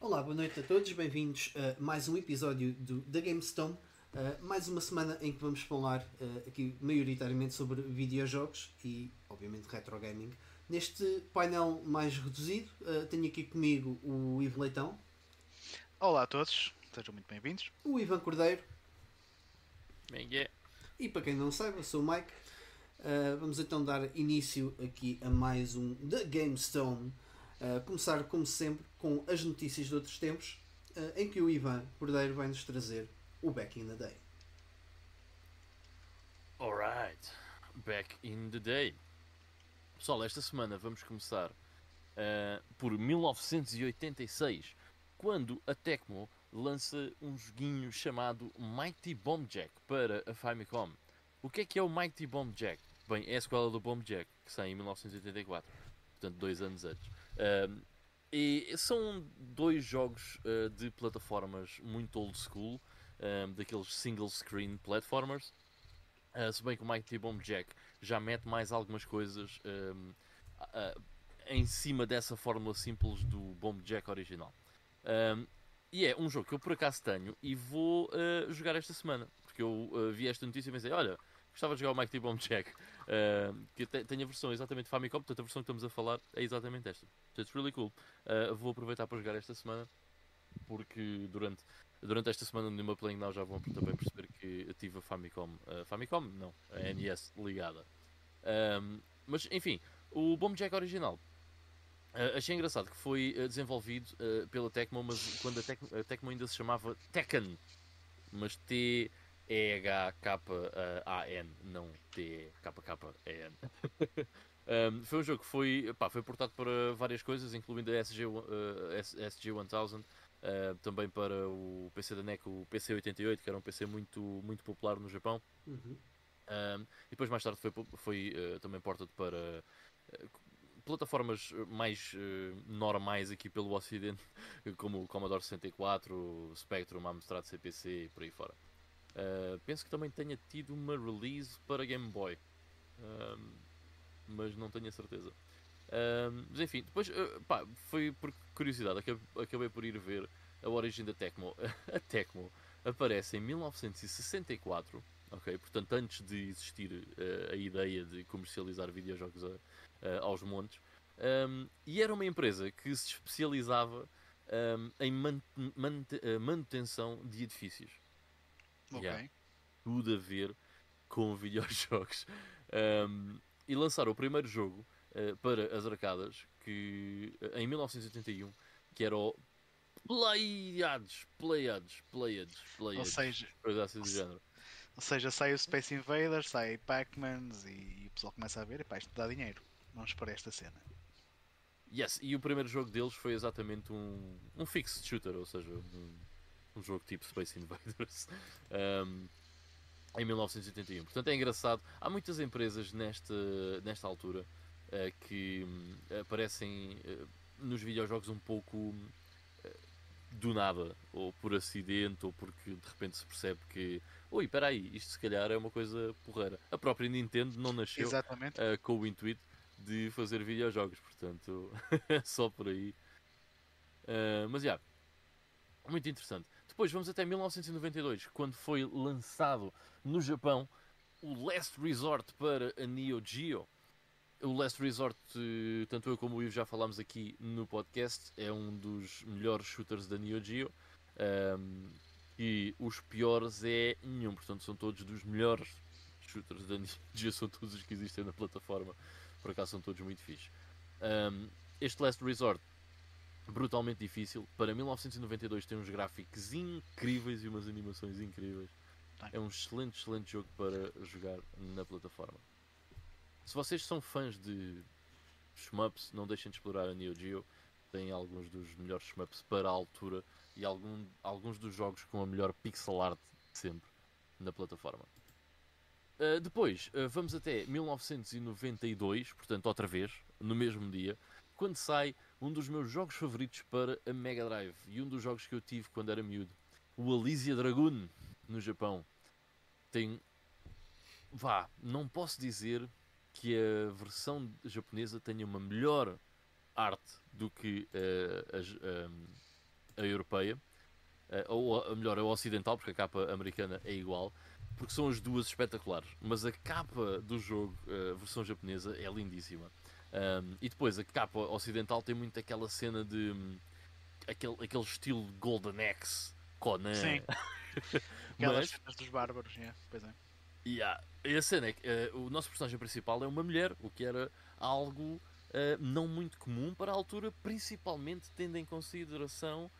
Olá, boa noite a todos, bem-vindos a mais um episódio do The GameStone. Uh, mais uma semana em que vamos falar uh, aqui maioritariamente sobre videojogos e, obviamente, retro gaming. Neste painel mais reduzido, uh, tenho aqui comigo o Ivo Leitão. Olá a todos, sejam muito bem-vindos. O Ivan Cordeiro. Bem, yeah. E para quem não sabe, eu sou o Mike. Vamos então dar início aqui a mais um The GameStone. Uh, começar, como sempre, com as notícias de outros tempos, uh, em que o Ivan Cordeiro vai nos trazer o Back in the Day. Alright, Back in the Day. Pessoal, esta semana vamos começar uh, por 1986, quando a Tecmo lança um joguinho chamado Mighty Bomb Jack para a Famicom. O que é que é o Mighty Bomb Jack? Bem, é a escola do Bomb Jack, que sai em 1984, portanto, dois anos antes. Um, e são dois jogos uh, de plataformas muito old school, um, daqueles single screen platformers. Uh, se bem que o Mighty Bomb Jack já mete mais algumas coisas um, uh, em cima dessa fórmula simples do Bomb Jack original. Um, e é um jogo que eu por acaso tenho e vou jogar esta semana, porque eu vi esta notícia e pensei: olha, gostava de jogar o Mighty Bomb Jack. Uh, que tem a versão exatamente Famicom, portanto a versão que estamos a falar é exatamente esta. Portanto, it's really cool. Uh, vou aproveitar para jogar esta semana, porque durante, durante esta semana no meu Playing Now já vão também perceber que tive a Famicom, uh, Famicom? Não, a NES ligada. Um, mas enfim, o Bomb Jack original. achei engraçado que foi desenvolvido pela Tecmo, mas quando a Tecmo, a Tecmo ainda se chamava Tekken, mas T E-H-K-A-N, não T-K-K-E-N. um, foi um jogo que foi, pá, foi portado para várias coisas, incluindo a SG, uh, SG-1000, uh, também para o PC da NEC, o PC-88, que era um PC muito, muito popular no Japão. Uhum. Um, e depois mais tarde foi, foi uh, também portado para uh, plataformas mais uh, normais aqui pelo Ocidente, como o Commodore 64, o Spectrum, Amstrad CPC e por aí fora. Uh, penso que também tenha tido uma release para Game Boy, uh, mas não tenho a certeza. Uh, mas enfim, depois pá, foi por curiosidade, acabei, acabei, por ir ver a origem da Tecmo. a Tecmo aparece em 1964, ok? Portanto, antes de existir a ideia de comercializar videojogos a, aos montes. Um, e era uma empresa que se especializava em manutenção de edifícios. Ok. Yeah. Tudo a ver com videojogos. Um, e lançaram o primeiro jogo uh, para as arcadas que, em 1981 que era o Pleiades, Pleiades, Pleiades, Pleiades. Ou seja, coisa assim do género. Ou seja, sai o Space Invaders, sai Pac-Mans e, e, o pessoal começa a ver, e isto dá dinheiro. Vamos para esta cena. Yes, e o primeiro jogo deles foi exatamente um, um fixed shooter, ou seja, um, um jogo tipo Space Invaders. Um, em 1981. Portanto, é engraçado. Há muitas empresas nesta, nesta altura uh, que um, aparecem uh, nos videojogos um pouco uh, do nada, ou por acidente, ou porque de repente se percebe que, ui, espera aí, isto se calhar é uma coisa porreira. A própria Nintendo não nasceu com o intuito de fazer videojogos, portanto, só por aí. mas já, yeah, muito interessante. Depois vamos até 1992, quando foi lançado no Japão o Last Resort para a Neo Geo. O Last Resort, tanto eu como o Ivo já falámos aqui no podcast, é um dos melhores shooters da Neo Geo. Um, e os piores é nenhum, portanto são todos dos melhores shooters da Neo Geo, são todos os que existem na plataforma. Por acaso são todos muito fixos. Um, este Last Resort brutalmente difícil. Para 1992 tem uns gráficos incríveis e umas animações incríveis. É um excelente, excelente jogo para jogar na plataforma. Se vocês são fãs de shmups, não deixem de explorar a Neo Geo. Tem alguns dos melhores shmups para a altura e algum, alguns dos jogos com a melhor pixel art de sempre na plataforma. Uh, depois, uh, vamos até 1992, portanto, outra vez, no mesmo dia, quando sai um dos meus jogos favoritos para a Mega Drive e um dos jogos que eu tive quando era miúdo, o Elysia Dragoon, no Japão. Tem. Vá, não posso dizer que a versão japonesa tenha uma melhor arte do que eh, a, a- a europeia, ou a, melhor, a ocidental, porque a capa americana é igual, porque são as duas espetaculares. Mas a capa do jogo, a versão japonesa, é lindíssima. Um, e depois a capa ocidental tem muito aquela cena de hum, aquele, aquele estilo Golden Axe, Conan. Sim. Aquelas Mas, cenas dos bárbaros, yeah, pois é. yeah, e a cena é que eh, o nosso personagem principal é uma mulher, o que era algo eh, não muito comum para a altura, principalmente tendo em consideração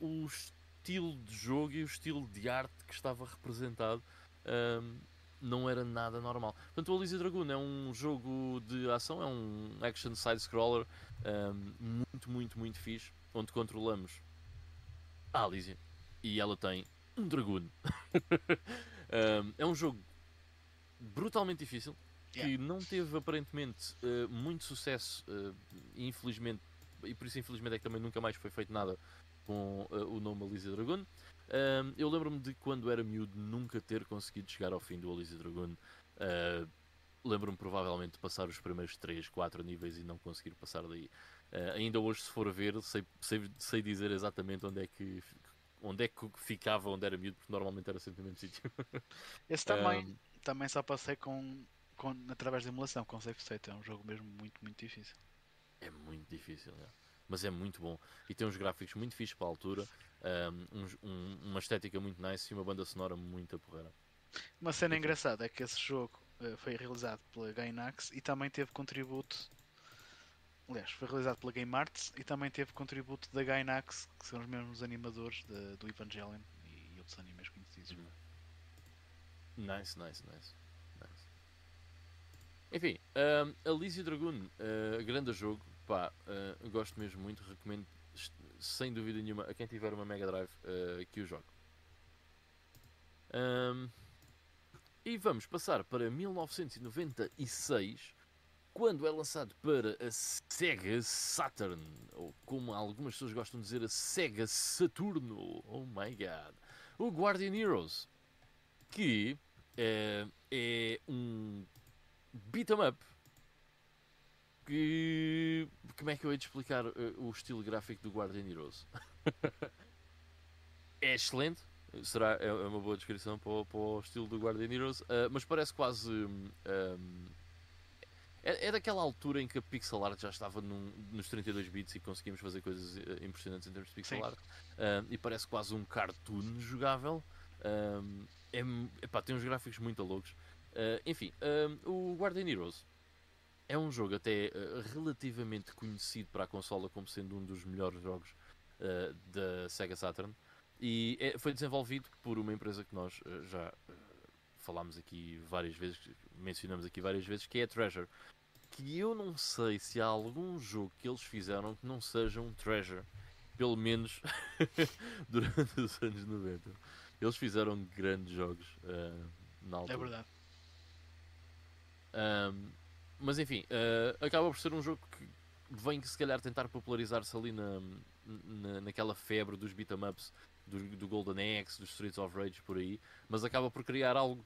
o estilo de jogo e o estilo de arte que estava representado. um, não era nada normal. Portanto, o Elysia Dragoon é um jogo de ação, é um action side-scroller um, muito, muito, muito fixe, onde controlamos a Elysia e ela tem um Dragoon. Um, é um jogo brutalmente difícil que não teve aparentemente uh, muito sucesso uh, infelizmente e por isso infelizmente é que também nunca mais foi feito nada com uh, o nome Elysia Dragoon Um, eu lembro-me de quando era miúdo nunca ter conseguido chegar ao fim do Elysia Dragoon Uh, lembro-me provavelmente de passar os primeiros 3, 4 níveis e não conseguir passar daí Uh, ainda hoje se for ver sei, sei, sei dizer exatamente onde é que onde é que ficava onde era miúdo porque normalmente era sempre no mesmo sítio Esse também, Um, também só passei com, com, através de emulação, com save state. É um jogo mesmo muito, muito difícil. É muito difícil, é. mas é muito bom. E tem uns gráficos muito fixos para a altura, um, um- uma estética muito nice e uma banda sonora muito porreira. Uma cena engraçada é que esse jogo eh, foi realizado pela Gainax e também teve contributo. Aliás, foi realizado pela Game Arts e também teve contributo da Gainax, que são os mesmos animadores de- do Evangelion e outros animes conhecidos. Uhum. Nice, nice, nice. nice. Enfim, um, Elysia Dragoon, uh, grande jogo, pá, uh, gosto mesmo muito, recomendo sem dúvida nenhuma a quem tiver uma Mega Drive uh, que o jogue. Um, e vamos passar para 1996, quando é lançado para a Sega Saturn, ou como algumas pessoas gostam de dizer, a Sega Saturno. Oh my god! O Guardian Heroes, que eh, é um beat 'em up. Que. Como é que eu hei de explicar eh, o estilo gráfico do Guardian Heroes? é excelente, será é é uma boa descrição para o, para o estilo do Guardian Heroes, ah, mas parece quase. hum, hum, é, é daquela altura em que a pixel art já estava num- nos 32 bits e conseguimos fazer coisas eh, impressionantes em termos de pixel Sim. art. E parece quase um cartoon jogável. Um, é, epá, tem uns gráficos muito loucos. Enfim, um, o Guardian Heroes é um jogo até ah, relativamente conhecido para a consola como sendo um dos melhores jogos ah, da Sega Saturn. E é- foi desenvolvido por uma empresa que nós ah, já falámos aqui várias vezes, mencionamos aqui várias vezes, que é a Treasure. Que eu não sei se há algum jogo que eles fizeram que não seja um Treasure. Pelo menos durante os anos 90. Eles fizeram grandes jogos na altura. É verdade. Um, mas enfim, uh, acaba por ser um jogo que vem se calhar tentar popularizar-se ali na, na, naquela febre dos beat'em ups, do, do Golden Axe, dos Streets of Rage por aí, mas acaba por criar algo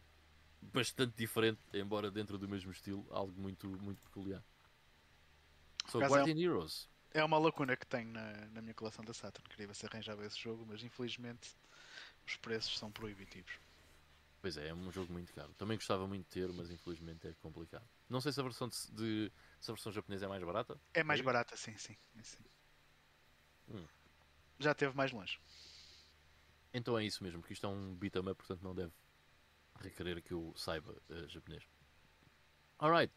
bastante diferente, embora dentro do mesmo estilo, algo muito, muito peculiar. So, acaso é um- Guardian Heroes. É uma lacuna que tenho na, na minha coleção da Saturn. Queria ver se arranjava esse jogo, mas infelizmente os preços são proibitivos. Pois é, é um jogo muito caro. Também gostava muito de ter, mas infelizmente é complicado. Não sei se a versão, de, de- se a versão japonesa é mais barata. É mais É? barata, sim, sim. sim. Hum. Já teve mais longe. Então é isso mesmo, porque isto é um beat 'em up, portanto não deve requerer que eu saiba eh, japonês. Alright.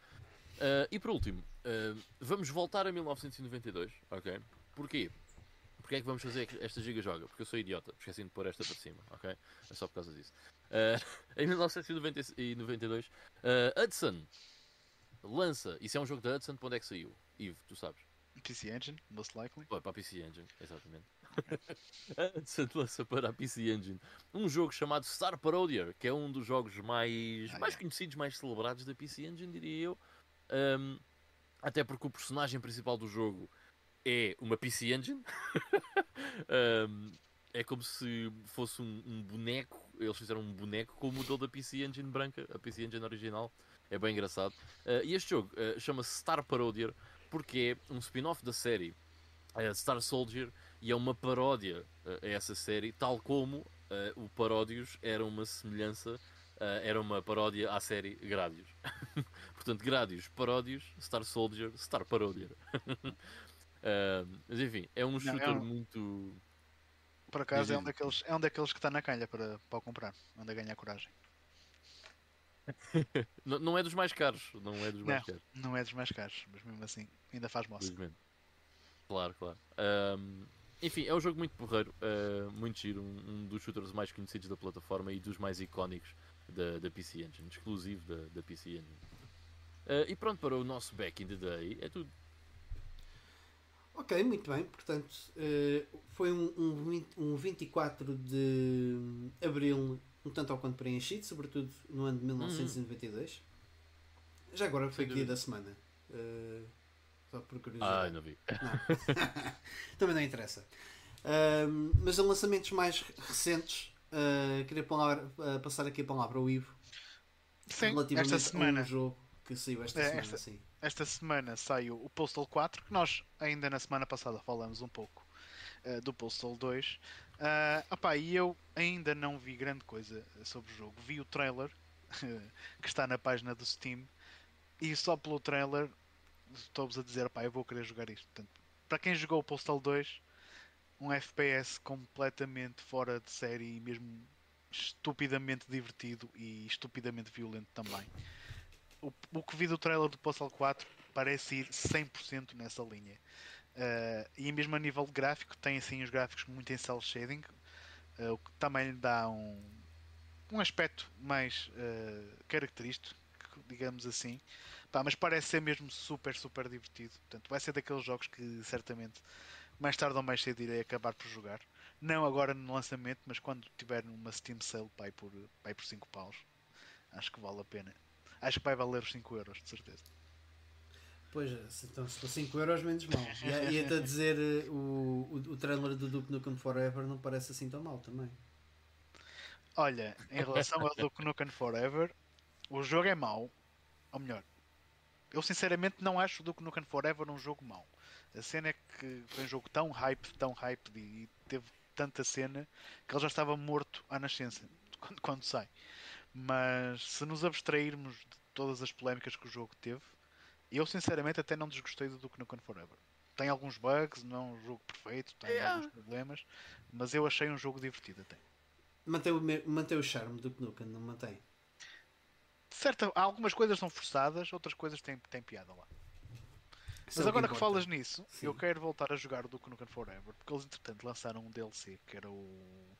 Eh, e por último, eh, vamos voltar a 1992, ok? Porquê? Porquê é que vamos fazer esta giga joga? Porque eu sou idiota, esqueci de pôr esta para cima, ok? É só por causa disso. Eh, em 1992, eh, Hudson lança, isso é um jogo da Hudson, para onde é que saiu? Ivo, tu sabes? PC Engine, most likely. Pô, para a PC Engine, exatamente. Hudson lança para a PC Engine um jogo chamado Star Parodier, que é um dos jogos mais, Ah, mais é. conhecidos, mais celebrados da PC Engine, diria eu. Um, até porque o personagem principal do jogo é uma PC Engine. Um, é como se fosse um, um boneco. Eles fizeram um boneco com o modelo da PC Engine branca, a PC Engine original. é bem engraçado. Uh, e este jogo uh, chama-se Star Parodier porque é um spin-off da série uh, Star Soldier e é uma paródia a essa série, tal como o Paródios era uma semelhança, era uma paródia à série Gradius. Portanto, Gradius, Paródios, Star Soldier, Star Parodier. mas enfim, é um shooter Não, é um... muito. Por acaso é um, daqueles, é um daqueles que está na calha para, para comprar, onde ganhar coragem. não, não é dos mais caros. Não é dos mais não, caros. Não é dos mais caros, mas mesmo assim ainda faz moça. Claro, claro. Um, enfim, é um jogo muito porreiro, uh, muito giro, um, um, dos shooters mais conhecidos da plataforma e dos mais icónicos da, da PC Engine, exclusivo da, da PC Engine. Uh, e pronto, para o nosso Back in the Day, é tudo. Ok, muito bem. Portanto, uh, foi um, um, um 24 de abril um tanto ao quanto preenchido, sobretudo no ano de 1992. Hum. Já agora foi dia da semana. Uh, só por curiosidade. Ah, não vi. Não. Também não interessa. Uh, mas em lançamentos mais recentes, uh, queria palavra, uh, passar aqui a palavra ao Ivo. Sim, relativamente esta semana. a um jogo que saiu esta é, semana. Esta, sim. Esta semana saiu o Postal 4, que nós ainda na semana passada falamos um pouco uh, do Postal 2. Uh, opá, e eu ainda não vi grande coisa sobre o jogo. Vi o trailer que está na página do Steam e só pelo trailer estou-vos a dizer, opá, eu vou querer jogar isto. Portanto, para quem jogou o Postal 2, um FPS completamente fora de série e mesmo estupidamente divertido e estupidamente violento também. O, o que vi do trailer do Postal 4 parece ir 100% nessa linha. Uh, e mesmo a nível gráfico, tem assim os gráficos muito em cel shading, uh, o que também lhe dá um, um aspecto mais uh, característico, digamos assim. Pá, mas parece ser mesmo super, super divertido. Portanto, vai ser daqueles jogos que certamente mais tarde ou mais cedo irei acabar por jogar. Não agora no lançamento, mas quando tiver numa Steam Sale pai por, pai por 5 paus. Acho que vale a pena. Acho que vai valer os 5 euros, de certeza. Pois, então se for 5 euros, menos mal. Ia-te a dizer eh, o, o, o trailer do Duke Nukem Forever não parece assim tão mal também. Olha, em relação ao Duke Nukem Forever, o jogo é mau. Ou melhor, eu sinceramente não acho o Duke Nukem Forever um jogo mau. A cena é que foi um jogo tão hype, tão hype e teve tanta cena que ele já estava morto à nascença quando, quando sai. Mas se nos abstrairmos de todas as polémicas que o jogo teve, eu sinceramente até não desgostei do Duke Nukem Forever. Tem alguns bugs, não é um jogo perfeito, tem yeah. alguns problemas, mas eu achei um jogo divertido até. Mantém o, mantém o charme do Nukem, não mantém? Certo, algumas coisas são forçadas, outras coisas têm, têm piada lá. Isso mas é agora que, que falas nisso, Sim. eu quero voltar a jogar o Duke Nukem Forever, porque eles entretanto lançaram um DLC que era o.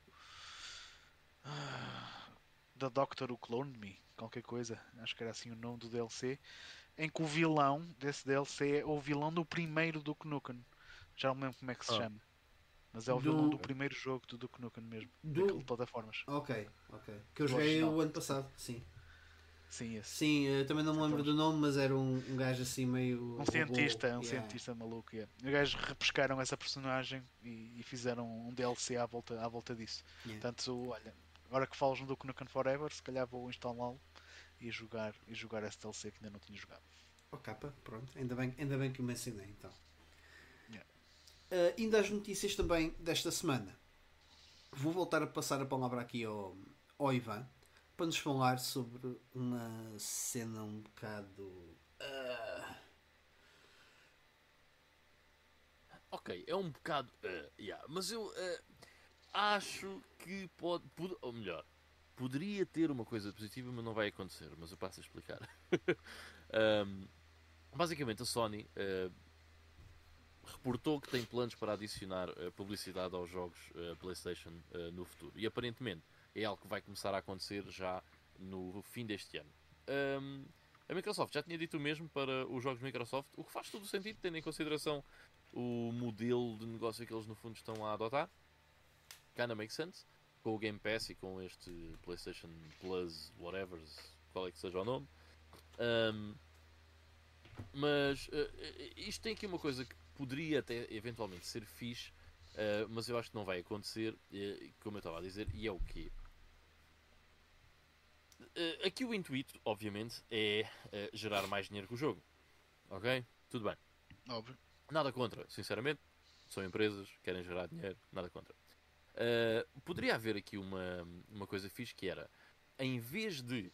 Ah, The Doctor Who Cloned Me, qualquer coisa, acho que era assim o nome do DLC, em que o vilão desse DLC é o vilão do primeiro Duke Nukem. Já não me lembro como é que se oh. chama. Mas é o do... vilão do primeiro jogo do Duke Nukem mesmo. Do... De plataformas. Ok, ok. Que eu joguei o ano passado, sim. Sim, esse. Sim, eu também não me lembro do nome, mas era um, um gajo assim meio. Um cientista, um yeah. cientista maluco. Yeah. Os gajos repescaram essa personagem e, e, fizeram um DLC à volta, à volta disso. Yeah. Portanto, olha, agora que falas no Duke Nukem Forever, se calhar vou instalá-lo e jogar, e jogar esse DLC que ainda não tinha jogado. O capa, pronto, ainda bem, ainda bem que o mencionei então. Yeah. Uh, ainda as notícias também desta semana. Vou voltar a passar a palavra aqui ao, ao Ivan para nos falar sobre uma cena um bocado. Uh... Ok, é um bocado. Uh, yeah, mas eu uh, acho que pode, pode. Ou melhor, poderia ter uma coisa positiva, mas não vai acontecer. Mas eu passo a explicar. um, basicamente, a Sony uh, reportou que tem planos para adicionar uh, publicidade aos jogos uh, PlayStation no futuro. E aparentemente é algo que vai começar a acontecer já no fim deste ano. Um, a Microsoft já tinha dito o mesmo para os jogos Microsoft, o que faz todo o sentido, tendo em consideração o modelo de negócio que eles no fundo estão a adotar. Kinda makes sense com o Game Pass e com este PlayStation Plus, whatever, qual é que seja o nome. Um, mas uh, isto tem aqui uma coisa que poderia até eventualmente ser fixe, uh, mas eu acho que não vai acontecer, uh, como eu estava a dizer, e é o quê? Aqui o intuito, obviamente, é gerar mais dinheiro com o jogo. Ok? Tudo bem. Óbvio. Nada contra, sinceramente. São empresas, querem gerar dinheiro, nada contra. Uh, poderia haver aqui uma, uma coisa fixe que era, em vez de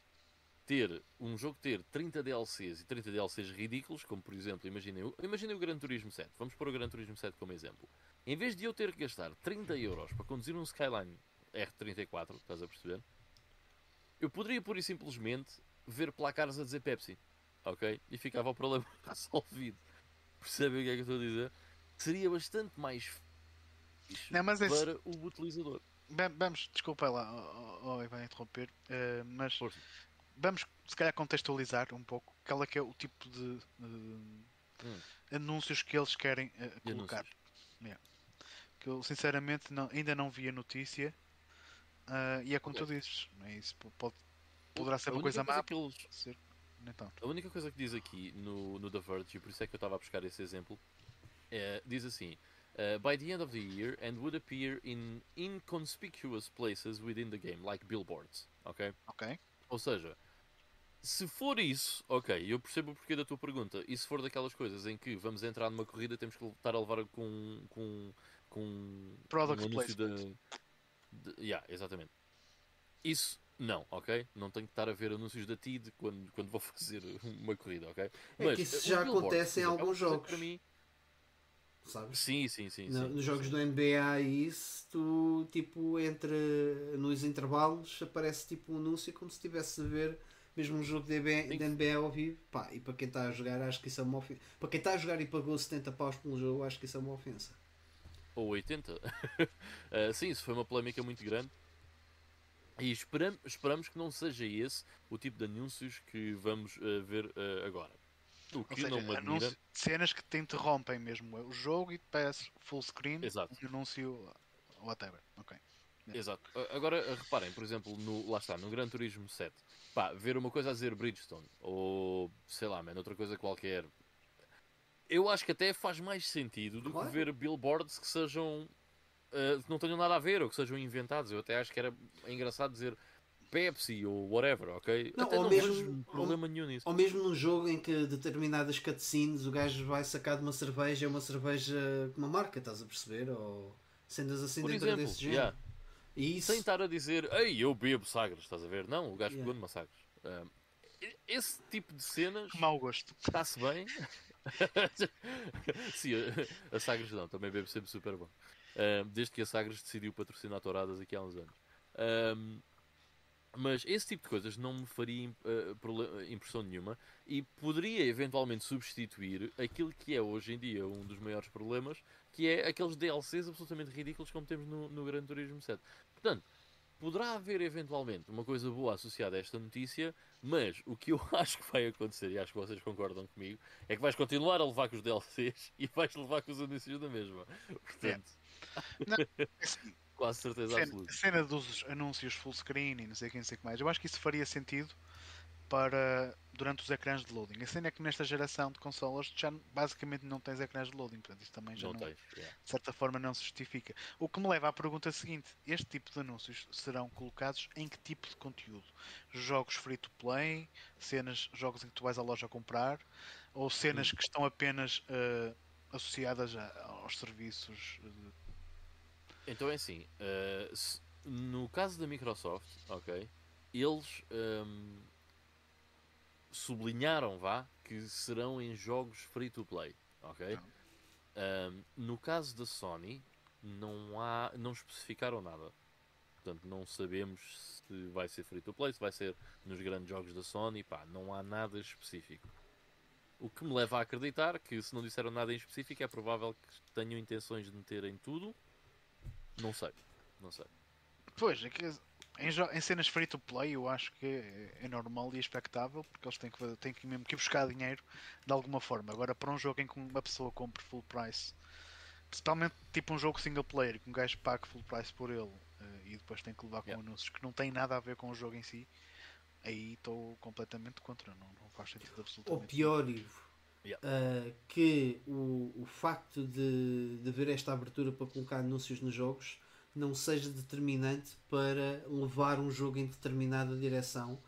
ter um jogo ter 30 DLCs e 30 DLCs ridículos, como por exemplo, imaginem, imaginem o Gran Turismo 7. Vamos pôr o Gran Turismo 7 como exemplo. Em vez de eu ter que gastar 30 euros para conduzir um Skyline R34, estás a perceber? Eu poderia pura e simplesmente ver placares a dizer Pepsi, ok? E ficava o problema resolvido. Percebem o que é que eu estou a dizer? Seria bastante mais Não, mas para esse- o utilizador. Vamos- desculpa lá, oh, oh, vai interromper, uh, mas vamos se calhar contextualizar um pouco qual é que é o tipo de uh, anúncios que eles querem uh, Hum. Colocar. anúncios. Que eu sinceramente não- ainda não vi a notícia uh, e é como tu dizes, é isso? Pode, poderá ser A uma única coisa má, eles- ser. A única coisa que diz aqui no, no The Verge, e por isso é que eu estava a buscar esse exemplo, é, diz assim: uh, By the end of the year, and would appear in inconspicuous places within the game, like billboards. Ok? Ok? Ou seja, se for isso, ok, eu percebo o porquê da tua pergunta. E se for daquelas coisas em que vamos entrar numa corrida, temos que estar a levar com. com, com Product um anúncio placement. de, de- Yeah, exatamente. Isso não, ok? Não tenho que estar a ver anúncios da TID quando, quando vou fazer uma corrida, ok? É que isso uh, já os billboards, acontece em é alguns que jogos. Para mim, Sabes? sim, sim, sim. No- sim, nos jogos sim. do NBA e isso, tu, tipo, entre nos intervalos aparece tipo um anúncio como se estivesse a ver mesmo um jogo de NBA, de NBA ao vivo. Pá, e para quem está a jogar, acho que isso é uma ofensa. Para quem está a jogar e pagou 70 paus pelo jogo, acho que isso é uma ofensa. Ou 80. Uh, sim, isso foi uma polémica muito grande. E esperam- esperamos que não seja esse o tipo de anúncios que vamos uh, ver uh, agora. O Ou que seja, não me admira. anúncio, cenas que te interrompem mesmo o jogo e te peças full screen, Exato. um anúncio, whatever. Ok. Exato. A- Agora reparem, por exemplo, no, lá está, no Gran Turismo 7, pá, ver uma coisa a dizer Bridgestone, ou sei lá, man, outra coisa qualquer. Eu acho que até faz mais sentido do Claro. que ver billboards que sejam. uh, que não tenham nada a ver ou que sejam inventados. Eu até acho que era engraçado dizer Pepsi ou whatever, ok? Não, até ou não mesmo- vejo problema nenhum nisso. Ou mesmo num jogo em que determinadas cutscenes o gajo vai sacar de uma cerveja, é uma cerveja com uma marca, estás a perceber? Ou cenas assim Por dentro exemplo, desse género. yeah. E isso, sem estar a dizer, ei, eu bebo Sagres, estás a ver? Não, o gajo Yeah. pegou numa Sagres. Um, esse tipo de cenas Que mau gosto. está-se bem. Sim, a, a Sagres não, também bebo sempre super bom. Um, desde que a Sagres decidiu patrocinar touradas aqui há uns anos. Um, mas esse tipo de coisas não me faria uh, impressão nenhuma e poderia eventualmente substituir aquilo que é hoje em dia um dos maiores problemas, que é aqueles DLCs absolutamente ridículos como temos no, no Gran Turismo 7. Portanto, poderá haver eventualmente uma coisa boa associada a esta notícia, mas o que eu acho que vai acontecer, e acho que vocês concordam comigo, é que vais continuar a levar com os DLCs e vais levar com os anúncios da mesma. Portanto, Assim, quase certeza cena, absoluta. cena dos anúncios full screen e não sei quem, não sei o que mais. Eu acho que isso faria sentido para durante os ecrãs de loading. A cena é que nesta geração de consolas já basicamente não tens ecrãs de loading, portanto isso também já Não não, tens. yeah. de certa forma não se justifica. O que me leva à pergunta seguinte: este tipo de anúncios serão colocados em que tipo de conteúdo? Jogos free to play, cenas, jogos em que tu vais à loja comprar, ou cenas Hum. que estão apenas eh, associadas a- aos serviços? Então é assim, uh, se- no caso da Microsoft, ok, eles um, sublinharam, vá, que serão em jogos free to play, ok? Um, no caso da Sony, não há, não especificaram nada. Portanto, não sabemos se vai ser free to play, se vai ser nos grandes jogos da Sony, pá, não há nada específico. O que me leva a acreditar que se não disseram nada em específico é provável que tenham intenções de meter em tudo. Não sei, não sei. Pois, é que em, em cenas free to play eu acho que é, é normal e expectável porque eles têm que, têm que mesmo que ir buscar dinheiro de alguma forma. Agora, para um jogo em que uma pessoa compre full price, principalmente tipo um jogo single player, que um gajo pague full price por ele eh, e depois tem que levar com Yeah. anúncios que não têm nada a ver com o jogo em si, aí estou completamente contra. Não, não faz sentido Ou absolutamente. pior, Ivo, Yeah. ah, que o, o facto de, de haver esta abertura para colocar anúncios nos jogos não seja determinante para levar um jogo em determinada direção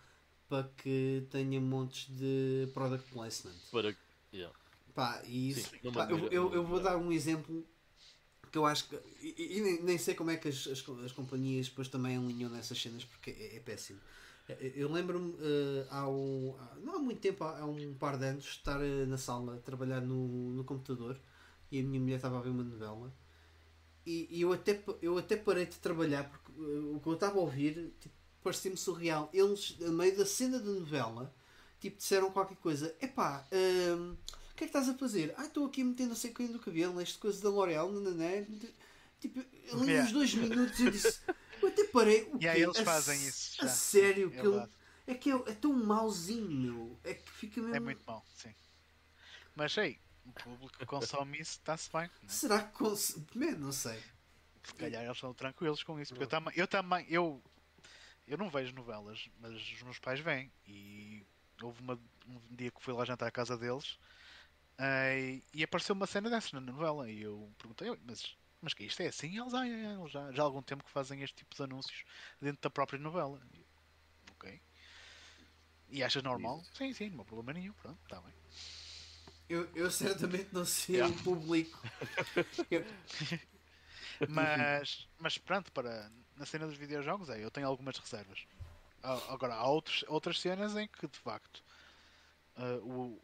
capa que tenha montes de product placement. Para. Yeah. Pá, e isso, Sim, pá, eu, eu, eu vou dar um exemplo que eu acho que. E, e nem, nem sei como é que as, as, as companhias depois também alinham nessas cenas porque é, é péssimo. Eh, Eu lembro-me eh, há, um, há- não há muito tempo, há, há um par de anos, estar eh, na sala a trabalhar no, no computador e a minha mulher estava a ver uma novela e, e eu, até, eu até parei de trabalhar porque eh, o que eu estava a ouvir tipo, parecia-me surreal. Eles, a meio da cena da novela, tipo, disseram qualquer coisa: epá, hum, o que é que estás a fazer? Ah, estou aqui metendo a sequinha do cabelo, neste coisa da L'Oreal, nananã. Tipo, ali Yeah. uns dois minutos eu disse. Eu até parei. O E aí eles A fazem s- isso A já. sério, É que ele- é que é, é tão mauzinho, meu. É que fica mesmo. É muito mau, sim. Mas ei, o público que consome isso está-se bem. Né? Será que. Cons... Man, não sei. Se calhar eles são tranquilos com isso. Porque eu também, eu também, eu, eu não vejo novelas, mas os meus pais vêm. E houve uma- um dia que fui lá jantar à casa deles eh, e apareceu uma cena dessas na novela. E eu perguntei, "Oi, mas, mas que isto é assim? Eles, eles já, já há algum tempo que fazem este tipo de anúncios dentro da própria novela. Ok. E achas normal? Sim, sim, não há problema nenhum. Pronto, está bem. Eu, eu certamente não sei Yeah. o público. Mas, mas pronto, para, na cena dos videojogos é, eu tenho algumas reservas. Ah, Agora, há outros, outras cenas em que de facto ah, o,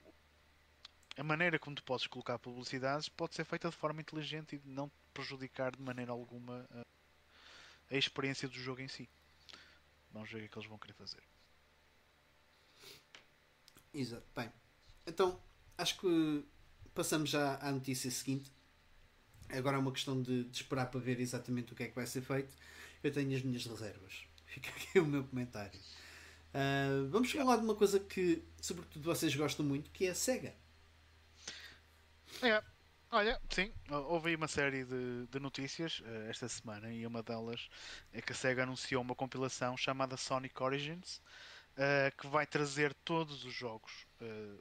a maneira como tu podes colocar publicidades pode ser feita de forma inteligente e não prejudicar de maneira alguma ah, a experiência do jogo em si. Vamos ver o que é que eles vão querer fazer. Exato. Bem, então acho que passamos já à notícia seguinte. Agora é uma questão de, de esperar para ver exatamente o que é que vai ser feito. Eu tenho as minhas reservas. Fica aqui o meu comentário. Ah, vamos falar de uma coisa que, sobretudo, vocês gostam muito, que é a SEGA. É, olha, sim, houve aí uma série de, de notícias eh, esta semana e uma delas é que a SEGA anunciou uma compilação chamada Sonic Origins eh, que vai trazer todos os jogos, eh,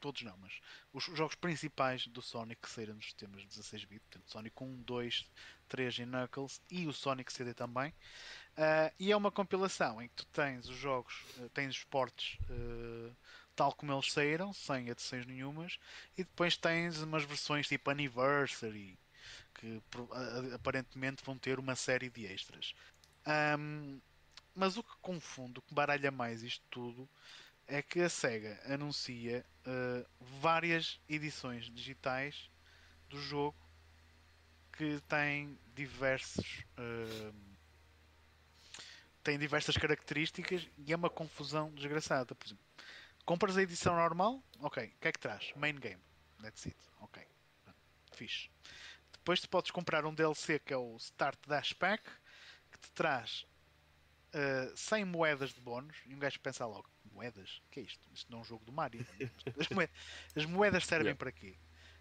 todos não, mas os jogos principais do Sonic que saíram nos sistemas 16-bit, portanto Sonic 1, 2, 3 e Knuckles e o Sonic CD também. E é uma compilação em que tu tens os jogos, tens os portes tal como eles saíram, sem adições nenhumas, e depois tens umas versões tipo Anniversary, que aparentemente vão ter uma série de extras. Ahm, mas o que confunde, o que baralha mais isto tudo, é que a SEGA anuncia eh, várias edições digitais do jogo que têm diversos. ahm, têm diversas características e é uma confusão desgraçada. Por exemplo, compras a edição normal, ok, o que é que traz? Main game, that's it, ok, fixe. Depois tu podes comprar um DLC que é o Start Dash Pack, que te traz uh, 100 moedas de bónus, e um gajo pensa logo, moedas? O que é isto? Isto não é um jogo do Mario. As moedas, as moedas servem Yeah. para quê?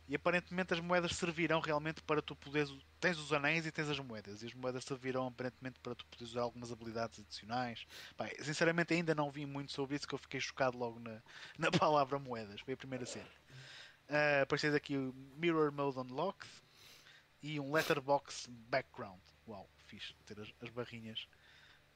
E aparentemente as moedas servirão realmente para tu poderes. Tens os anéis e tens as moedas. E as moedas servirão aparentemente para tu poderes usar algumas habilidades adicionais. Pá, sinceramente ainda não vi muito sobre isso que eu fiquei chocado logo na, na palavra moedas. Foi a primeira cena. Uh, depois tens aqui o Mirror Mode Unlocked e um Letterbox Background. Uau, fixe. Ter as, as barrinhas.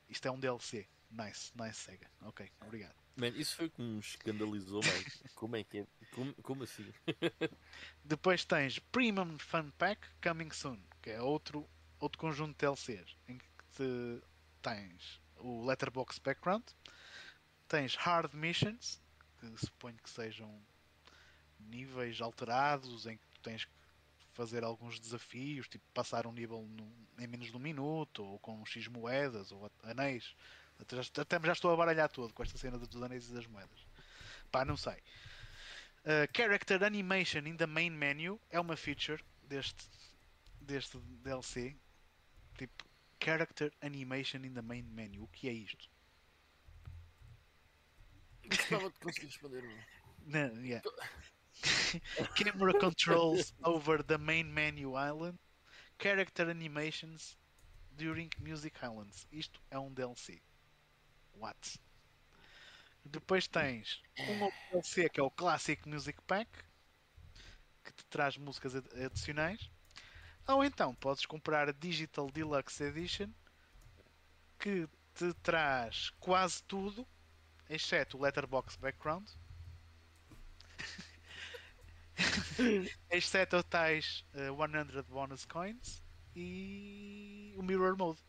Isto é um DLC. Nice, nice Sega. Ok, obrigado. Man, isso foi que me escandalizou mais. Como é que é? Como, como assim? Depois tens Premium Fun Pack Coming Soon, que é outro, outro conjunto de DLCs, em que te- tens o Letterbox Background, tens Hard Missions, que suponho que sejam níveis alterados, em que tu tens que fazer alguns desafios, tipo passar um nível no- em menos de um minuto, ou com X moedas, ou anéis. Até já, estou a baralhar todo com esta cena dos anéis e das moedas. Pá, não sei. Uh, character Animation in the main menu é uma feature deste, deste DLC. Tipo, Character Animation in the main menu. O que é isto? Gostava de conseguir responder. Não, yeah. Camera controls over the main menu island. Character animations during Music Islands. Isto é um DLC. What? Depois tens um DLC que é o Classic Music Pack que te traz músicas ad- adicionais. Ou então podes comprar a Digital Deluxe Edition que te traz quase tudo exceto o Letterbox Background, exceto tais uh, 100 bonus coins e o Mirror Mode.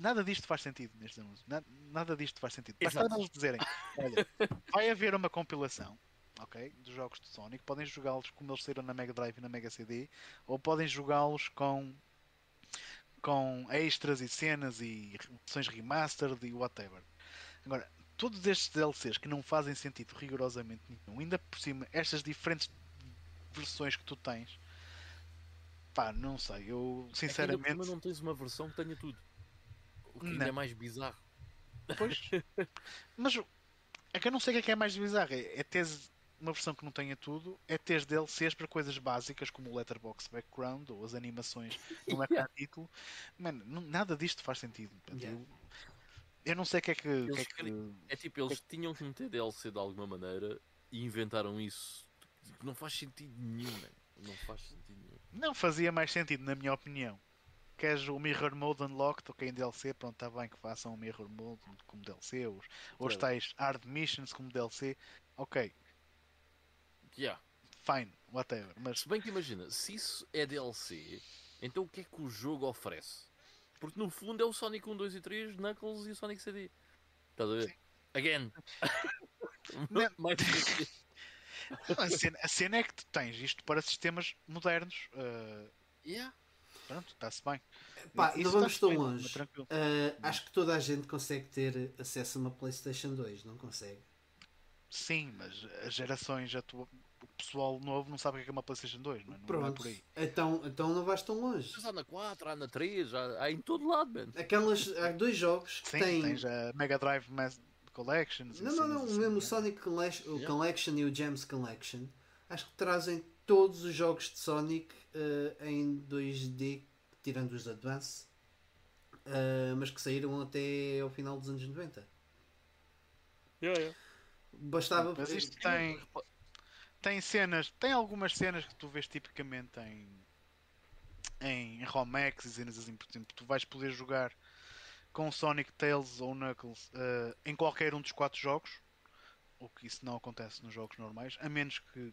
Nada disto faz sentido neste anúncio. Nada, nada disto faz sentido. Basta eles dizerem: olha, vai haver uma compilação ok, dos jogos de Sonic. Podem jogá-los como eles saíram na Mega Drive e na Mega CD, ou podem jogá-los com, com extras e cenas e versões remastered e whatever. Agora, todos estes DLCs que não fazem sentido rigorosamente nenhum, ainda por cima, estas diferentes versões que tu tens, pá, não sei, eu É que ainda por sinceramente. cima não tens uma versão que tenha tudo. O que ainda Não. é mais bizarro. Pois. Mas é que eu não sei o que é que é mais bizarro. É, é teres uma versão que não tenha tudo, é teres DLCs para coisas básicas como o letterbox background ou as animações no ecrã título. Mano, não- nada disto faz sentido. Yeah. Eu, eu não sei o que é que. que é que- É tipo, eles tinham que meter DLC de alguma maneira e inventaram isso. que Não faz sentido nenhum, man. Não faz sentido nenhum. Não fazia mais sentido, na minha opinião. Queres o Mirror Mode Unlocked, ok, em DLC, pronto, está bem que façam o Mirror Mode como DLC, ou os, os tais Hard Missions como DLC, ok, Yeah. fine, whatever. Mas Se bem que imagina, se isso é DLC, então o que é que o jogo oferece? Porque no fundo é o Sonic 1, 2 e 3, Knuckles e o Sonic CD. Estás a ver? Again. Não. Mais a cena, a cena é que tu tens isto para sistemas modernos. uh, Yeah. Pronto, está-se bem. Pá, não vamos tão longe. mas. Uh, acho que toda a gente consegue ter acesso a uma PlayStation 2, não consegue? Sim, mas as gerações, atu- o pessoal novo não sabe o que é uma PlayStation 2, não é? Não é Pronto. por aí. Então, então não vais tão longe. Já há na 4, há na 3, há, há em todo lado, man. Aquelas, há dois jogos que Sim, têm. tens a Mega Drive Mass Collections. e Não, não, cenas não, assim, mesmo o né? Sonic Collection, o Yeah. Collection e o Gems Collection, acho que trazem todos os jogos de Sonic uh, em 2D, tirando os Advance, uh, mas que saíram até ao final dos anos 90. Bastava. Mas isto tem, tem cenas, tem algumas cenas que tu vês tipicamente em, em Romex e cenas assim, por exemplo, tu vais poder jogar com Sonic, Tails ou Knuckles eh, em qualquer um dos quatro jogos, o que isso não acontece nos jogos normais, a menos que,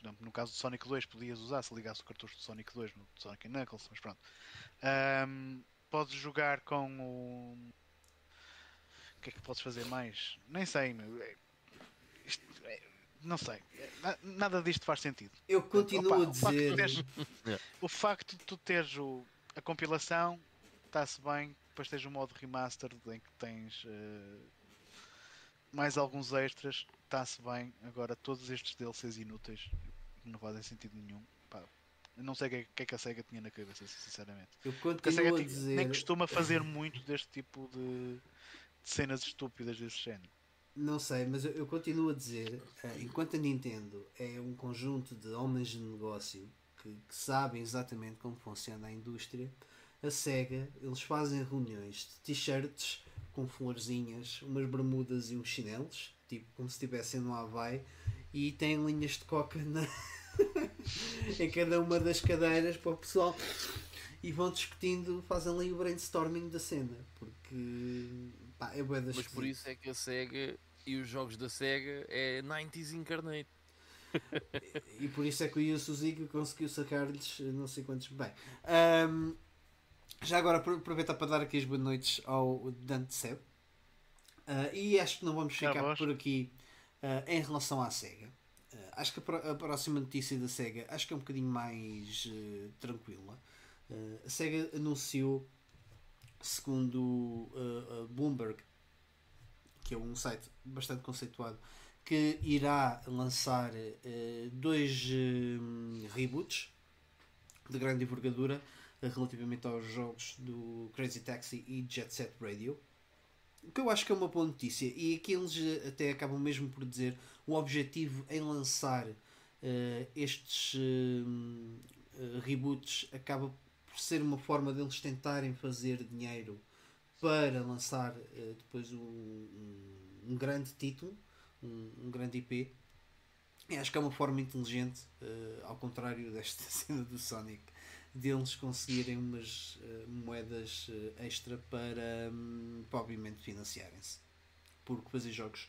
exemplo, no caso do Sonic 2 podias usar se ligasse o cartucho do Sonic 2 no Sonic Knuckles, mas pronto. Ahm, podes jogar com o. O que é que podes fazer mais? Nem sei, meu. É- isto é- não sei. É, na- Nada disto faz sentido. Eu continuo Opa, a o facto de dizer. tu teres- O facto de tu teres o- a compilação está-se bem, depois tens o modo remaster em que tens eh, mais alguns extras, está-se bem. Agora todos estes DLCs inúteis não fazem sentido nenhum. Pá, não sei o que, é- que é que a SEGA tinha na cabeça, sinceramente. Eu Porque a SEGA continuo a dizer. nem costuma fazer muito deste tipo de, de cenas estúpidas desse género. Não sei, mas eu, eu continuo a dizer, eh, enquanto a Nintendo é um conjunto de homens de negócio que, que sabem exatamente como funciona a indústria, a SEGA, eles fazem reuniões de t-shirts com florzinhas, umas bermudas e uns chinelos, tipo como se estivessem no Havaí, e têm linhas de coca na... em cada uma das cadeiras para o pessoal e vão discutindo, fazem ali o brainstorming da cena, porque pá, é bué das Mas por isso é que a SEGA e os jogos da SEGA é 90s incarnate. E por isso é que o Yu Suzuki conseguiu sacar-lhes não sei quantos. Bem, ahm, já agora apro- aproveitar para dar aqui as boas noites ao Dante Seb. Ah, e acho que não vamos ficar por aqui ah, em relação à SEGA. Acho que a, próxima notícia da SEGA acho que é um bocadinho mais eh, tranquila. Ah, a SEGA anunciou, segundo a Bloomberg, que é um site bastante conceituado, que irá lançar dois reboots de grande envergadura relativamente aos jogos do Crazy Taxi e Jet Set Radio. O que eu acho que é uma boa notícia, e aqui eles até acabam mesmo por dizer o objetivo em lançar eh, estes eh, reboots acaba por ser uma forma deles tentarem fazer dinheiro para lançar eh, depois um, um, um grande título, um, um grande IP. E acho que é uma forma inteligente, ao contrário desta cena do Sonic, deles conseguirem umas moedas extra para, hum, para obviamente financiarem-se. porque fazer jogos,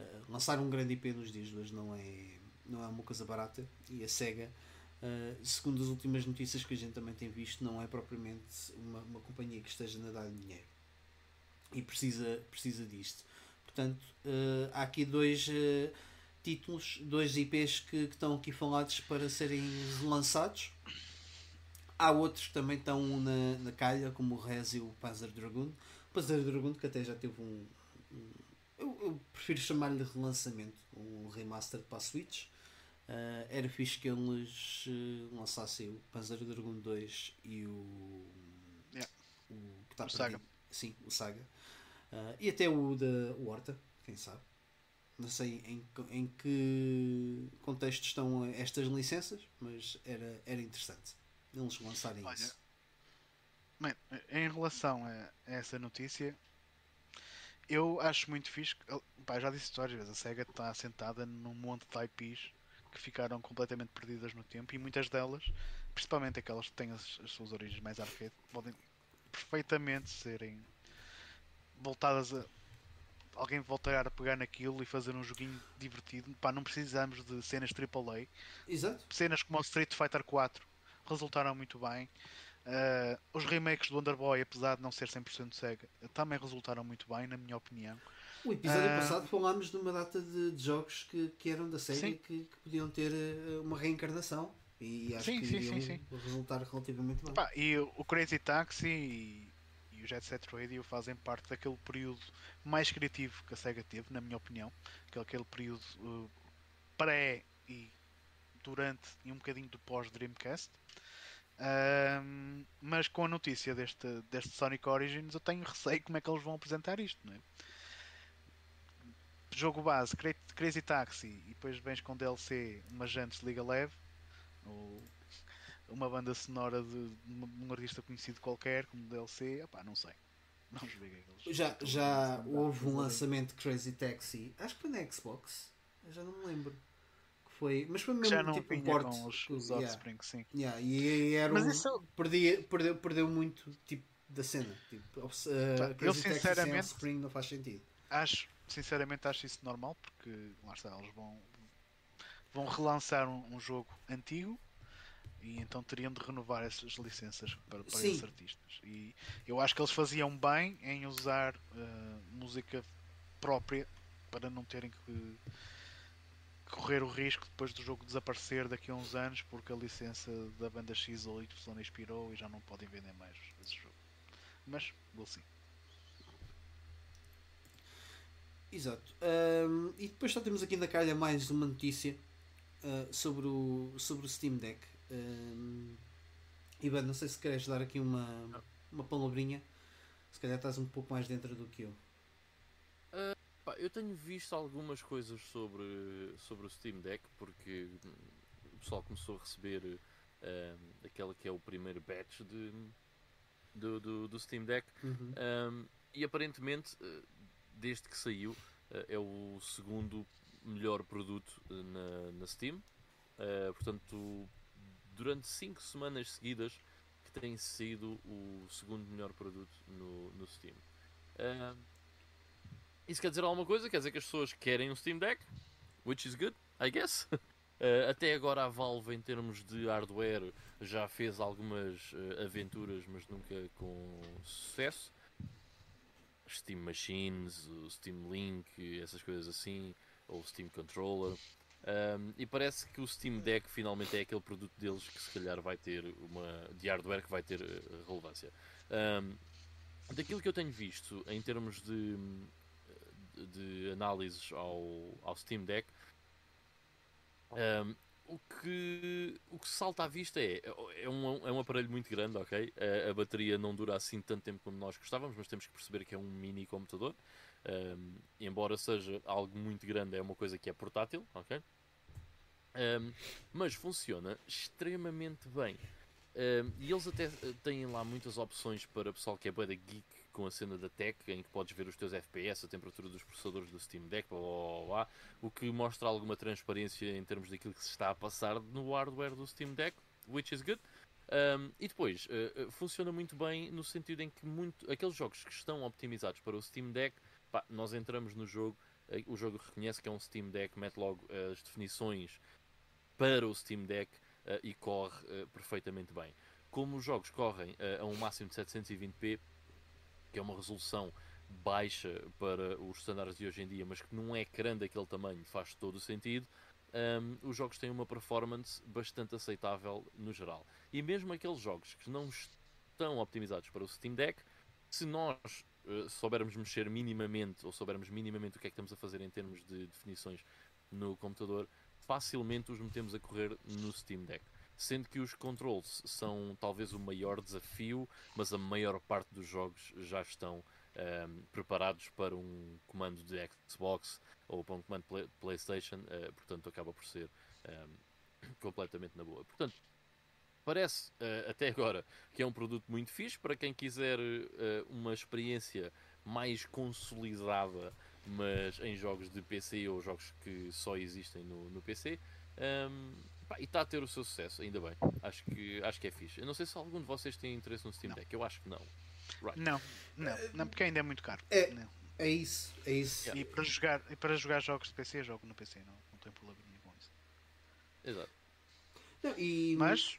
uh, lançar um grande IP nos dias de hoje não é, não é uma coisa barata e a SEGA, uh, segundo as últimas notícias que a gente também tem visto, não é propriamente uma, uma companhia que esteja a dar dinheiro e precisa, precisa disto. Portanto, uh, há aqui dois títulos, dois IPs que, que, estão aqui falados para serem lançados. Há outros que também estão na, na calha, como o Rez e o Panzer Dragoon. O Panzer Dragoon que até já teve um eu, eu, prefiro chamar-lhe relançamento, um remaster para a Switch. Uh, era fixe que eles uh, lançassem o Panzer Dragoon 2 e o. Yeah. O, que está o Saga. Sim, o Saga. Uh, e até o da Horta, quem sabe. Não sei em, em que contexto estão estas licenças, mas era, era interessante eles lançarem Olha, isso. Man, em relação a essa notícia, eu acho muito fixe. Pá, já disse várias vezes, a SEGA está assentada num monte de IPs que ficaram completamente perdidas no tempo e muitas delas, principalmente aquelas que têm as, as suas origens mais arcade, podem perfeitamente serem voltadas a alguém voltar a pegar naquilo e fazer um joguinho divertido. Pá, não precisamos de cenas AAA. Exato. Cenas como o Street Fighter 4 resultaram muito bem. Uh, os remakes do Underboy, apesar de não ser 100% Sega, também resultaram muito bem, na minha opinião. O episódio uh, passado falámos de uma data de, de jogos que, que eram da Sega e que, que, podiam ter uh, uma reencarnação. E acho sim, que sim, sim, sim. resultar relativamente bem. Pá, e o Crazy Taxi e, e o Jet Set Radio fazem parte daquele período mais criativo que a SEGA teve, na minha opinião, que é aquele período uh, pré e durante e um bocadinho do pós Dreamcast. Um, mas com a notícia deste, deste Sonic Origins, eu tenho receio como é que eles vão apresentar isto. Não é? Jogo base, Crazy Taxi, e depois vens com DLC, uma Jantes Liga Leve, ou uma banda sonora de, um artista conhecido qualquer, como DLC, opá, não sei. Não eles já já houve um lançamento de Crazy Taxi, acho que foi na Xbox, eu já não me lembro foi, mas foi mesmo já não tipo um porte com os, os yeah. Offspring, sim. Yeah, e era mas um, isso... perdia, perdeu, perdeu muito tipo da cena. Tipo, uh, eu sinceramente Offspring não faz sentido. Acho, sinceramente acho isso normal porque lá está, eles vão vão relançar um, um jogo antigo e então teriam de renovar essas licenças para, para esses artistas. E eu acho que eles faziam bem em usar uh, música própria para não terem que correr o risco depois do jogo desaparecer daqui a uns anos porque a licença da banda X ou Y expirou e já não podem vender mais esse jogo. Mas, we'll see. Exato. Um, e depois só temos aqui na calha mais uma notícia uh, sobre, o, sobre o Steam Deck. Um, Ivan, não sei se queres dar aqui uma, uma palavrinha. Se calhar estás um pouco mais dentro do que eu. Uh, Pá, eu tenho visto algumas coisas sobre, sobre o Steam Deck porque o pessoal começou a receber um, aquela que é o primeiro batch de, do, do, do Steam Deck. Uhum. um, e aparentemente eh, desde que saiu eh, é o segundo melhor produto eh, na, na Steam. Uh, portanto durante 5 semanas seguidas que tem sido o segundo melhor produto no, no Steam. Uh, isso quer dizer alguma coisa? Quer dizer que as pessoas querem um Steam Deck? Which is good, I guess. Uh, até agora a Valve, em termos de hardware, já fez algumas uh, aventuras, mas nunca com sucesso. Steam Machines, o Steam Link, essas coisas assim, ou o Steam Controller. Um, e parece que o Steam Deck finalmente é aquele produto deles que se calhar vai ter uma de hardware que vai ter uh, relevância. Um, daquilo que eu tenho visto em termos de de análises ao, ao Steam Deck, um, o, que, o que salta à vista é, é, um, é um aparelho muito grande, ok? A, a, bateria não dura assim tanto tempo como nós gostávamos, mas temos que perceber que é um mini computador. Um, embora seja algo muito grande, é uma coisa que é portátil, ok? Um, mas funciona extremamente bem. Um, e eles até têm lá muitas opções para pessoal que é boa geek com a cena da tech, em que podes ver os teus FPS, a temperatura dos processadores do Steam Deck, blá, blá, blá, o que mostra alguma transparência em termos daquilo que se está a passar no hardware do Steam Deck, which is good. Um, e depois, uh, funciona muito bem no sentido em que muito, aqueles jogos que estão optimizados para o Steam Deck pá, nós entramos no jogo, eh, o jogo reconhece que é um Steam Deck, mete logo eh, as definições para o Steam Deck uh, e corre uh, perfeitamente bem. Como os jogos correm uh, a um máximo de 720p, que é uma resolução baixa para os estándares de hoje em dia, mas que num ecrã daquele tamanho faz todo o sentido, um, os jogos têm uma performance bastante aceitável no geral. E mesmo aqueles jogos que não estão optimizados para o Steam Deck, se nós uh, soubermos mexer minimamente ou soubermos minimamente o que é que estamos a fazer em termos de definições no computador, facilmente os metemos a correr no Steam Deck. Sendo que os controls são talvez o maior desafio, mas a maior parte dos jogos já estão um, preparados para um comando de Xbox ou para um comando play PlayStation, uh, portanto acaba por ser um, completamente na boa. Portanto, parece uh, até agora que é um produto muito fixe para quem quiser uh, uma experiência mais consolidada mas em jogos de PC ou jogos que só existem no, no PC. Um, pá, e está a ter o seu sucesso, ainda bem. Acho que, acho que é fixe. Eu não sei se algum de vocês tem interesse no Steam Deck, eu acho que não. Right. Não, não, não, porque ainda é muito caro. É, não. é isso, é isso. Yeah. E, para jogar, e para jogar jogos de PC, jogo no PC, não, não tem problema nenhum com isso. Exato. Não, e, mas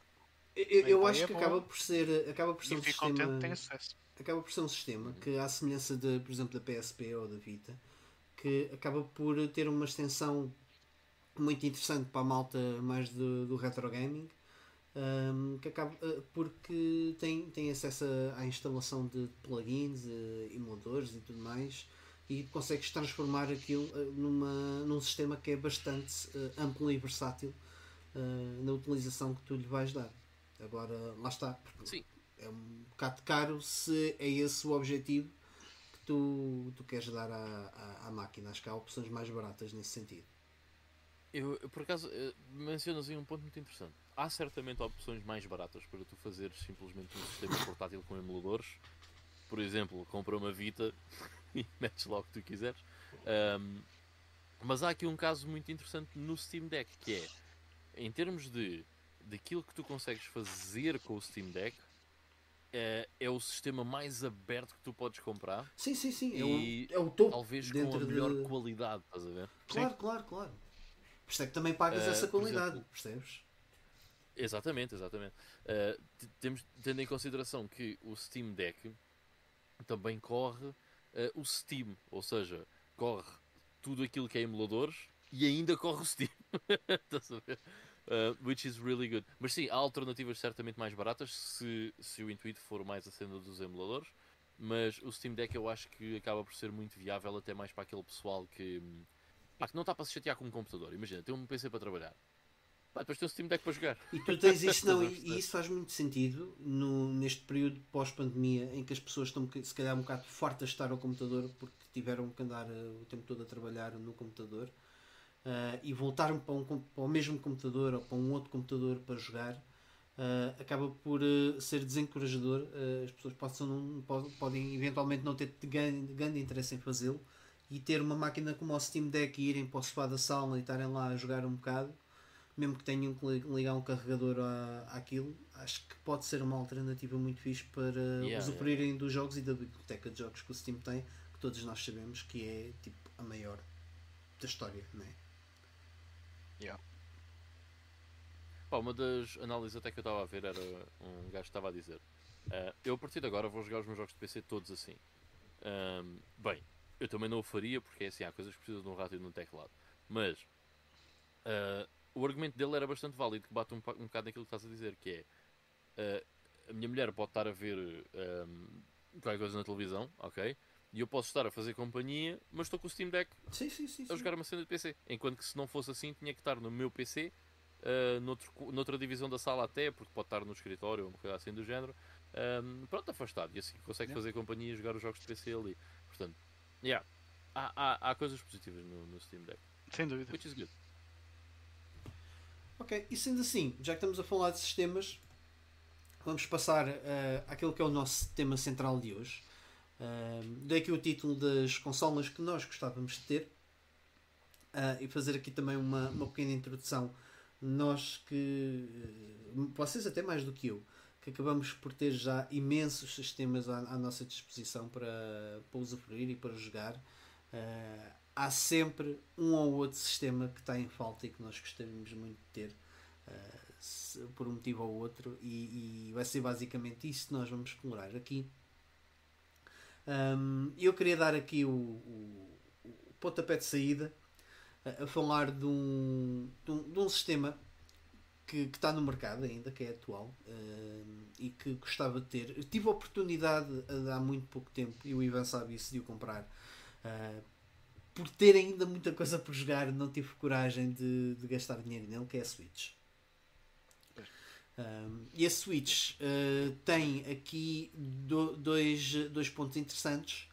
eu, eu acho é que acaba por ser, acaba por ser um sistema. Contente, tem acesso. Acaba por ser um sistema que, à semelhança de, por exemplo, da PSP ou da Vita, que acaba por ter uma extensão muito interessante para a malta mais do, do retro gaming um, que acaba, uh, porque tem, tem acesso à instalação de plugins, uh, emuladores e tudo mais e consegues transformar aquilo uh, numa, num sistema que é bastante amplo e versátil na utilização que tu lhe vais dar. Agora, lá está. É um bocado caro se é esse o objetivo tu, tu queres dar à, à, à, máquina. Acho que há opções mais baratas nesse sentido. Eu, por acaso, eh, mencionas aí um ponto muito interessante. Há certamente opções mais baratas para tu fazeres simplesmente um sistema portátil com emuladores. Por exemplo, compra uma Vita e metes lá o que tu quiseres. Um, mas há aqui um caso muito interessante no Steam Deck, que é, em termos de daquilo que tu consegues fazer com o Steam Deck, é, é o sistema mais aberto que tu podes comprar. Sim, sim, sim. É o, é o topo. Talvez com a melhor de... qualidade, estás a ver? Claro, sim. claro, claro. Por isso é que também pagas uh, essa qualidade, exemplo, percebes? Exatamente, exatamente. Uh, temos, tendo em consideração que o Steam Deck também corre uh, o Steam, ou seja, corre tudo aquilo que é emuladores e ainda corre o Steam. Estás a ver? Uh, which is really good. Mas sim, há alternativas certamente mais baratas se, se o intuito for mais a cena dos emuladores. Mas o Steam Deck eu acho que acaba por ser muito viável, até mais para aquele pessoal que, pá, que não está para se chatear com um computador. Imagina, tem um PC para trabalhar. Pá, depois tem um Steam Deck para jogar. E tu tens isso, não, e, isso faz muito sentido no, neste período pós-pandemia em que as pessoas estão se calhar um bocado fartas de estar ao computador porque tiveram que andar uh, o tempo todo a trabalhar no computador uh, e voltaram para, um, para, o mesmo computador ou para um outro computador para jogar, uh, acaba por uh, ser desencorajador. as pessoas possam, não, podem eventualmente não ter grande, grande interesse em fazê-lo e ter uma máquina como o Steam Deck e irem para o sofá da sala e estarem lá a jogar um bocado, mesmo que tenham que ligar um carregador à, àquilo, acho que pode ser uma alternativa muito fixe para yeah, usufruírem yeah. dos jogos e da biblioteca de jogos que o Steam tem, que todos nós sabemos que é tipo a maior da história, não é? Yeah. Pá, uma das análises até que eu estava a ver era um gajo que estava a dizer uh, eu a partir de agora vou jogar os meus jogos de PC todos assim. Um, bem, eu também não o faria porque é assim, há coisas que precisam de um rato e de um teclado. Mas uh, o argumento dele era bastante válido, que bate um, um bocado naquilo que estás a dizer, que é uh, a minha mulher pode estar a ver um, qualquer coisa na televisão, ok? E eu posso estar a fazer companhia, mas estou com o Steam Deck sim, sim, sim, a jogar uma cena de PC. Enquanto que se não fosse assim, tinha que estar no meu PC, uh, noutro, noutra divisão da sala até, porque pode estar no escritório ou uma coisa assim do género. Um, pronto, afastado. E assim consegue fazer companhia e jogar os jogos de PC ali. Portanto, yeah, há, há, há coisas positivas no, no, Steam Deck. Sem dúvida. Which is good. Ok, e sendo assim, já que estamos a falar de sistemas, vamos passar uh, àquele que é o nosso tema central de hoje Uh, dei aqui o título das consolas que nós gostávamos de ter uh, e fazer aqui também uma, uma pequena introdução. Nós que, uh, vocês até mais do que eu, que acabamos por ter já imensos sistemas à, à nossa disposição para, para usufruir e para jogar. Uh, há sempre um ou outro sistema que está em falta e que nós gostaríamos muito de ter uh, se, por um motivo ou outro e, e, vai ser basicamente isso que nós vamos explorar aqui um, eu queria dar aqui o, o, o pontapé de saída a, a falar de um, de um, de um sistema que, está no mercado ainda, que é atual uh, e que gostava de ter. Eu tive a oportunidade há muito pouco tempo, e o Ivan sabe isso, de o comprar. Uh, por ter ainda muita coisa por jogar, não tive coragem de, de gastar dinheiro nele, que é a Switch. Um, e a Switch uh, tem aqui do, dois, dois pontos interessantes,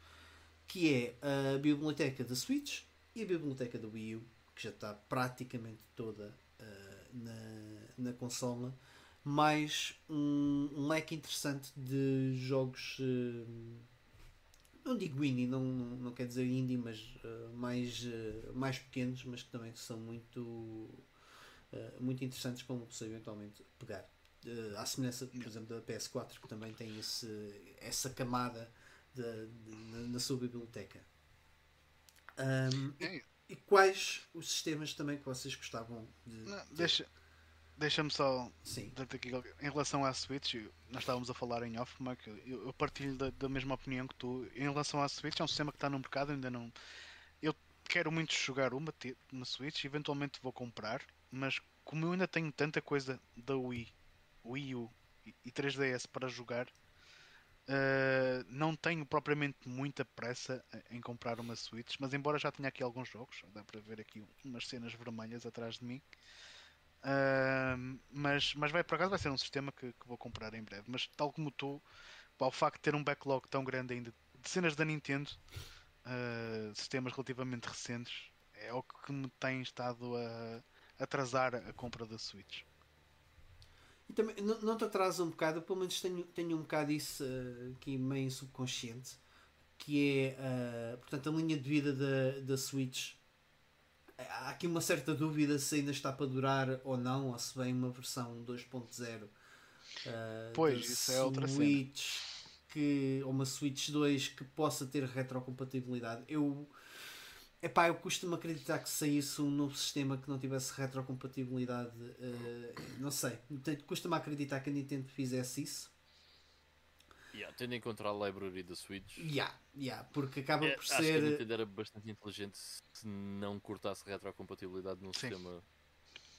que é a biblioteca da Switch e a biblioteca da Wii U, que já está praticamente toda na, na consola, mais um, um leque interessante de jogos. Uh, não digo indie, não, não, não quer dizer indie, mas uh, mais, uh, mais pequenos, mas que também são muito, muito interessantes para uma pessoa eventualmente pegar. à semelhança, por exemplo, da PS4, que também tem esse, essa camada de, de, na, na sua biblioteca. Um, e, e quais os sistemas também que vocês gostavam de. Não, deixa, deixa-me só. Sim. Aqui, em relação à Switch, nós estávamos a falar em off, Mark, eu, eu partilho da, da, mesma opinião que tu. Em relação à Switch, é um sistema que está no mercado, ainda não. Eu quero muito jogar uma na Switch, eventualmente vou comprar, mas como eu ainda tenho tanta coisa da Wii, Wii U e 3DS para jogar, Uh, não tenho propriamente muita pressa em comprar uma Switch, mas embora já tenha aqui alguns jogos, dá para ver aqui umas cenas vermelhas atrás de mim. Mas, mas vai por acaso vai ser um sistema que, que, vou comprar em breve. Mas tal como tu, pá, o facto de ter um backlog tão grande ainda de cenas da Nintendo, uh, sistemas relativamente recentes, é o que me tem estado a atrasar a compra da Switch. E também, não, não te atrasa um bocado, pelo menos tenho, tenho um bocado isso uh, aqui meio subconsciente, que é, uh, portanto, a linha de vida da, da Switch. Há aqui uma certa dúvida se ainda está para durar ou não, ou se vem uma versão 2.0 uh, pois, isso é outra Switch cena. que ou uma Switch 2 que possa ter retrocompatibilidade. Eu Epá, eu costumo acreditar que saísse um novo sistema que não tivesse retrocompatibilidade. Uh, não sei. Custa-me acreditar que a Nintendo fizesse isso. Yeah, tendo em conta a library da Switch. Yeah, yeah, porque acaba é, por acho ser. Que a Nintendo era bastante inteligente se não cortasse retrocompatibilidade no sistema,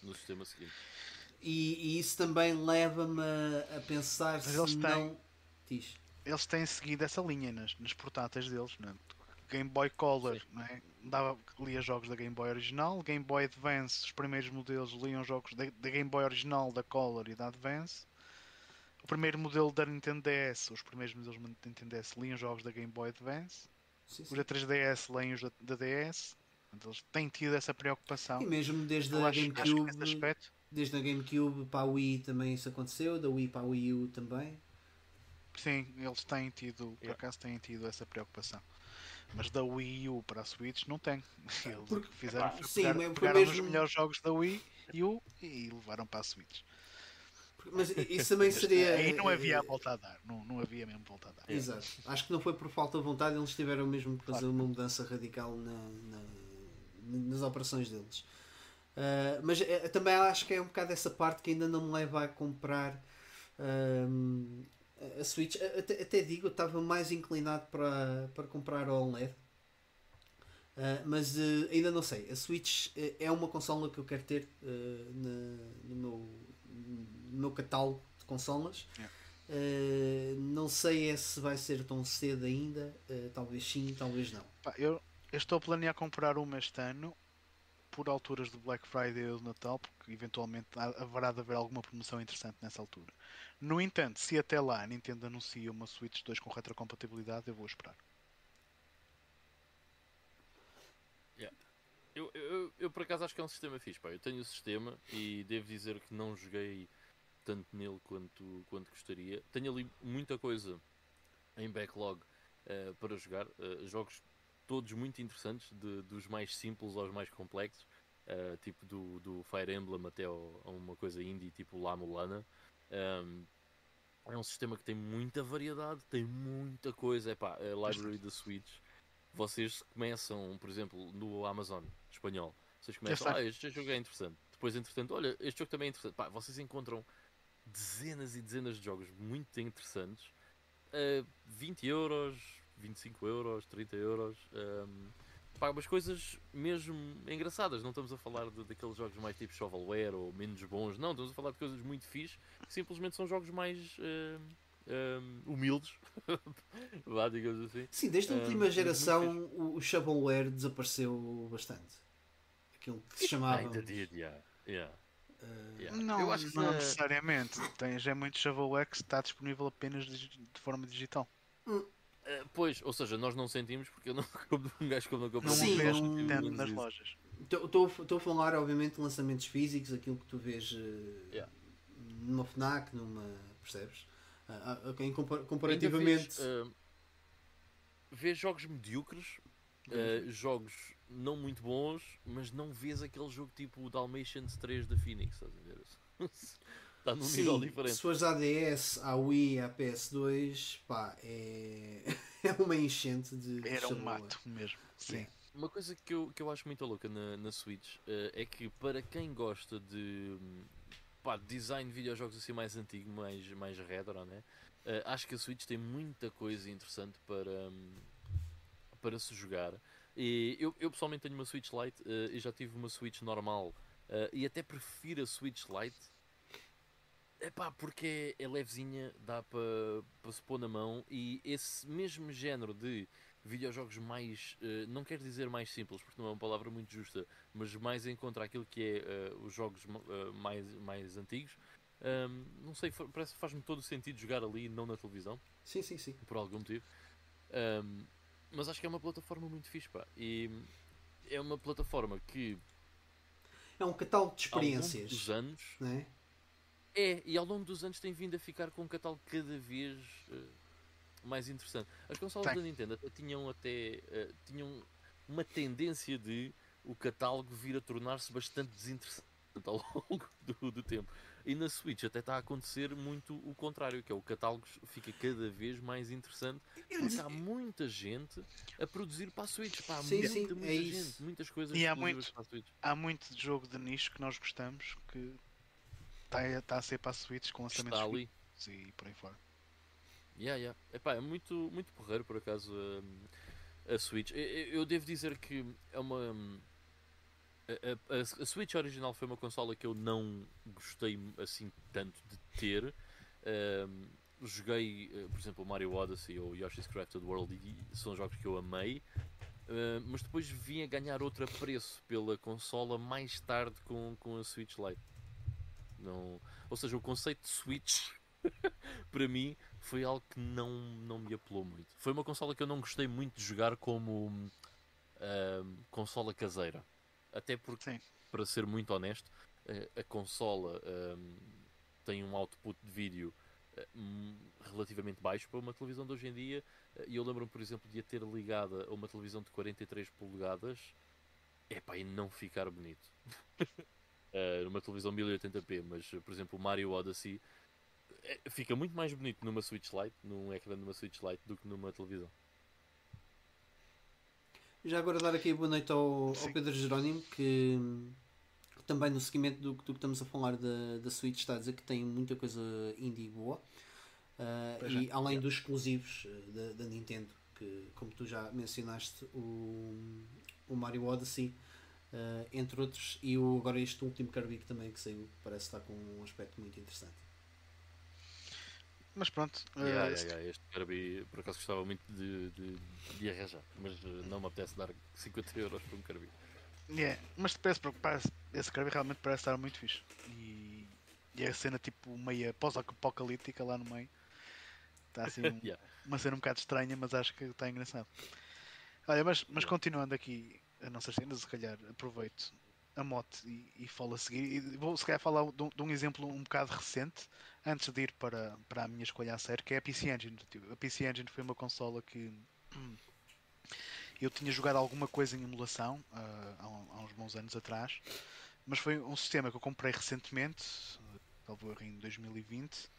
no sistema seguinte. E, e isso também leva-me a, a, pensar Mas se eles não. Diz. Eles têm seguido essa linha nas, nas portáteis deles, não é? Game Boy Color, não é? Dava, lia jogos da Game Boy original, Game Boy Advance, os primeiros modelos liam jogos da, da Game Boy original, da Color e da Advance. O primeiro modelo da Nintendo DS, os primeiros modelos da Nintendo DS liam jogos da Game Boy Advance. Sim, sim. Os da 3DS leem os da, da DS. Eles têm tido essa preocupação. E mesmo desde a GameCube, desde a GameCube para a Wii também isso aconteceu, da Wii para a Wii U também. Sim, eles têm tido, por acaso têm tido essa preocupação. Mas da Wii U para a Switch não tem. Eles porque, fizeram epá, sim, pegar, pegaram mesmo... os melhores jogos da Wii U e levaram para a Switch. Mas isso também seria. Aí não havia volta a dar. Não, não havia mesmo volta a dar. Exato. Acho que não foi por falta de vontade, eles tiveram mesmo que fazer claro. uma mudança radical na, na, nas operações deles. Uh, mas é, também acho que é um bocado essa parte que ainda não me leva a comprar a Switch, até, até digo, eu estava mais inclinado para, para comprar a OLED. Uh, mas uh, ainda não sei. A Switch uh, é uma consola que eu quero ter na, no, meu, no meu catálogo de consolas. Yeah. não sei é se vai ser tão cedo ainda. talvez sim, talvez não. Pá, eu, eu, estou a planear comprar uma este ano por alturas do Black Friday ou do Natal, porque eventualmente haverá de haver alguma promoção interessante nessa altura. No entanto, se até lá a Nintendo anuncia uma Switch 2 com retrocompatibilidade, eu vou esperar. Yeah. Eu, eu, eu, por acaso acho que é um sistema fixe. Pá. Eu tenho o sistema e devo dizer que não joguei tanto nele quanto, quanto gostaria. Tenho ali muita coisa em backlog uh, para jogar. Uh, jogos todos muito interessantes, de, dos mais simples aos mais complexos, uh, tipo do, do Fire Emblem até ao, a uma coisa indie, tipo La Mulana. Um, é um sistema que tem muita variedade, tem muita coisa. Epá, a library da Switch vocês começam, por exemplo, no Amazon espanhol, vocês começam, ah, este jogo é interessante. Depois, entretanto, olha, este jogo também é interessante. Pá, vocês encontram dezenas e dezenas de jogos muito interessantes a 20 euros, 25 euros, 30 euros. Um, pá, umas coisas mesmo engraçadas. Não estamos a falar de, daqueles jogos mais tipo shovelware ou menos bons. Não, estamos a falar de coisas muito fixe que simplesmente são jogos mais um, um, humildes. Vá, digamos assim. Sim, desde a Ah, última mas geração o, o shovelware desapareceu bastante. Aquilo que se chamava. Ainda did, yeah. yeah. Yeah. Não, Eu acho que não necessariamente. Tens é muito shovelware que está disponível apenas de, de forma digital. Eh, pois, ou seja, nós não sentimos porque eu não compro um gajo como não compra Não Sim, o vês não- dentro nas lojas. Estou a falar, obviamente, de lançamentos físicos, aquilo que tu vês eh, Yeah. numa FNAC, numa. percebes? Em compar- Ainda comparativamente. vês, eh, vês jogos medíocres, eh, jogos não muito bons, mas não vês aquele jogo tipo o Dalmatians 3 da Phoenix, estás a ver? Está num nível Sim, diferente. se fores à DS, à Wii, à PS2, pá, é, é uma enchente de. Era um mato mesmo. Sim. Uma coisa que eu, que eu acho muito louca na, na Switch eh, é que para quem gosta de pá, de design de videojogos assim mais antigo, mais, mais retro, né? Eh, acho que a Switch tem muita coisa interessante para, hum, para se jogar. E eu, eu pessoalmente tenho uma Switch Lite eh, e já tive uma Switch normal eh, e até prefiro a Switch Lite. Epá, porque é, é levezinha, dá para para se pôr na mão e esse mesmo género de videojogos mais, eh, não quero dizer mais simples, porque não é uma palavra muito justa, mas mais em contra aquilo que é os jogos mais, mais antigos. Ahm, não sei, parece que faz-me todo o sentido jogar ali não na televisão, Sim, sim, sim. por algum motivo. Ahm, mas acho que é uma plataforma muito fixe, pá. E é uma plataforma que É um catálogo de ao longo experiências. dos anos Não é? e ao longo dos anos tem vindo a ficar com um catálogo cada vez eh, mais interessante. As consolas da Nintendo até tinham até eh, tinham uma tendência de o catálogo vir a tornar-se bastante desinteressante ao longo do, do tempo. E na Switch até está a acontecer muito o contrário, que é o catálogo fica cada vez mais interessante porque há muita gente a produzir para a Switch. Pá, Sim, muita, sim, muita é gente, isso. muitas coisas E há muito. para a Switch. Há muito jogo de nicho que nós gostamos que está a, está a ser para a Switch com lançamentos Está ali. e por aí fora. Yeah, yeah. Epá, é muito, muito porreiro por acaso hum, a, Switch. Eu, eu devo dizer que é uma. A, a- a Switch original foi uma consola que eu não gostei assim tanto de ter. Hum, joguei, eh, por exemplo, Mario Odyssey ou Yoshi's Crafted World e são jogos que eu amei. Uh, mas depois vim a ganhar outro apreço pela consola mais tarde com, com a Switch Lite. Não, ou seja, o conceito de Switch para mim foi algo que não, não me apelou muito. Foi uma consola que eu não gostei muito de jogar como hum, consola caseira. Até porque, Sim. para ser muito honesto, eh, a consola hum, tem um output de vídeo eh, relativamente baixo para uma televisão de hoje em dia. Eh, E eu lembro-me, por exemplo, de a ter ligada a uma televisão de 43 polegadas epá, e não ficar bonito. Numa televisão 1080p, mas por exemplo o Mario Odyssey fica muito mais bonito numa Switch Lite, num ecrã de uma Switch Lite, do que numa televisão. Já agora dar aqui boa noite ao, ao. Pedro Jerónimo, que também no seguimento do, do que estamos a falar da, da Switch está a dizer que tem muita coisa indie boa. Pois e é. além dos exclusivos eh, da, da Nintendo, que como tu já mencionaste, o, o Mario Odyssey, ah, entre outros, e o, agora este último Kirby que também que saiu, parece estar com um aspecto muito interessante. Mas pronto. Yeah, eh, yeah, Este Kirby, por acaso gostava muito de, de, de arranjar, mas eh, não me apetece dar 50 euros por um Kirby. yeah, Mas parece, parece, esse Kirby realmente parece estar muito fixe. E, e a cena tipo meia pós-apocalíptica lá no meio. Está assim um- Yeah. uma cena um bocado estranha, mas acho que está engraçado. Olha, mas, mas continuando aqui a nossa cena, se calhar aproveito a mote e, e falo a seguir. E vou se calhar falar de um, de um exemplo um bocado recente, antes de ir para, para a minha escolha a sério, que é a PC Engine. A PC Engine foi uma consola que hum, eu tinha jogado alguma coisa em emulação ah, há, há uns bons anos atrás, mas foi um sistema que eu comprei recentemente, talvez em 2020.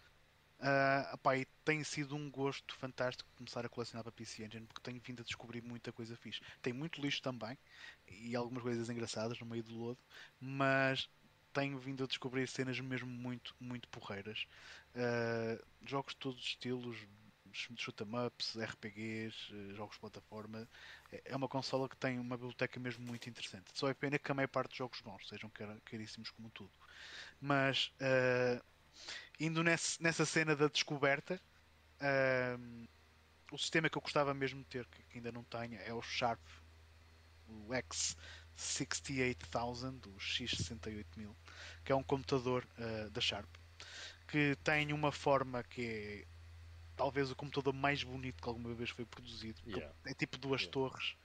Uh, epá, e tem sido um gosto fantástico começar a colecionar para PC Engine porque tenho vindo a descobrir muita coisa fixe. Tem muito lixo também e algumas coisas engraçadas no meio do lodo, mas tenho vindo a descobrir cenas mesmo muito, muito porreiras. Uh, jogos de todos os estilos, shoot 'em ups, RPGs, uh, jogos de plataforma. É, é uma consola que tem uma biblioteca mesmo muito interessante. Só é pena que a maior parte dos jogos bons sejam caríssimos como tudo. Mas uh, indo nesse, nessa cena da descoberta, um, o sistema que eu gostava mesmo de ter, que ainda não tenho, é o Sharp, o X68000, o X68000, que é um computador uh, da Sharp, que tem uma forma que é talvez o computador mais bonito que alguma vez foi produzido. Yeah. É tipo duas yeah. torres.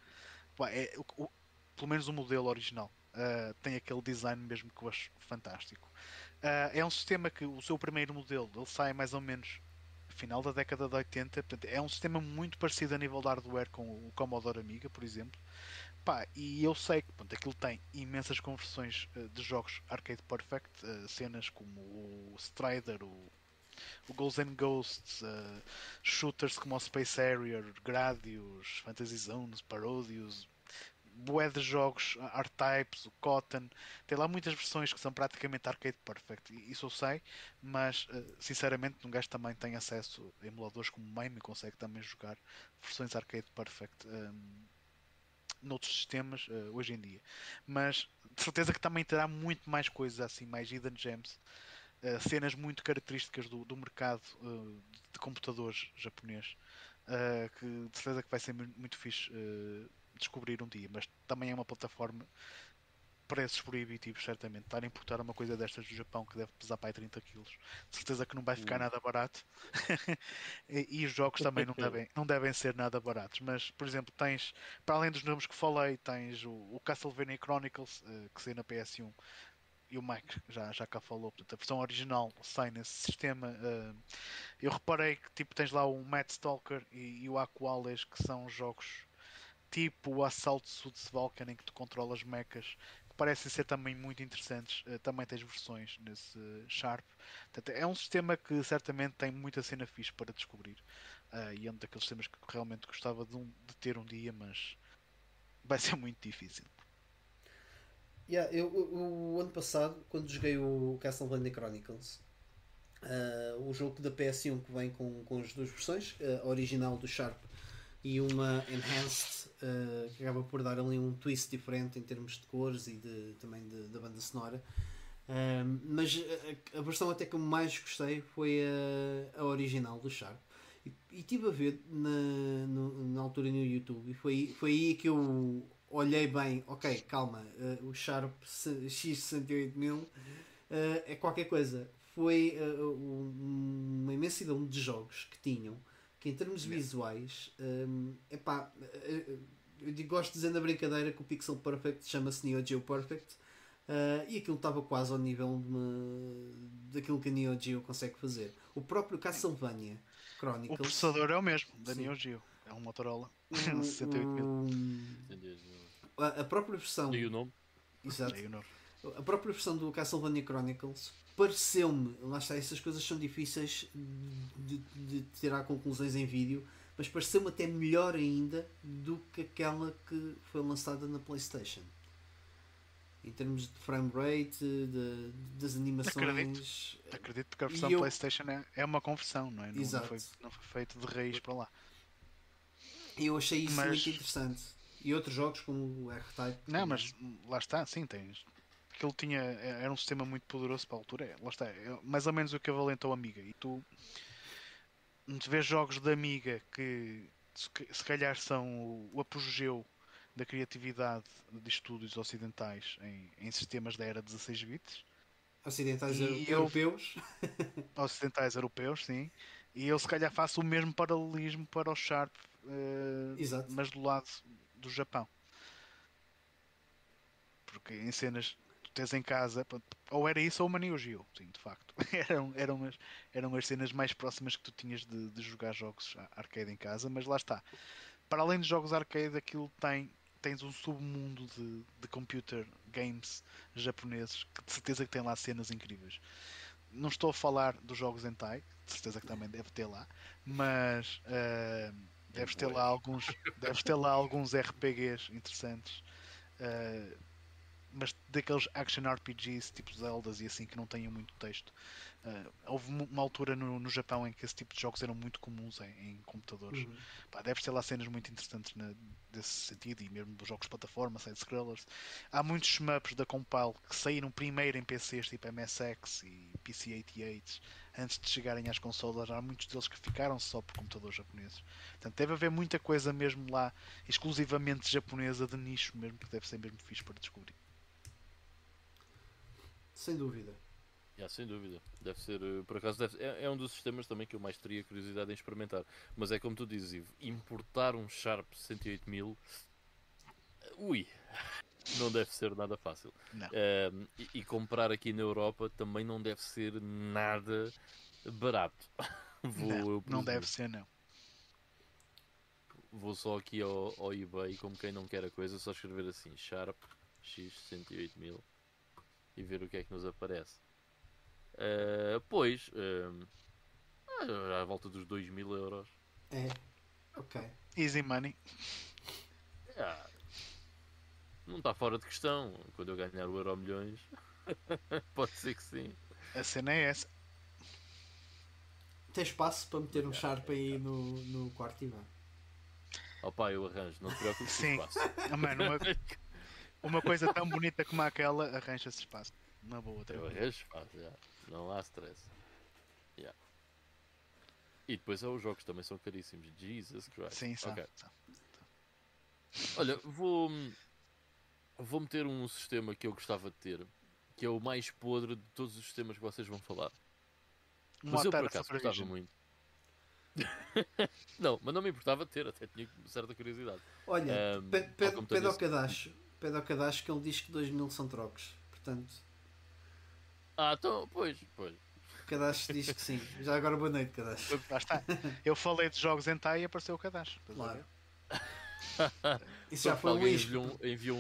É, o, o, pelo menos o modelo original. Uh, tem aquele design mesmo que eu acho fantástico. Uh, é um sistema que o seu primeiro modelo ele sai mais ou menos final da década de 80. Portanto, é um sistema muito parecido a nível de hardware com o Commodore Amiga, por exemplo. Pá, e eu sei que pronto, aquilo tem imensas conversões uh, de jogos Arcade Perfect, uh, cenas como o Strider, o, o Ghosts and Ghosts, uh, shooters como o Space Harrier, Gradius, Fantasy Zones, Parodius, bué de jogos, R-Types, o Cotton, tem lá muitas versões que são praticamente arcade perfect, isso eu sei, mas sinceramente um gajo também tem acesso a emuladores como MAME e consegue também jogar versões arcade perfect um, ehm, noutros sistemas uh, hoje em dia. Mas de certeza que também terá muito mais coisas assim, mais hidden gems. Uh, cenas muito características do, do mercado uh, de computadores japonês que de certeza que vai ser muito fixe descobrir um dia, mas também é uma plataforma preços proibitivos, certamente. Estar a importar uma coisa destas do Japão que deve pesar para aí 30 kg, de certeza que não vai ficar hum. nada barato. e, e, os jogos também não devem, não devem ser nada baratos. Mas, por exemplo, tens, para além dos nomes que falei, tens o, o Castlevania Chronicles, uh, que saiu na PS1. E o Mike já, já cá falou, portanto, a versão original sai nesse sistema. Uh, eu reparei que tipo, tens lá o Mad Stalker e, e o Aquales, que são jogos tipo o Assault Suits Vulcan em que tu controlas mechas parecem ser também muito interessantes. Uh, também tens versões nesse Sharp. Portanto, é um sistema que certamente tem muita cena fixe para descobrir. Uh, e é um daqueles sistemas que realmente gostava de, um, de, ter um dia, mas vai ser muito difícil. Yeah, eu, o ano passado, quando joguei o Castlevania Chronicles, uh, o jogo da PS1 que vem com, com as duas versões, a original do Sharp e uma enhanced uh, que acaba por dar ali um twist diferente em termos de cores e de, também da banda sonora. Uh, mas a, a, versão até que eu mais gostei foi a, a original do Sharp. E, estive a ver na, no, na altura no YouTube e foi, foi aí que eu olhei bem, ok, calma, uh, o Sharp X68000 uh, é qualquer coisa. Foi uma imensidão de jogos que tinham que em termos visuais, um, epá, eh, eu gosto de dizer na brincadeira que o Pixel Perfect chama-se Neo Geo Perfect uh, e aquilo estava quase ao nível de, daquilo que a Neo Geo consegue fazer. O próprio Castlevania Chronicles. O processador é o mesmo, da Sim. Neo Geo. É um Motorola o, 68000. A, a própria versão. E o nome? Exato. A própria versão do Castlevania Chronicles pareceu-me, lá está, essas coisas são difíceis de, de, tirar conclusões em vídeo, mas pareceu-me até melhor ainda do que aquela que foi lançada na PlayStation. Em termos de frame rate, de, das animações. Acredito, acredito que a versão eu... PlayStation é, é uma conversão, não é? Não, Exato. Não, foi, não foi feito de raiz para lá. Eu achei isso mas... muito interessante. E outros jogos como o R-Type. Não, mas lá está, sim, tens ele tinha é, era um sistema muito poderoso para a altura. É, lá está, é mais ou menos o que avalenta o Amiga. E tu, vês jogos da Amiga que se calhar são o apogeu da criatividade de estudos ocidentais em, em sistemas da era 16 bits. Ocidentais e europeus? Eu, ocidentais europeus, sim. E eu se calhar faço o mesmo paralelismo para o Sharp, uh, mas do lado do Japão. Porque em cenas tens em casa, ou era isso ou uma Neo Geo, sim, de facto. eram, eram, as, eram as cenas mais próximas que tu tinhas de, de jogar jogos arcade em casa, mas lá está. Para além de jogos arcade, aquilo tem tens um submundo de, de computer games japoneses que de certeza que tem lá cenas incríveis. Não estou a falar dos jogos hentai, de certeza que também deve ter lá, mas uh, deves ter lá alguns, deves ter lá alguns RPGs interessantes, uh, mas daqueles action RPGs tipo Zeldas e assim que não tenham muito texto. Uh, houve uma altura no, no Japão em que esse tipo de jogos eram muito comuns em, em computadores. Uhum. Pá, deves ter lá cenas muito interessantes na, desse sentido e mesmo dos jogos de plataforma, side-scrollers. Há muitos shmups da Compile que saíram primeiro em PCs tipo MSX e PC-88 antes de chegarem às consolas. Há muitos deles que ficaram só por computadores japoneses. Portanto, deve haver muita coisa mesmo lá, exclusivamente japonesa, de nicho mesmo, que deve ser mesmo fixe para descobrir. Sem dúvida. Yeah, sem dúvida. Deve ser, eh, por acaso, deve- é, é um dos sistemas também que eu mais teria curiosidade em experimentar. Mas é como tu dizes, Ivo, importar um Sharp 108.000, ui, não deve ser nada fácil. Não. E, e comprar aqui na Europa também não deve ser nada barato. Vou, não, eu não deve ser, não. Vou só aqui ao, ao eBay, como quem não quer a coisa, só escrever assim, Sharp X 108.000 e ver o que é que nos aparece. Eh, pois, ah, à volta dos 2 mil euros. É. Ok. Easy money. Ah, não está fora de questão. Quando eu ganhar o Euro Milhões, pode ser que sim. A cena é essa. Tem espaço para meter um Sharp aí no, no quarto Ivan. Opa, eu arranjo, não te preocupes Sim. mano, uma, uma coisa tão bonita como aquela arranja-se espaço. Na boa, Eu arranjo espaço, já. não há stress. Já. E depois os jogos também são caríssimos. Jesus Christ. Sim, são. Ok. são. Olha, vou, vou meter um sistema que eu gostava de ter, que é o mais podre de todos os sistemas que vocês vão falar. Um Mas eu por acaso gostava muito. não, mas não me importava de ter, até tinha certa curiosidade. Olha, pede ao. Cadacho. Pede ao Cadacho que ele diz que 2 mil são trocos. Portanto, Ah, então, pois, pois. o Cadacho diz que sim. Já agora boa noite, Cadacho. Lá está. Eu falei de jogos em e apareceu o cadastro. Claro. ver? Isso já foi um enviou, um- enviou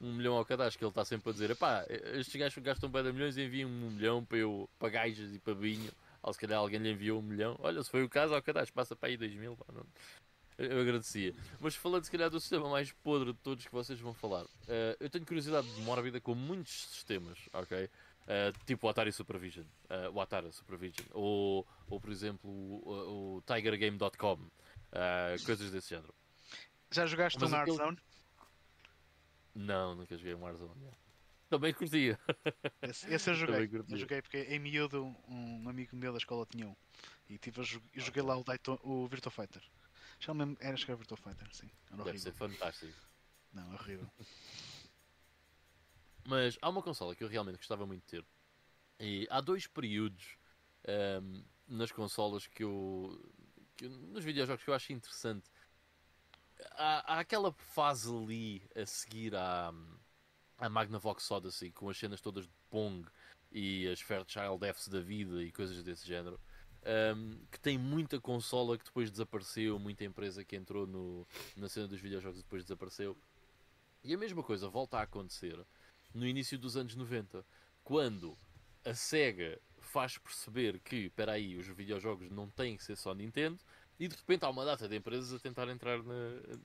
um, um milhão ao cadastro, que ele está sempre a dizer: pá, estes gajos gastam bem de milhões e enviam um milhão para, eu, para gajas e para vinho. Ou se calhar alguém lhe enviou um milhão. Olha, se foi o caso, ao cadastro, passa para aí 2 mil. pá, não- Eu agradecia. Mas falando se calhar do sistema mais podre de todos que vocês vão falar, eh, eu tenho curiosidade mórbida com muitos sistemas, ok? Eh, tipo o Atari Supervision, eh, o Atari Supervision, ou, ou por exemplo o, o TigerGame.com, coisas desse género. Já jogaste Mas um aquele- Warzone? Não, nunca joguei um Warzone. yeah. Também curtia. Esse, esse eu joguei. Eu joguei porque em miúdo um amigo meu da escola tinha um. E tive a joguei lá o, Dayton, o Virtua Fighter. Me era era Virtua Fighter, sim. Era Deve ser fantástico. Não, é horrível. Mas há uma consola que eu realmente gostava muito de ter. E há dois períodos ehm, nas consolas que eu, que eu- nos videojogos que eu acho interessante. Há, há aquela fase ali a seguir à, à Magnavox Odyssey com as cenas todas de Pong e as Fairchild Fs da vida e coisas desse género. Ehm, que tem muita consola que depois desapareceu, muita empresa que entrou no, na cena dos videojogos e depois desapareceu. E a mesma coisa volta a acontecer no início dos anos 90, quando a SEGA faz perceber que, espera aí, os videojogos não têm que ser só Nintendo, e de repente há uma data de empresas a tentar entrar na,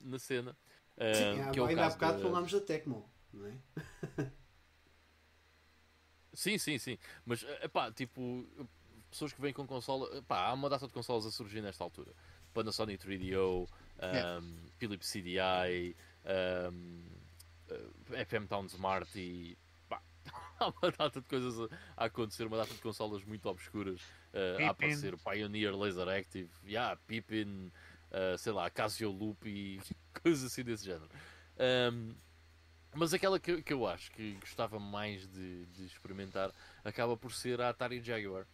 na cena. ah, Sim, que é o ainda há caso bocado da- falámos da Tecmo, não é? Sim, sim, sim. Mas, pá, tipo, pessoas que vêm com consola. Pá, há uma data de consolas a surgir nesta altura. Panasonic 3DO, um, Yeah. Philips CDI, um, uh, FM Town Smart e. Pá, há uma data de coisas a, acontecer, uma data de consolas muito obscuras uh, a aparecer. Pioneer Laser Active, yeah, Pippin, uh, sei lá, Casio Loop e coisas assim desse género. Um, mas aquela que, que eu acho que gostava mais de, de experimentar acaba por ser a Atari Jaguar.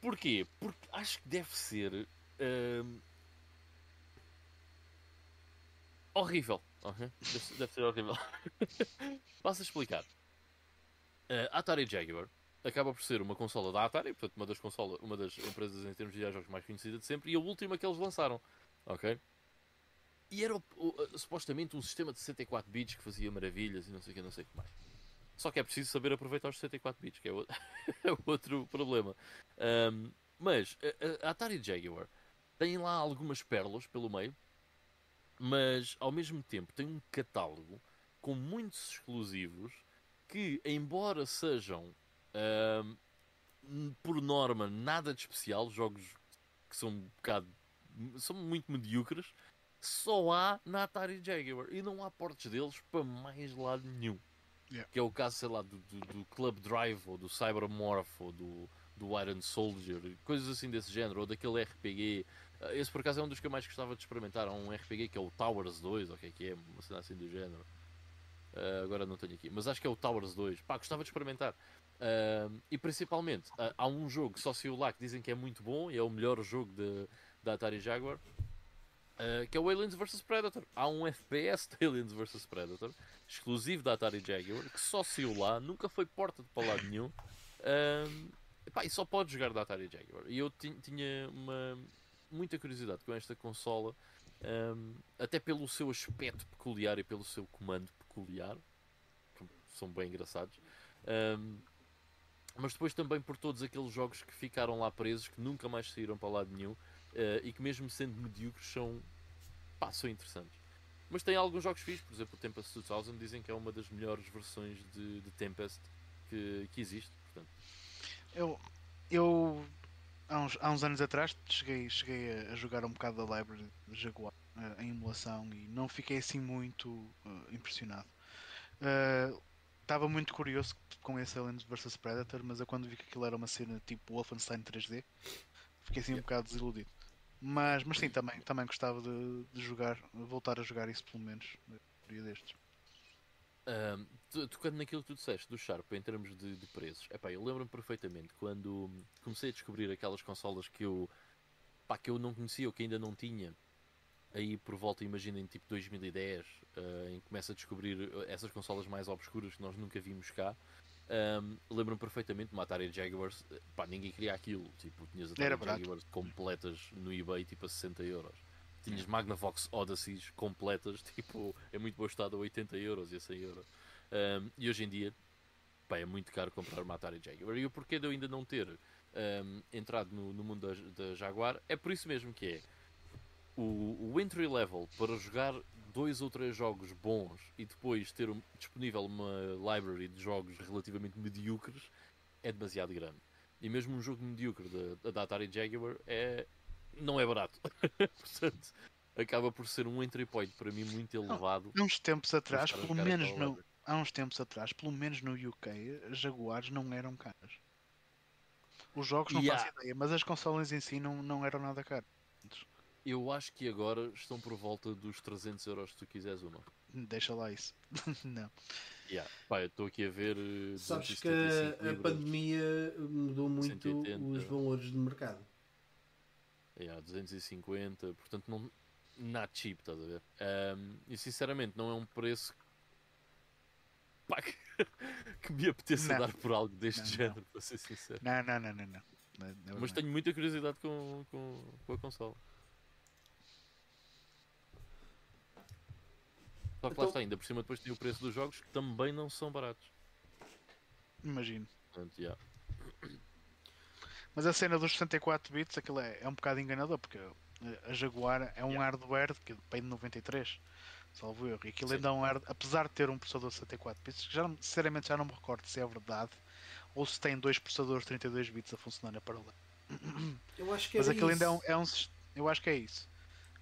Porquê? Porque acho que deve ser hum, horrível. ok? Deve, ser- deve ser horrível. Passo a explicar. Uh, Atari Jaguar acaba por ser uma consola da Atari, portanto, uma das, consola, uma das empresas em termos de videojogos mais conhecidas de sempre, e a última que eles lançaram. Ok? E era o- o- supostamente um sistema de 64 bits que fazia maravilhas e não sei o que, não sei o que mais. Só que é preciso saber aproveitar os 64 bits, que é, o- é outro problema. Um, Mas a, Atari Jaguar tem lá algumas pérolas pelo meio, mas ao mesmo tempo tem um catálogo com muitos exclusivos que, embora sejam ahm, por norma nada de especial, jogos que são um bocado são muito medíocres, só há na Atari Jaguar e não há portes deles para mais lado nenhum. Yeah. Que é o caso, sei lá, do, do, do Club Drive ou do Cybermorph ou do, do Iron Soldier, coisas assim desse género, ou daquele RPG. Ah, Esse por acaso é um dos que eu mais gostava de experimentar. Há um RPG que é o Towers 2, ou o que é que é, uma cena assim do género. Ah, agora não tenho aqui, mas acho que é o Towers 2. Pá, gostava de experimentar. Ah, e principalmente, ah, há um jogo só saiu lá que dizem que é muito bom e é o melhor jogo de, da Atari Jaguar. Ah, que é o Aliens vs Predator. Há um FPS de Aliens vs Predator, exclusivo da Atari Jaguar, que só saiu lá, nunca foi porta de para lado nenhum. Ah, epá, e só pode jogar da Atari Jaguar. E eu ti- tinha uma, muita curiosidade com esta consola, um, até pelo seu aspecto peculiar e pelo seu comando peculiar, que são bem engraçados. Um, mas depois também por todos aqueles jogos que ficaram lá presos, que nunca mais saíram para lado nenhum, eh, e que mesmo sendo medíocres são, pá, são interessantes. Mas tem alguns jogos fixos, por exemplo o Tempest 2000 dizem que é uma das melhores versões de, de Tempest que, que existe. Portanto, Eu, eu há, uns, há uns anos atrás cheguei, cheguei a- jogar um bocado da library de Jaguar eh, em emulação e não fiquei assim muito eh, impressionado. Estava muito curioso com esse Aliens vs Predator, mas eu quando vi que aquilo era uma cena tipo Wolfenstein 3D, fiquei assim um Yeah. bocado desiludido. Mas, mas sim, também, também gostava de, de jogar, voltar a jogar isso pelo menos, um dia destes. To- tocando naquilo que tu disseste do Sharp em termos de, de preços, epá, eu lembro-me perfeitamente quando comecei a descobrir aquelas consolas que eu, pá, que eu não conhecia ou que ainda não tinha, aí por volta, imaginem, tipo 2010, ah, em que começo a descobrir essas consolas mais obscuras que nós nunca vimos cá. Ahm, lembro-me perfeitamente de uma Atari Jaguars, eh, pá, ninguém queria aquilo, tipo, tinhas Atari. Jaguars completas no eBay, tipo a 60 euros. Tinhas Magnavox Odysseys completas, tipo, em muito bom estado a 80 euros e a 100 euros. Um, e hoje em dia, pá, é muito caro comprar uma Atari Jaguar. E o porquê de eu ainda não ter um, entrado no, no mundo da, da Jaguar é por isso mesmo que é o, o entry level para jogar dois ou três jogos bons e depois ter um- disponível uma library de jogos relativamente medíocres é demasiado grande. E mesmo um jogo medíocre da, da Atari Jaguar é, não é barato. Portanto, acaba por ser um entry point para mim muito elevado. Há uns tempos atrás, pelo menos no, há uns tempos atrás, pelo menos no UK, as Jaguars não eram caras. Os jogos não Yeah. faço ideia, mas as consolas em si não, não eram nada caras. Eu acho que agora estão por volta dos 300 euros se tu quiseres uma. Deixa lá isso. não. Yeah. Pá, eu estou aqui a ver. eh, Sabes que 275 a, pandemia mudou muito 180. os valores de mercado. Yeah, 250, portanto não. Not cheap, estás a ver? Ahm, e sinceramente não é um preço pá, que, que me apeteça Não. dar por algo deste Não, não. género, para ser sincero. Não, não, não, não, não. Não, não, Mas não. tenho muita curiosidade com, com, com a consola. Só que Então- lá está, ainda por cima depois tem o preço dos jogos que também não são baratos. Imagino. Portanto, yeah. Mas a cena dos 64 bits, aquilo é, é um bocado enganador, porque eh, a Jaguar é um Yeah. hardware que vem de 93, salvo erro. E aquilo Sim. ainda é um hard, apesar de ter um processador 64 bits, que já, sinceramente já não me recordo se é verdade ou se tem dois processadores 32 bits a funcionar na paralelo. Eu acho que Mas era aquilo isso. ainda é um, é um Eu acho que é isso.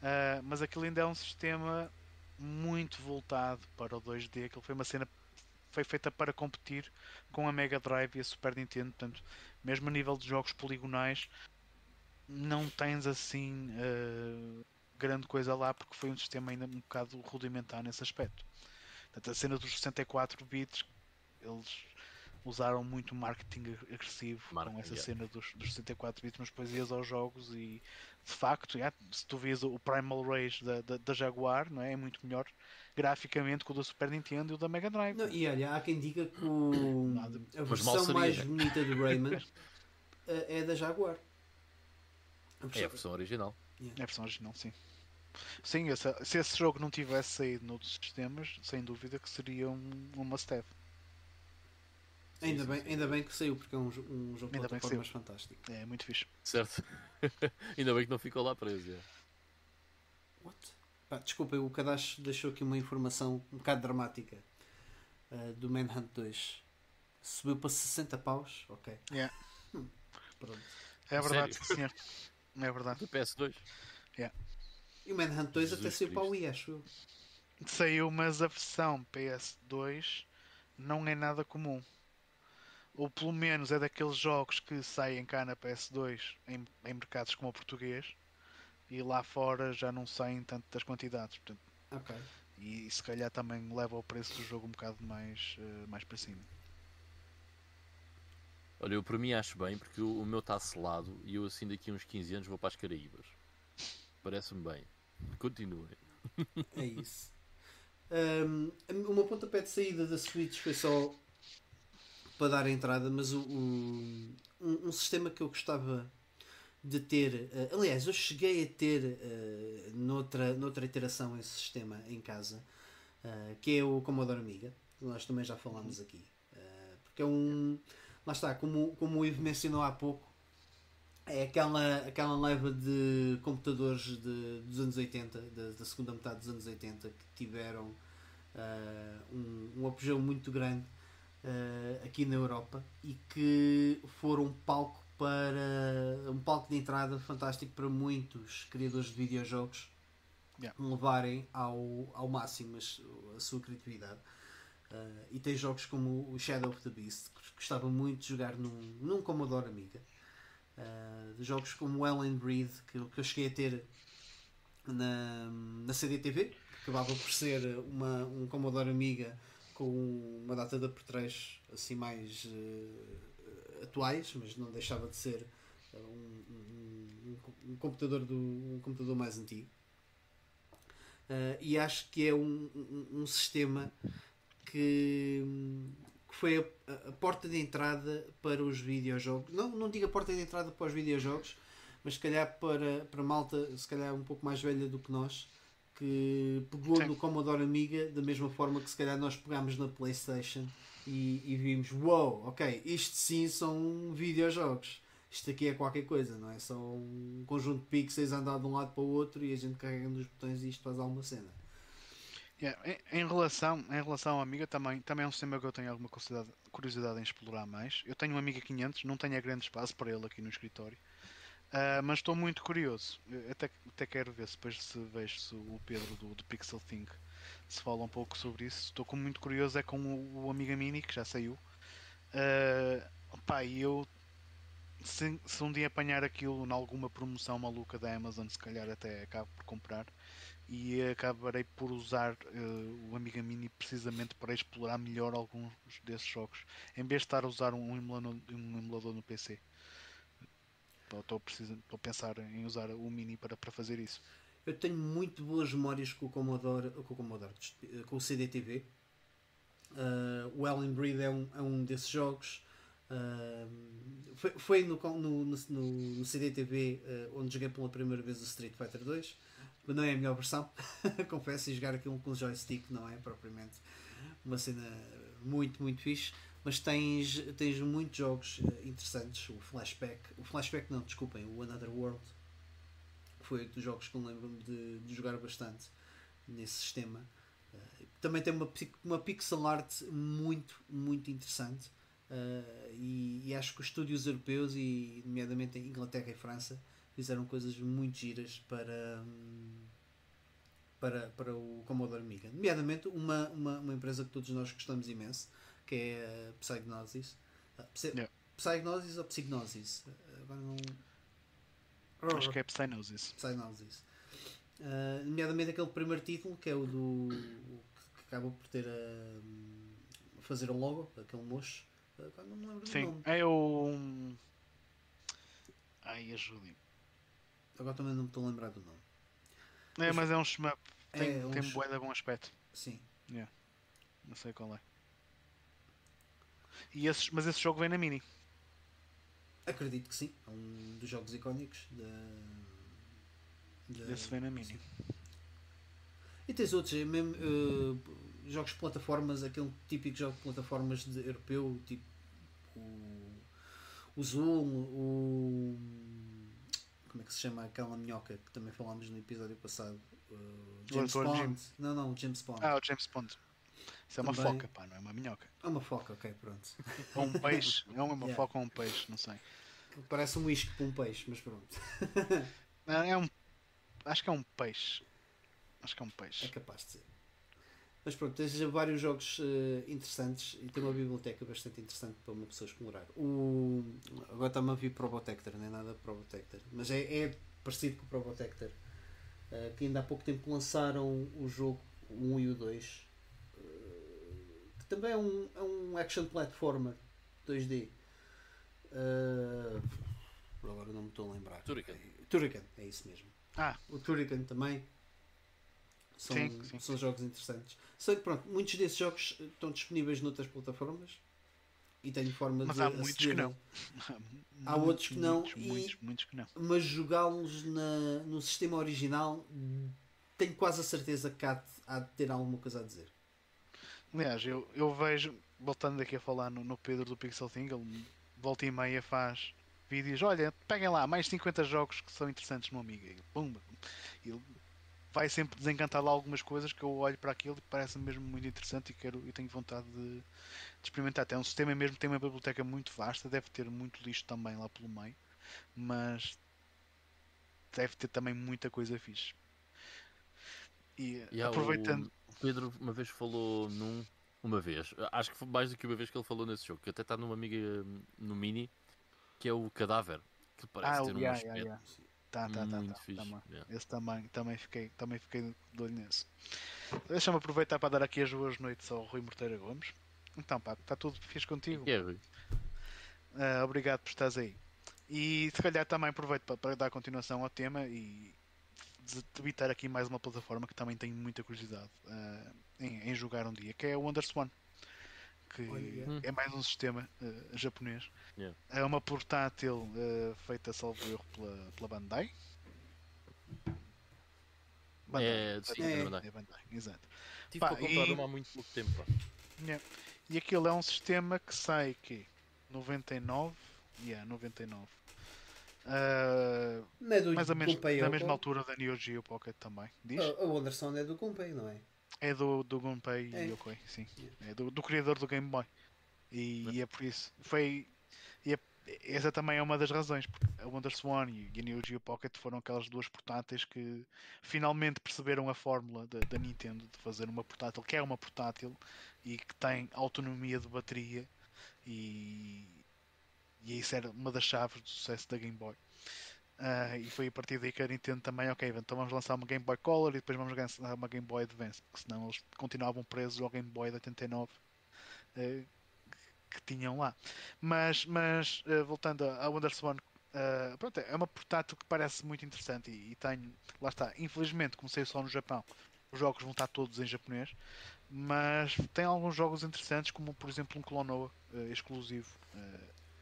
Ah, mas aquilo ainda é um sistema muito voltado para o 2D. Aquilo foi uma cena foi feita para competir com a Mega Drive e a Super Nintendo. Portanto, mesmo a nível de jogos poligonais, não tens assim ah, grande coisa lá porque foi um sistema ainda um bocado rudimentar nesse aspecto. Portanto, a cena dos 64 bits, eles usaram muito marketing ag- agressivo com Marketing, essa yeah. cena dos, dos 64 bits, mas depois ias aos jogos e de facto, yeah, se tu vês o Primal Rage da, da, da Jaguar, não é? é muito melhor graficamente que o da Super Nintendo e o da Mega Drive. Não, e olha, há quem diga que o- Nada. a versão seria, mais né? bonita do Rayman eh, é da Jaguar. A É a versão- original. É a versão original, sim. Sim, essa- se esse jogo não tivesse saído noutros sistemas, sem dúvida que seria um, um Ainda, sim, bem, sim. ainda bem que saiu, porque é um, um jogo de Ainda que plataformas fantástico. É muito fixe. Certo. Ainda bem que não ficou lá preso. é. What? Pá, desculpa, o Kadash deixou aqui uma informação um bocado dramática uh, do Manhunt 2. Subiu para 60 paus? Ok. Yeah. Hum, pronto. É verdade, senhor. É verdade. Do PS2. E o Manhunt 2 até Jesus saiu para o Cristo. Wii, acho eu. Saiu, mas a versão PS2 não é nada comum. Ou pelo menos é daqueles jogos que saem cá na PS2 em, em mercados como o português e lá fora já não saem tanto das quantidades. Portanto, Ok. e se calhar também leva o preço do jogo um bocado mais, eh, mais para cima. Olha, eu por mim acho bem, porque o, o meu está selado e eu assim daqui a uns 15 anos vou para as Caraíbas. Parece-me bem. Continuem. É isso. Um, o meu pontapé de saída da Switch foi só para dar a entrada, mas o, o- um, um sistema que eu gostava de ter. eh, aliás, eu cheguei a ter eh, noutra, noutra iteração esse sistema em casa, eh, que é o Commodore Amiga, que nós também já falámos aqui. Eh, porque é um. Lá está, como, como o Ivo mencionou há pouco, é aquela, aquela leva de computadores de, dos anos 80, da, da segunda metade dos anos 80, que tiveram um, um apogeu muito grande ah, aqui na Europa e que foram um palco para um palco de entrada fantástico para muitos criadores de videojogos Yeah. levarem ao, ao máximo a sua criatividade. Ah, e tem jogos como o Shadow of the Beast, que gostava muito de jogar num, num Commodore Amiga. Uh, jogos como Well and Breed que, eu- que eu cheguei a ter na, na CDTV, que acabava por ser uma, um Commodore Amiga com uma data de apertreios assim mais eh, atuais, mas não deixava de ser eh, um, um- um- computador do um computador mais antigo. Uh, e acho que é um, um, um sistema que, que foi a, a porta de entrada para os videojogos. Não, não digo a porta de entrada para os videojogos, mas se calhar para, para malta, se calhar um pouco mais velha do que nós, que pegou Sim. no Commodore Amiga da mesma forma que se calhar nós pegámos na Playstation e, e vimos, wow, ok, isto sim são videojogos. Isto aqui é qualquer coisa, não é só um conjunto de pixels a andar de um lado para o outro e a gente carrega nos botões e isto faz alguma cena. Yeah, em, em relação, em relação ao Amiga, também, também é um sistema que eu tenho alguma curiosidade, curiosidade em explorar mais. Eu tenho um Amiga 500, não tenho grande espaço para ele aqui no escritório, Ah, mas estou muito curioso. Até, até quero ver se depois se vejo se o Pedro do, do Pixel Think se fala um pouco sobre isso. Estou muito curioso é com o, o Amiga Mini que já saiu. Ah, pá, eu se, se um dia apanhar aquilo em alguma promoção maluca da Amazon, se calhar até acabo por comprar e acabarei por usar eh, o Amiga Mini precisamente para explorar melhor alguns desses jogos, em vez de estar a usar um emulador, um emulador no PC. Estou- a pensar em usar o Mini para, para fazer isso. Eu tenho muito boas memórias com o Commodore, com o, Commodore, com o CDTV. Uh, o Ellen Breed é um, é um desses jogos. Uh, foi foi no, no, no, no CDTV uh, onde joguei pela primeira vez o Street Fighter 2. Mas não é a melhor versão, confesso, e jogar aquilo com joystick não é propriamente uma cena muito, muito fixe. Mas tens, tens muitos jogos uh, interessantes. O Flashback, o Flashback não, desculpem, o Another World foi dos jogos que eu lembro-me de, de jogar bastante nesse sistema. Uh, também tem uma, uma pixel art muito, muito interessante. Uh, e, e acho que os estúdios europeus, e nomeadamente Inglaterra e França, fizeram coisas muito giras para, hum, para, para o Commodore Amiga. Nomeadamente uma, uma, uma empresa que todos nós gostamos imenso, que é a Psygnosis. Psy- Yeah. Psygnosis ou Psygnosis? Agora não. Acho que é Psygnosis. Psygnosis. Uh, nomeadamente aquele primeiro título que é o do. que acaba por ter a. a fazer o logo, aquele mocho. Agora não me lembro do Sim, nome. é o. Ai, ajude Agora também não me estou a lembrar do nome. É, mas é um shmup. Tem, É, um tem sh- bué de bom aspecto. Sim. Não sei qual é. E esses, mas esse jogo vem na Mini. Acredito que sim. É um dos jogos icónicos da. da- Esse vem na Mini. E tens outros, é mesmo, uh, jogos de plataformas, aquele típico jogo de plataformas de europeu, tipo o, o Zoom, o. Como é que se chama aquela minhoca que também falámos no episódio passado? Uh, James Bond. Jim. Não, não, James Bond. Ah, o James Bond. Isso é uma Também. foca, pá, não é uma minhoca. É uma foca, ok, pronto. Ou um peixe. É uma Yeah. foca ou um peixe, não sei. Parece um isco para um peixe, mas pronto. Não, é um. Acho que é um peixe. Acho que é um É peixe. capaz de ser. Mas pronto, tens vários jogos eh, interessantes e tem uma biblioteca bastante interessante para uma pessoa explorar. O... Agora está-me a vir Probotector, não é nada Probotector, mas é, é parecido com o Probotector. eh, que ainda há pouco tempo lançaram o jogo o 1 e o 2, eh, que também é um, é um action platformer 2D. Eh, por agora não me estou a lembrar. Turrican. Turrican, é isso mesmo. Ah, O Turrican também. São, Sim, sim. são jogos interessantes. Sei que pronto, muitos desses jogos estão disponíveis noutras plataformas e tenho forma Mas de há muitos que não. Há outros que não, Muitos, e- muitos, muitos que não. Mas jogá-los no sistema original tenho quase a certeza que há de, há de ter alguma coisa a dizer. Aliás, eu, eu vejo, voltando aqui a falar no, no Pedro do Pixel Thing, ele volta e meia faz vídeos, olha, peguem lá mais 50 jogos que são interessantes no Amiga. E pumba. Ele vai sempre desencantar lá algumas coisas que eu olho para aquilo e parece mesmo muito interessante e quero e tenho vontade de, de experimentar. Até um sistema mesmo tem uma biblioteca muito vasta, deve ter muito lixo também lá pelo meio, mas deve ter também muita coisa fixe. E E aproveitando. O Pedro uma vez falou num. Uma vez, acho que foi mais do que uma vez que ele falou nesse jogo, que até está numa amiga no Mini, que é o cadáver, que parece Ah, ter um yeah, aspecto yeah, yeah. Tá, tá, tá, tá, também. yeah. Esse também, também fiquei, também fiquei de olho nesse. Deixa-me aproveitar para dar aqui as boas noites ao Rui Morteira Gomes. Então, pá, está tudo fixe contigo. É, Rui? Ah, obrigado por estares aí. E se calhar também aproveito para, para dar continuação ao tema e debitar aqui mais uma plataforma que também tenho muita curiosidade ah, em, em jogar um dia, que é o WonderSwan. Que yeah. Hum. é mais um sistema ah, japonês. Yeah. É uma portátil ah, feita, salvo erro, pela, pela Bandai. É, sim, É. é verdade. É Bandai, exato. Tive Pá, para comprar e- uma há muito pouco tempo. Pá. Yeah. E aquilo é um sistema que sai que 99, yeah, 99. Ah, Não é do mais ou menos Gunpei na mesma altura da Neo Geo Pocket também. Diz? A, a Wonderson é do Gunpei, não é? É do, do Gunpei É. Yokoi, sim. É do, do criador do Game Boy. E, e é por isso. Foi. É- essa também é uma das razões, porque a WonderSwan e a Neo Geo Pocket foram aquelas duas portáteis que finalmente perceberam a fórmula da, da Nintendo de fazer uma portátil que é uma portátil e que tem autonomia de bateria e, e isso era uma das chaves do sucesso da Game Boy. Ah, e foi a partir daí que a Nintendo também, ok, então vamos lançar uma Game Boy Color e depois vamos lançar uma Game Boy Advance, porque senão eles continuavam presos ao Game Boy de 89 eh, que tinham lá. Mas, mas eh, voltando à WonderSwan, eh, pronto, é uma portátil que parece muito interessante e, e tenho, lá está, infelizmente comecei só no Japão, os jogos vão estar todos em japonês, mas tem alguns jogos interessantes, como por exemplo um Clonoa exclusivo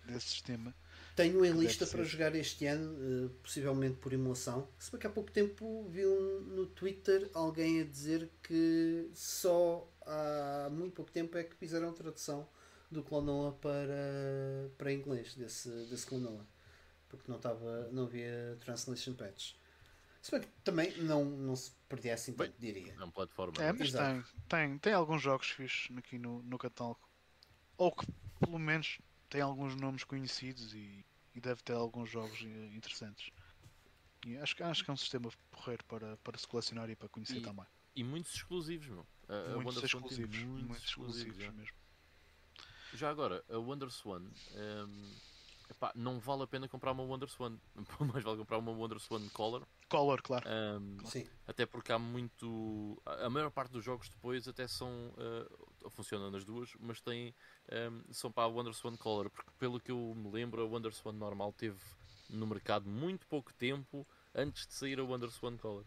desse sistema. Tenho em lista para ser. jogar este ano, eh, possivelmente por emulação. Se bem que há pouco tempo vi um, no Twitter alguém a dizer que só há muito pouco tempo é que fizeram a tradução do Clonoa para, para inglês, desse, desse Clonoa. Porque não, estava, não havia translation patch. Se bem que também não, não se perdia assim tanto, diria. É um plataforma. É, mas Exato. tem, tem, tem alguns jogos fixos aqui no, no catálogo. Ou que pelo menos tem alguns nomes conhecidos e, e deve ter alguns jogos eh, interessantes. E acho, que- acho que é um sistema porreiro para, para se colecionar e para conhecer E- também. E muitos exclusivos, meu. A, a muitos tem exclusivos, muitos muitos exclusivos já. mesmo. Já agora, a WonderSwan, hum, epá, não vale a pena comprar uma WonderSwan. Mais vale comprar uma WonderSwan Color. Color, claro. hum, Sim. até porque há muito. A a maior parte dos jogos depois até são. Uh, funcionam nas duas, mas têm. hum, são para a WonderSwan Color. Porque pelo que eu me lembro, a WonderSwan normal teve no mercado muito pouco tempo antes de sair a WonderSwan Color.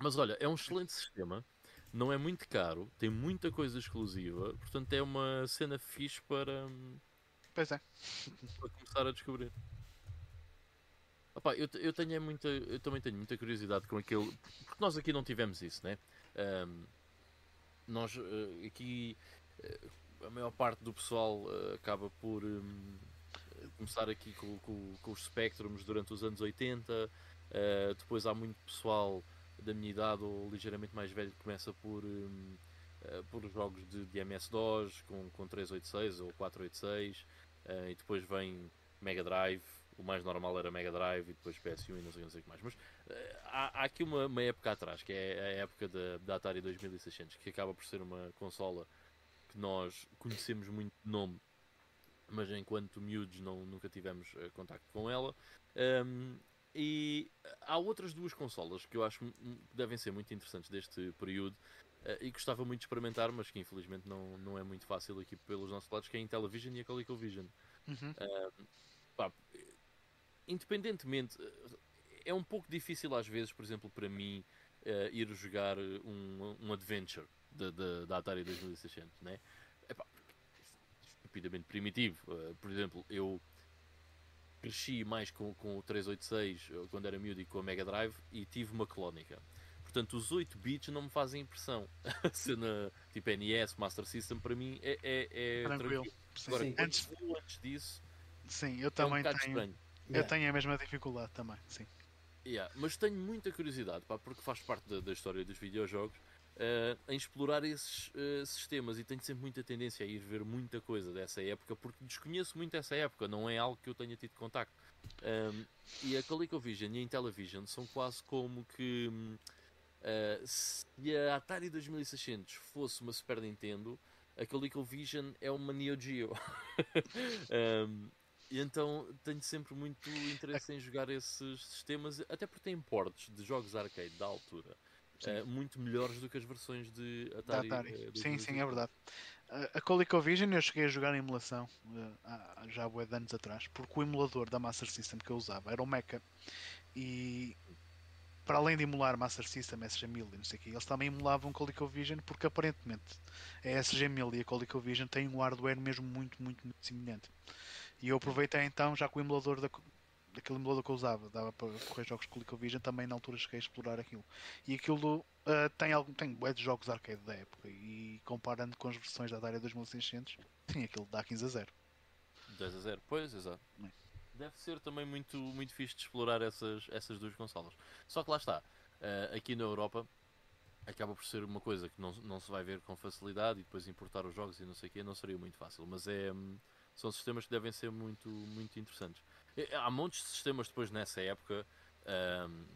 Mas olha, é um excelente sistema. Não é muito caro, tem muita coisa exclusiva, portanto é uma cena fixe para, Pois é. para começar a descobrir. Opá, eu, eu, tenho é muita, eu também tenho muita curiosidade com aquele. Porque nós aqui não tivemos isso, né? Ahm, nós eh, aqui, eh, a maior parte do pessoal uh, acaba por um, começar aqui com, com, com, os Spectrums durante os anos 80. Uh, depois há muito pessoal da minha idade ou ligeiramente mais velho que começa por, um, uh, por jogos de, de MS-DOS com, com 386 ou 486 uh, e depois vem Mega Drive. O mais normal era Mega Drive e depois PS1 e não sei, não sei o que mais. Mas há, há, aqui uma, uma, época atrás, que é a época da, da Atari 2600, que acaba por ser uma consola que nós conhecemos muito de nome, mas enquanto miúdos não, nunca tivemos uh, contacto com ela. Um, e há outras duas consolas que eu acho que devem ser muito interessantes deste período uh, e gostava muito de experimentar, mas que infelizmente não, não é muito fácil aqui pelos nossos lados, que é a Intellivision e a ColecoVision. Uhum. Uh, pá, independentemente, é um pouco difícil às vezes, por exemplo, para mim, uh, ir jogar um, um adventure da Atari 2600, né? Epá, estupidamente primitivo. Uh, por exemplo, eu cresci mais com, com o 386 eh, quando era miúdo e com a Mega Drive e tive uma clónica. Portanto, os 8 bits não me fazem impressão. Cena tipo NES, Master System, para mim é, é, é tranquilo. tranquilo. Agora, sim. Antes... antes disso, sim, eu também é um tenho. Estranho. Eu yeah. tenho a mesma dificuldade também, sim. Yeah, mas tenho muita curiosidade, pá, porque faz parte da, da história dos videojogos uh, em explorar esses uh, sistemas e tenho sempre muita tendência a ir ver muita coisa dessa época porque desconheço muito essa época, não é algo que eu tenha tido contacto. Um, e a ColecoVision e a Intellivision são quase como que uh, se a Atari 2600 fosse uma Super Nintendo, a ColecoVision é uma Neo Geo. um, e então tenho sempre muito interesse em jogar esses sistemas, até porque tem portes de jogos arcade da altura uh, muito melhores do que as versões de Atari. Atari. Uh, sim, sim, é verdade. a ColecoVision eu cheguei a jogar em emulação uh, já há de anos atrás, porque o emulador da Master System que eu usava era o Mecha e para além de emular Master System, SG-1000 e não sei o que, eles também emulavam ColecoVision porque aparentemente a SG-1000 e a ColecoVision têm um hardware mesmo muito, muito, muito semelhante. E eu aproveitei então, já que o emulador da, aquele emulador que eu usava, dava para correr jogos com ColecoVision, também na altura cheguei a explorar aquilo. E aquilo uh, tem algum tem é de jogos arcade da época e comparando com as versões da Atari 2600, sim, aquilo dá 15 a 0. 10 a 0, pois, exato. É. Deve ser também muito, muito fixe de explorar essas, essas duas consolas. Só que lá está, uh, aqui na Europa acaba por ser uma coisa que não, não se vai ver com facilidade e depois importar os jogos e não sei o que, não seria muito fácil, mas é, hum, são sistemas que devem ser muito, muito interessantes. Há montes de sistemas depois nessa época um,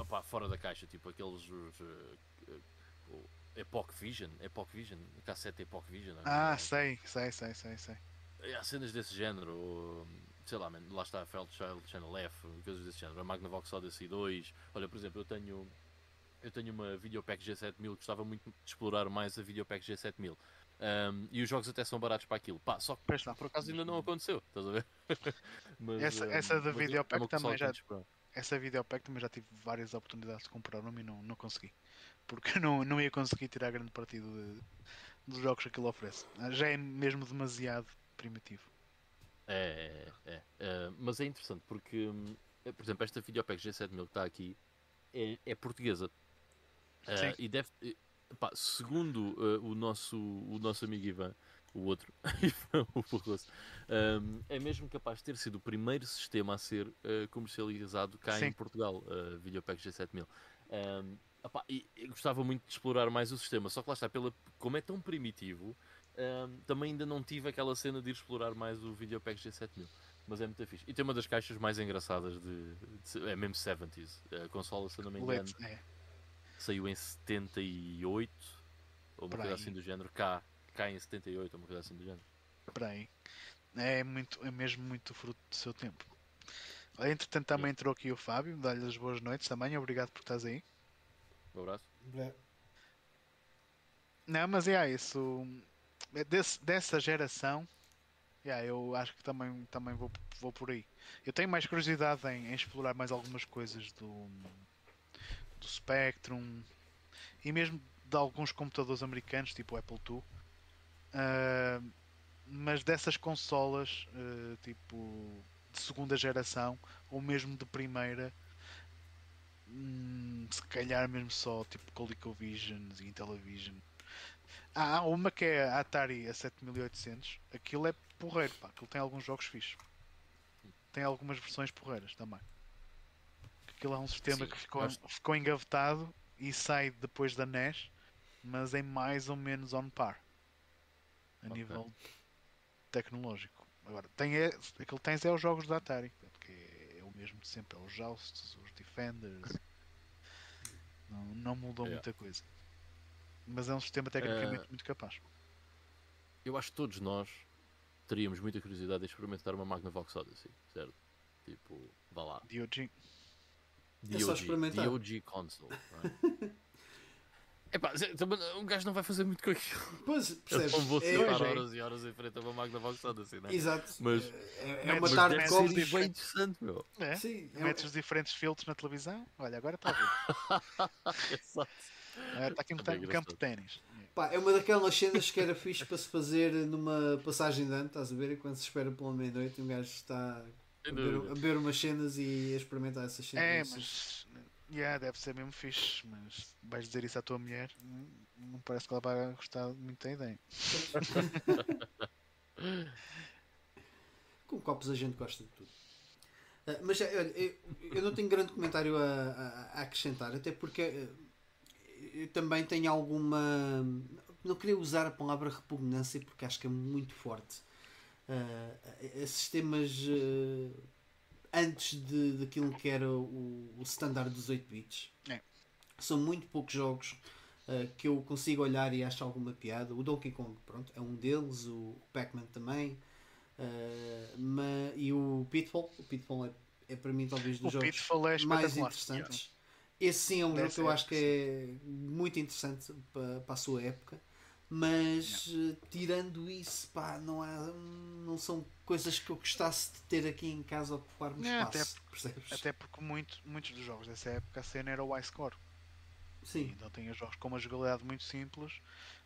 opa, fora da caixa, tipo aqueles os, uh, Epoch Vision, Epoch Vision, cassete Epoch Vision. Ah, sei, sei, sei, sei, sei. Há cenas desse género, sei lá, man, lá está a Fairchild Channel F, coisas desse género, a Magnavox Odyssey 2. Olha, por exemplo, eu tenho eu tenho uma Videopack G7000, gostava muito de explorar mais a Videopack G7000. Um, e os jogos até são baratos para aquilo. Pá, só que por acaso ainda não aconteceu, estás a ver? mas, essa, um, essa da Videopack é também já. Essa Videopack também já tive várias oportunidades de comprar uma e não, não consegui. Porque não, não ia conseguir tirar grande partido de, dos jogos que aquilo oferece. Já é mesmo demasiado primitivo. É, é, é. Uh, mas é interessante porque, hum, por exemplo, esta Videopack G7000 que está aqui é, é portuguesa. Uh, e deve, Pá, segundo uh, o, nosso, o nosso amigo Ivan, o outro, o Barroso, um, é mesmo capaz de ter sido o primeiro sistema a ser uh, comercializado cá Sim. em Portugal, uh, Videopack G7000. Um, opá, e, e, gostava muito de explorar mais o sistema, só que lá está, pela, como é tão primitivo, um, também ainda não tive aquela cena de ir explorar mais o Videopack G7000. Mas é muito fixe. E tem uma das caixas mais engraçadas de. de é mesmo 70s. A consola, se não me engano. É saiu em 78 ou uma coisa assim do género, cá, cá em 78 ou uma coisa assim do género. Por aí. É, muito, é mesmo muito fruto do seu tempo. Entretanto, também entrou aqui o Fábio, dá-lhe as boas noites também, obrigado por estás aí. Um abraço. Não, mas é isso. É desse, dessa geração, yeah, eu acho que também, também vou, vou por aí. Eu tenho mais curiosidade em, em explorar mais algumas coisas do, do Spectrum e mesmo de alguns computadores americanos, tipo o Apple II. Uh, mas dessas consolas, uh, tipo de segunda geração ou mesmo de primeira, hum, se calhar mesmo só tipo ColecoVision e Intellivision. Há uma que é a Atari a 7800. Aquilo é porreiro, pá. Aquilo tem alguns jogos fixos. Tem algumas versões porreiras também. Aquilo é um sistema Sim, que ficou, gosto. ficou engavetado e sai depois da NES, mas é mais ou menos on par. A Ok. nível tecnológico. Agora, tem é, aquilo que tens é os jogos da Atari, porque é o mesmo de sempre, é os Jousts, os Defenders. Não, não mudou Yeah. muita coisa. Mas é um sistema tecnicamente Eh, muito capaz. Eu acho que todos nós teríamos muita curiosidade em experimentar uma Magnavox Odyssey, certo? Tipo, vá lá. DOG. É só experimentar. DOG console. é? Epá, um gajo não vai fazer muito com aquilo. Pois, Eu percebes? não vou É- sentar é. horas e horas em frente a uma Magnavox Odyssey, não é? Exato. Mas- é, é uma mas tarde ser bem interessante, meu. É? Sim, é, Metes os diferentes filtros na televisão. Olha, agora está a ver. Exato. Está aqui um, um é campo de ténis. pá, é uma daquelas cenas que era fixe para se fazer numa passagem de ano, estás a ver? Enquanto se espera pela meia-noite, um gajo está a beber umas cenas e a experimentar essas cenas. É, mas. Yeah, deve ser mesmo fixe. Mas vais dizer isso à tua mulher, não- parece que ela vai gostar muito da ideia. Com copos a gente gosta de tudo. Ah, mas é, olha, eu, eu não tenho grande comentário a, a- a acrescentar, até porque eh, eu também tenho alguma. Não queria usar a palavra repugnância porque acho que é muito forte. A, a sistemas eh, antes de, daquilo que era o, o standard dos 8 bits. É. São muito poucos jogos ah, que eu consigo olhar e acho alguma piada. O Donkey Kong, pronto, é um deles, o Pac-Man também. Uh, e o Pitfall, o Pitfall é, é para mim talvez dos O jogos é mais interessantes. Esse sim é um jogo que eu acho que é muito interessante para, para a sua época, mas uh, tirando isso, pá, não, há, não são coisas que eu gostasse de ter aqui em casa ocupar-me Não, espaço, percebes? Até porque muito, muitos dos jogos dessa época a cena era o iScore. Sim, Então tinha jogos com uma jogabilidade muito simples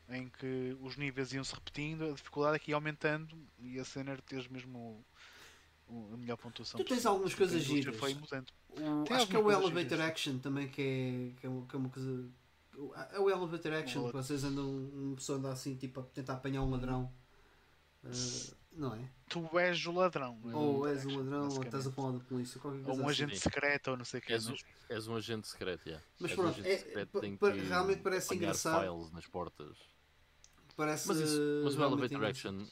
em que os níveis iam se repetindo, a dificuldade aqui ia aumentando e a cena era teres mesmo o, a melhor pontuação. Tu tens possível. algumas coisas giras. Foi mudando. O- acho que é o Elevator. Action também que é, que é, uma- que é uma coisa. É o Elevator Action, que vocês andam, uma pessoa anda assim tipo a tentar apanhar um ladrão. Uh, não é? Tu és o ladrão. não é? Ou és um Action, ladrão, ou estás a falar da polícia, qualquer Ou um assim. agente Sim. secreto ou não sei o que. És, um- és um agente secreto, yeah. Mas És um pronto, agente é- secreto, que realmente parece engraçado. files nas portas. Parece, Mas, isso, mas o Elevator. Action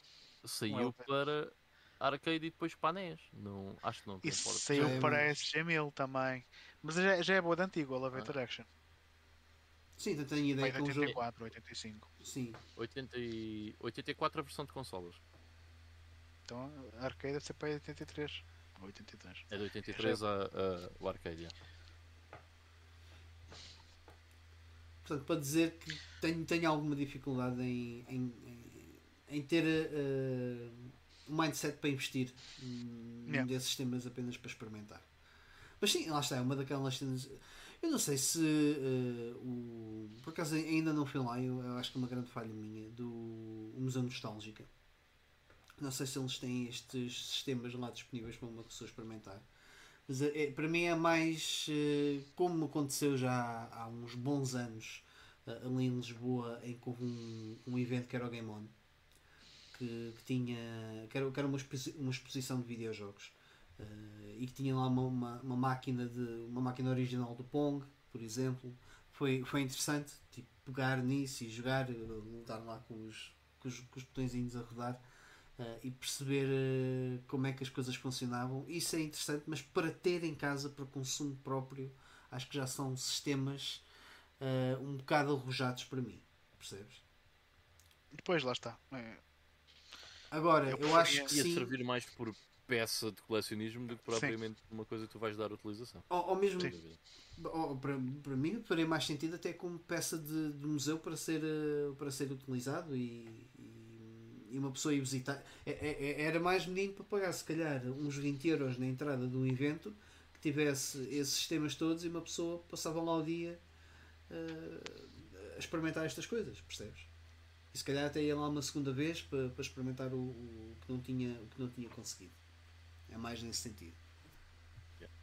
saiu para arcade e depois para NES. Não, acho que não tem Isso saiu é para muito. SG-1000 também. Mas já, já é boa de antigo, o Elevator Action. Sim, eu tenho a Vai ideia de que é um jogo. 84, 85. Sim, 80 e... 84 a versão de consolas. Então a arcade deve ser para 83. Ou 83. É de 83 a, a, o arcade. yeah. portanto, para dizer que tenho, tenho alguma dificuldade em, em, em- ter uh, um mindset para investir hum, Yeah. desses temas apenas para experimentar. Mas sim, lá está, é uma daquelas cenas. Eu não sei se uh, o. Por acaso ainda não fui lá, eu, eu acho que é uma grande falha minha do Museu Nostálgica. Não sei se eles têm estes sistemas lá disponíveis para uma pessoa experimentar. Mas é, é- para mim é mais eh, como aconteceu já há, uns bons anos eh, ali em Lisboa em que houve um, um evento que era o Game On que, que tinha que era, que era uma, uma exposição de videojogos eh, e que tinha lá uma, uma, uma máquina de uma máquina original do Pong por exemplo foi, foi interessante tipo, pegar nisso e jogar eh, lutar lá com os, com os, com os botõezinhos a rodar eh, e perceber eh, como é que as coisas funcionavam. Isso é interessante, mas para ter em casa para consumo próprio, acho que já são sistemas um bocado arrojados para mim. Percebes? Depois lá está. É, Agora, Eu eu, acho que Ia sim, servir mais por peça de colecionismo do que propriamente uma coisa que tu vais dar utilização. ou, ou mesmo Sim. ou, para, para mim faria mais sentido até como peça de, de museu para ser, eh, para ser utilizado e, e, e uma pessoa ir visitar. É- é- é- Era mais menino para pagar se calhar uns 20 euros na entrada de um evento que tivesse esses sistemas todos e uma pessoa passava lá o dia eh, a experimentar estas coisas, percebes? E se calhar até ia lá uma segunda vez para, para experimentar o, o que não tinha, o que não tinha conseguido. É mais nesse sentido. Yeah.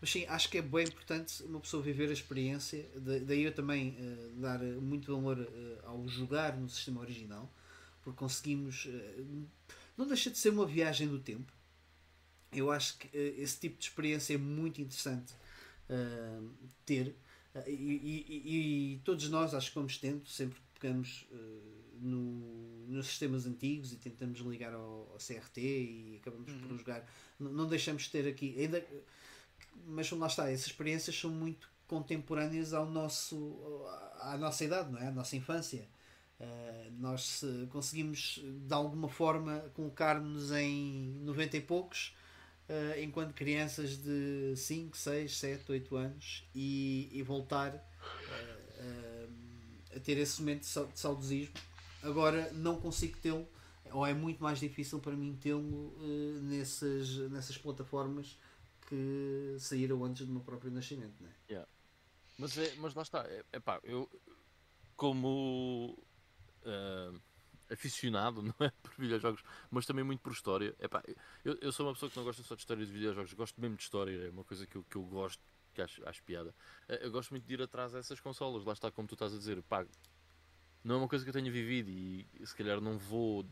Mas sim, acho que é bem importante uma pessoa viver a experiência. daí eu também uh, dar muito valor uh, ao jogar no sistema original, porque conseguimos. Uh, não deixa de ser uma viagem no tempo. Eu acho que esse tipo de experiência é muito interessante ter. E, e, e, todos nós acho que vamos tendo, sempre que pegamos no, nos sistemas antigos e tentamos ligar ao, ao CRT e acabamos uhum. por jogar. Não, não deixamos de ter aqui. Ainda, mas lá está, essas experiências são muito contemporâneas ao nosso, à nossa idade, não é? À nossa infância. Uh, nós conseguimos de alguma forma colocar-nos em 90 e poucos uh, enquanto crianças de 5, 6, 7, 8 anos e, e voltar uh, a ter esse momento de saudosismo. Agora não consigo tê-lo, ou é muito mais difícil para mim tê-lo nessas, nessas plataformas que saíram antes do meu próprio nascimento, não é? Yeah. Mas, é, mas lá está, é, pá, eu como uh, aficionado, não é? Por videojogos, mas também muito por história. É pá, eu, eu sou uma pessoa que não gosta só de história de videojogos, gosto mesmo de história, é uma coisa que eu, que eu gosto, que acho, acho piada. Eh, eu gosto muito de ir atrás dessas consolas, lá está, como tu estás a dizer, pá, não é uma coisa que eu tenha vivido e se calhar não vou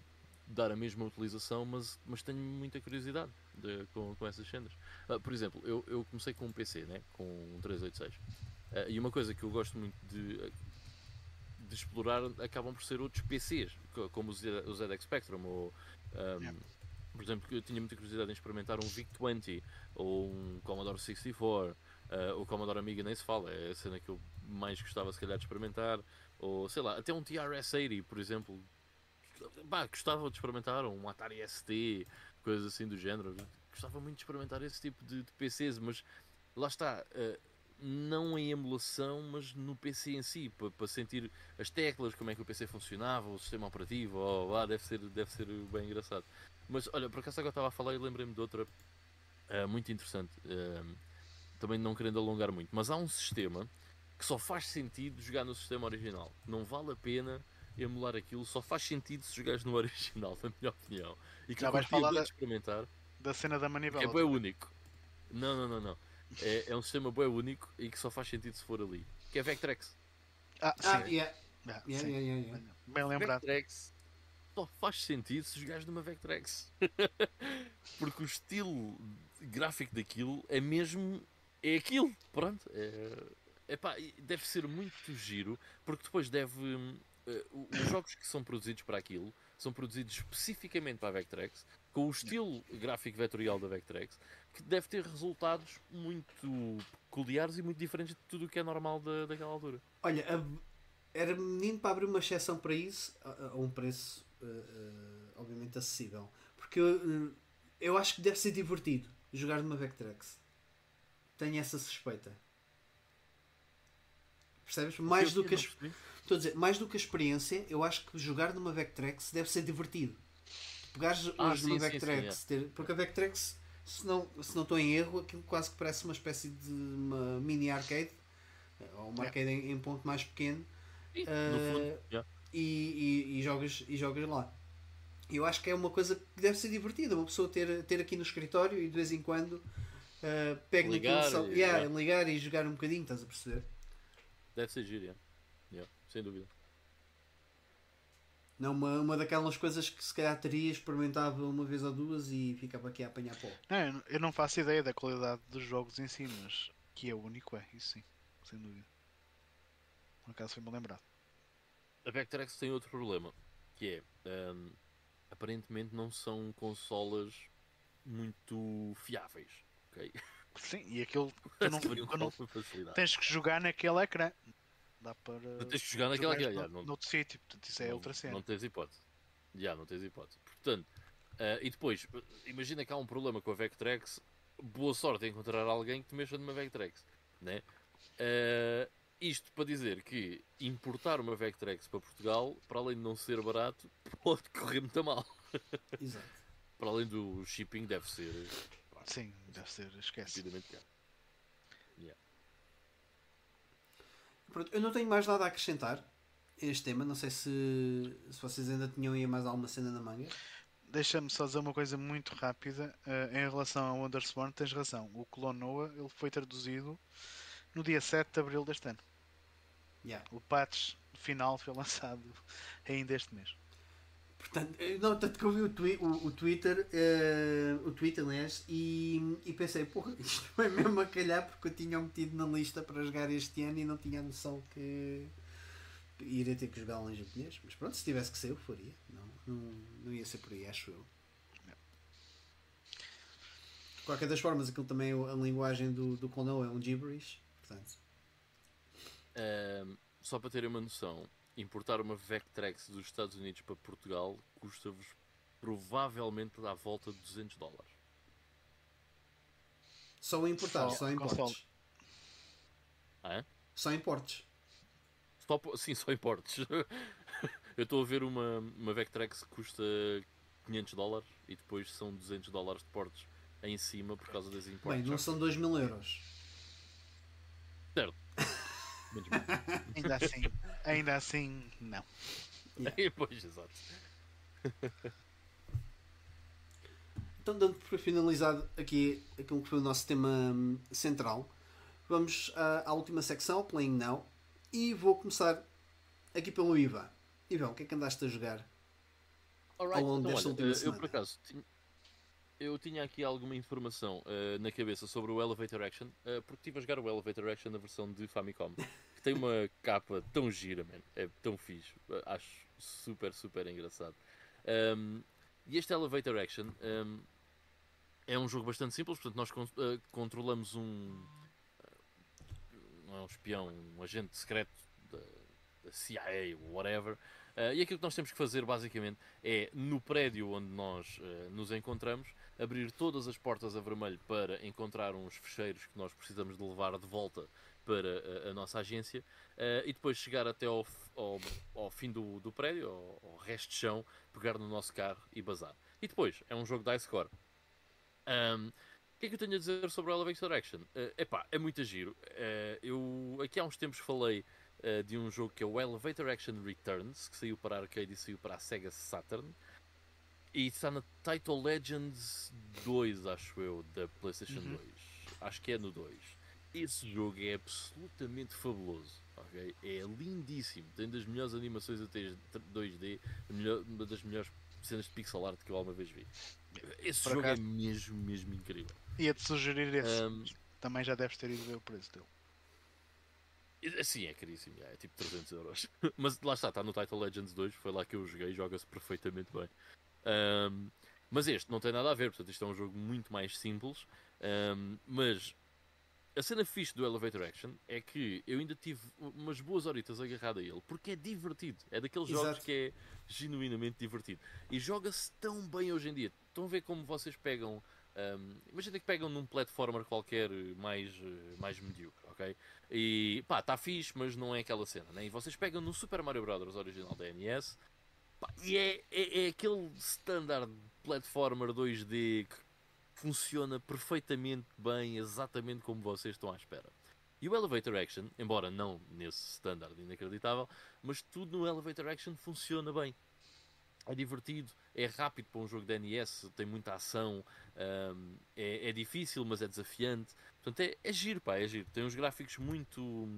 dar a mesma utilização, mas, mas tenho muita curiosidade de, com, com essas cenas. Uh, por exemplo, eu, eu comecei com um PC, né? com um 386, uh, ah, e uma coisa que eu gosto muito de, de explorar acabam por ser outros PCs, como o ZX Spectrum, ou, um, por exemplo, eu tinha muita curiosidade em experimentar um VIC-20 ou um Commodore 64. Uh, o Commodore Amiga nem se fala, é a cena que eu mais gostava se calhar de experimentar, ou sei lá, até um TRS-80, por exemplo, bah, gostava de experimentar um Atari ST, coisas assim do género. Gostava muito de experimentar esse tipo de, de PCs, mas lá está. Uh, não em emulação, mas no PC em si, para, sentir as teclas, como é que o PC funcionava, o sistema operativo, oh, ah, deve, ser, deve ser bem engraçado. Mas olha, por acaso agora estava a falar e lembrei-me de outra uh, muito interessante, uh, também não querendo alongar muito, mas há um sistema que só faz sentido jogar no sistema original, não vale a pena emular aquilo só faz sentido se jogares no original, na minha opinião. E que Já vais falar da, experimentar. Da cena da manivela. É bem único. Não, não, não, não. É, é um sistema bem único e que só faz sentido se for ali. Que é Vectrex. Ah, sim. Ah, yeah. Yeah, yeah, yeah, yeah, Bem lembrado. Vectrex só faz sentido se jogares numa Vectrex. Porque o estilo gráfico daquilo é mesmo. É aquilo. Pronto. É, epá, deve ser muito giro. Porque depois deve uh, os jogos que são produzidos para aquilo são produzidos especificamente para a Vectrex, com o estilo gráfico vetorial da Vectrex, que deve ter resultados muito peculiares e muito diferentes de tudo o que é normal da, daquela altura. Olha, era menino para abrir uma exceção para isso, a, a um preço uh, uh, obviamente acessível. Porque eu, eu acho que deve ser divertido jogar numa Vectrex. Tenho essa suspeita. Percebes? Mais do que as. Estou a dizer, mais do que a experiência, eu acho que jogar numa Vectrex deve ser divertido. Pegares ah, hoje numa Vectrex, sim, ter, porque a Vectrex, se não, se não estou em erro, aquilo quase que parece uma espécie de uma mini arcade, ou uma arcade em, em, ponto mais pequeno, e, uh, fundo, yeah. e, e, e, jogas, e jogas lá. Eu acho que é uma coisa que deve ser divertida, uma pessoa ter, ter aqui no escritório e de vez em quando uh, pega ligar, naquilo, yeah, yeah. ligar e jogar um bocadinho, estás a perceber? Deve ser giro, yeah. Yeah, sem dúvida. Não, uma, uma daquelas coisas que se calhar teria, experimentava uma vez ou duas e ficava aqui a apanhar pó. Não, eu não faço ideia da qualidade dos jogos em si, mas que é único, é, isso sim, sem dúvida. Por acaso foi-me lembrado. A Vectrex tem outro problema, que é um, aparentemente não são consolas muito fiáveis. ok? Sim, e aquilo tu não, não tens que jogar naquele ecrã. Dá para. tens que jogar naquela. Yeah, no, noutro sítio, portanto, isso é não, outra cena. Não tens hipótese. Já, não tens hipótese. Portanto, uh, e depois, imagina que há um problema com a Vectrex. Boa sorte em encontrar alguém que te mexa numa Vectrex. Né? Uh, isto para dizer que importar uma Vectrex para Portugal, para além de não ser barato, pode correr muito mal. Exato. para além do shipping, deve ser. Sim, deve ser, esquece. Pronto, eu não tenho mais nada a acrescentar a este tema. Não sei se, se vocês ainda tinham aí mais alguma cena na manga. Deixa-me só dizer uma coisa muito rápida uh, em relação ao Wondersworn. Tens razão, o Clonoa ele foi traduzido no dia 7 de abril deste ano. Yeah. O patch final foi lançado ainda este mês. Portanto, não, tanto que eu vi o, twi o, o Twitter, uh, o Twitter, aliás, e, e pensei, porra, isto foi mesmo a calhar porque eu tinha metido na lista para jogar este ano e não tinha a noção que iria ter que jogar em japonês. Mas pronto, se tivesse que ser, eu faria. Não, não, não ia ser por aí, acho eu. De qualquer das formas, aquilo também, a linguagem do, do Kono é um gibberish, portanto. Só para terem uma noção, importar uma Vectrex dos Estados Unidos para Portugal custa-vos provavelmente à volta de 200 dólares. Só importar, só, só importes. Ah, Só importes. Só, sim, só importes. Eu estou a ver uma, uma Vectrex que custa 500 dólares e depois são 200 dólares de portes em cima por causa das importes. Bem, não são 2 mil euros. Certo. ainda assim, ainda assim, não. Yeah. pois, exato. Então, dando por finalizado aqui aquilo que foi o nosso tema hum, central, vamos à, à última secção, Playing Now, e vou começar aqui pelo Ivan. Ivan, o que é que andaste a jogar Alright, ao longo então, desta olha, última semana? Eu, por acaso, eu tinha aqui alguma informação uh, na cabeça sobre o Elevator Action, uh, porque estive a jogar o Elevator Action na versão de Famicom, que tem uma capa tão gira, man. é tão fixe, acho super, super engraçado. Um, e este Elevator Action um, é um jogo bastante simples, portanto, nós con uh, controlamos um. não é um espião, um agente secreto da, da CIA, whatever. Uh, e aquilo que nós temos que fazer basicamente é no prédio onde nós uh, nos encontramos abrir todas as portas a vermelho para encontrar uns fecheiros que nós precisamos de levar de volta para a, a nossa agência uh, e depois chegar até ao, ao, ao fim do, do prédio, ao, ao, resto de chão, pegar no nosso carro e bazar. E depois, é um jogo de ice core. Um, o que é que eu tenho a dizer sobre o Elevator Action? Uh, epá, é muito giro. Uh, eu aqui há uns tempos falei de um jogo que é o Elevator Action Returns, que saiu para a arcade e saiu para a Sega Saturn. E está na Title Legends 2, acho eu, da PlayStation uhum. 2. Acho que é no 2. Esse jogo é absolutamente fabuloso. Okay? É lindíssimo. Tem das melhores animações até 2D, uma das melhores cenas de pixel art que eu alguma vez vi. Esse Por jogo é mesmo, mesmo incrível. Ia-te sugerir esse. Um, Também já deves ter ido ver o preço dele. Sim, é caríssimo, é tipo 300 euros. Mas lá está, está no Title Legends 2, foi lá que eu joguei, joga-se perfeitamente bem. Um, mas este não tem nada a ver, portanto, isto é um jogo muito mais simples. Um, mas a cena fixe do Elevator Action é que eu ainda tive umas boas horitas agarrado a ele, porque é divertido. É daqueles Exato. jogos que é genuinamente divertido. E joga-se tão bem hoje em dia. Estão a ver como vocês pegam. Um, imagina que pegam num platformer qualquer mais, mais medíocre, ok? E pá, está fixe, mas não é aquela cena, né? E vocês pegam no Super Mario Bros. original da NES e é, é, é aquele standard platformer 2D que funciona perfeitamente bem, exatamente como vocês estão à espera. E o Elevator Action, embora não nesse standard inacreditável, mas tudo no Elevator Action funciona bem. É divertido, é rápido para um jogo de NES, tem muita ação, um, é, é, difícil, mas é desafiante. Portanto, é, é giro, pá, é giro. Tem uns gráficos muito,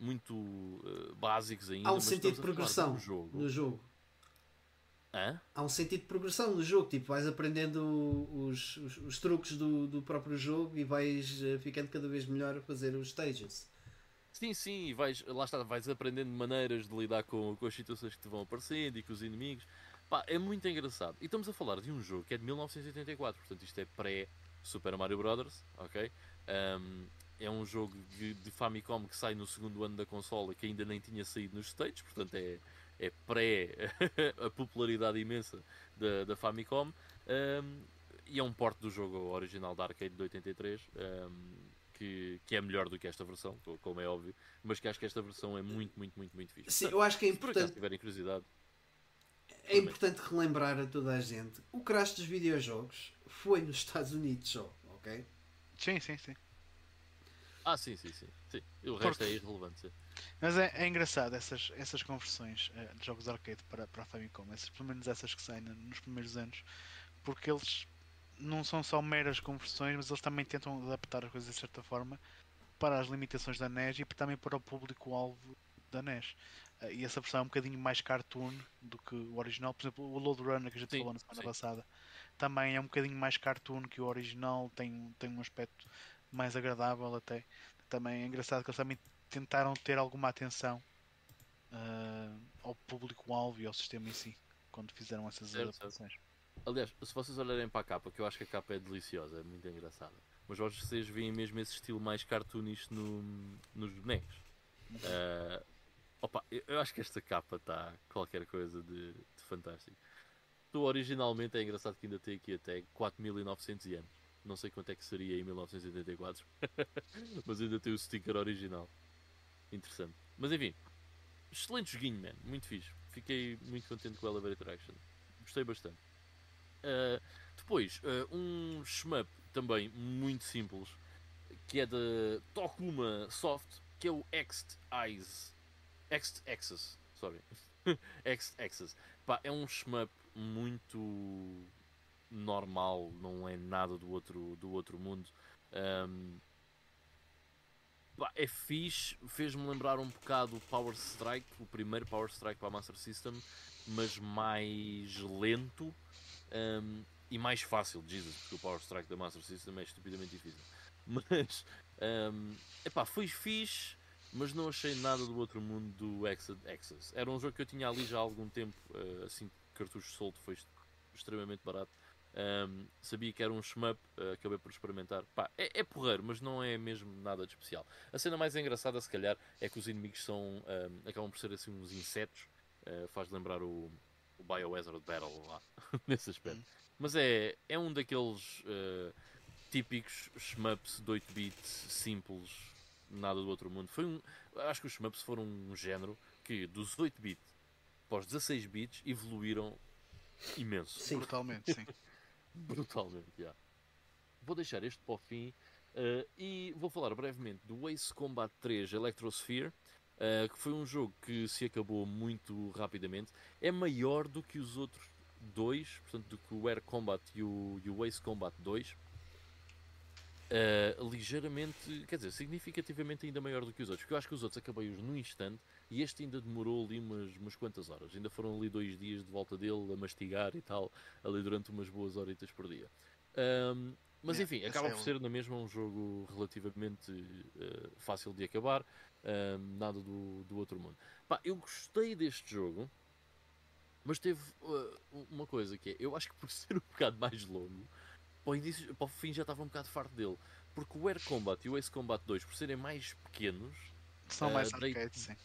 muito uh, básicos ainda. Há um sentido de progressão jogo. no jogo. Hã? Há um sentido de progressão no jogo, tipo, vais aprendendo os, os, os truques do, do próprio jogo e vais eh, ficando cada vez melhor a fazer os stages. Sim, sim, e vais, lá está, vais aprendendo maneiras de lidar com, com as situações que te vão aparecendo e com os inimigos. Pá, é muito engraçado. E estamos a falar de um jogo que é de 1984, portanto isto é pré-Super Mario Bros. ok? Um, é um jogo de, de Famicom que sai no segundo ano da consola que ainda nem tinha saído nos States, portanto é, é pré a popularidade imensa da, da Famicom um, e é um porte do jogo original da arcade de 83 um, que, que é melhor do que esta versão, como é óbvio, mas que acho que esta versão é muito, muito, muito, muito fixe. Sim, eu acho que é importante. Se tiverem curiosidade. É importante relembrar a toda a gente o crash dos videojogos foi nos Estados Unidos só, ok? Sim, sim, sim. Ah, sim, sim, sim. sim. O resto Porque- é irrelevante. sim. Mas é, é engraçado essas, essas conversões eh, de jogos de arcade para, para a Famicom, essas, pelo menos essas que saem nos primeiros anos, porque eles não são só meras conversões, mas eles também tentam adaptar as coisas de certa forma para as limitações da NES e também para o público-alvo da NES. Eh, e essa versão é um bocadinho mais cartoon do que o original. Por exemplo, o Load Runner que a gente Sim, falou na semana sim. passada também é um bocadinho mais cartoon que o original, tem, tem um aspecto mais agradável até. Também é engraçado que eles também tentaram ter alguma atenção ah, ao público-alvo e ao sistema em si quando fizeram essas Certo, adaptações. Aliás, se vocês olharem para a capa, que eu acho que a capa é deliciosa, é muito engraçada. Mas vocês veem mesmo esse estilo mais cartoonista no, nos bonecos. Ah, opa, eu, eu acho que esta capa está qualquer coisa de, de fantástico. Tu originalmente é engraçado que ainda tem aqui até 4900 anos. Não sei quanto é que seria em 1984, mas ainda tem o sticker original. Interessante. Mas enfim, excelente joguinho, man. Muito fixe. Fiquei muito contente com o Elevator Action. Gostei bastante. Uh, depois, uh, um shmup também muito simples, que é da Tokuma Soft, que é o Ext Eyes. Ext Access, sorry. Ext Access. Pá, é um shmup muito normal, não é nada do outro, do outro mundo. Um, é fixe, fez-me lembrar um bocado o Power Strike, o primeiro Power Strike para a Master System, mas mais lento um, e mais fácil, Jesus, porque o Power Strike da Master System é estupidamente difícil. Mas, um, epá, foi fixe, mas não achei nada do outro mundo do Access. Era um jogo que eu tinha ali já há algum tempo, uh, assim cartucho solto foi extremamente barato. Um, sabia que era um shmup, uh, acabei por experimentar. Pá, é, é porreiro, mas não é mesmo nada de especial. A cena mais engraçada, se calhar, é que os inimigos são, um, acabam por ser assim uns insetos. Uh, faz lembrar o, o Biohazard Battle lá, nesse aspecto. Hum. Mas é, é um daqueles uh, típicos shmups de 8 bits simples, nada do outro mundo. Foi um, acho que os shmups foram um género que dos 8 bits para os 16 bits evoluíram imenso. Sim. Brutalmente, sim. Brutalmente, já. Vou deixar este para o fim uh, e vou falar brevemente do Ace Combat 3 Electrosphere, uh, que foi um jogo que se acabou muito rapidamente. É maior do que os outros dois, portanto, do que o Air Combat e o, e o Ace Combat 2. Uh, ligeiramente, quer dizer, significativamente ainda maior do que os outros, porque eu acho que os outros acabei-os num instante e este ainda demorou ali umas, umas quantas horas. Ainda foram ali dois dias de volta dele a mastigar e tal, ali durante umas boas horitas por dia. Um, mas enfim, acaba é por ser na mesma um jogo relativamente uh, fácil de acabar, nada do, do outro mundo. Pá, eu gostei deste jogo, mas teve uh, uma coisa que é, eu acho que por ser um bocado mais longo, para o, início, para o fim já estava um bocado farto dele. Porque o Air Combat e o Ace Combat 2, por serem mais pequenos, São Ah, mais dei- arcades, sim.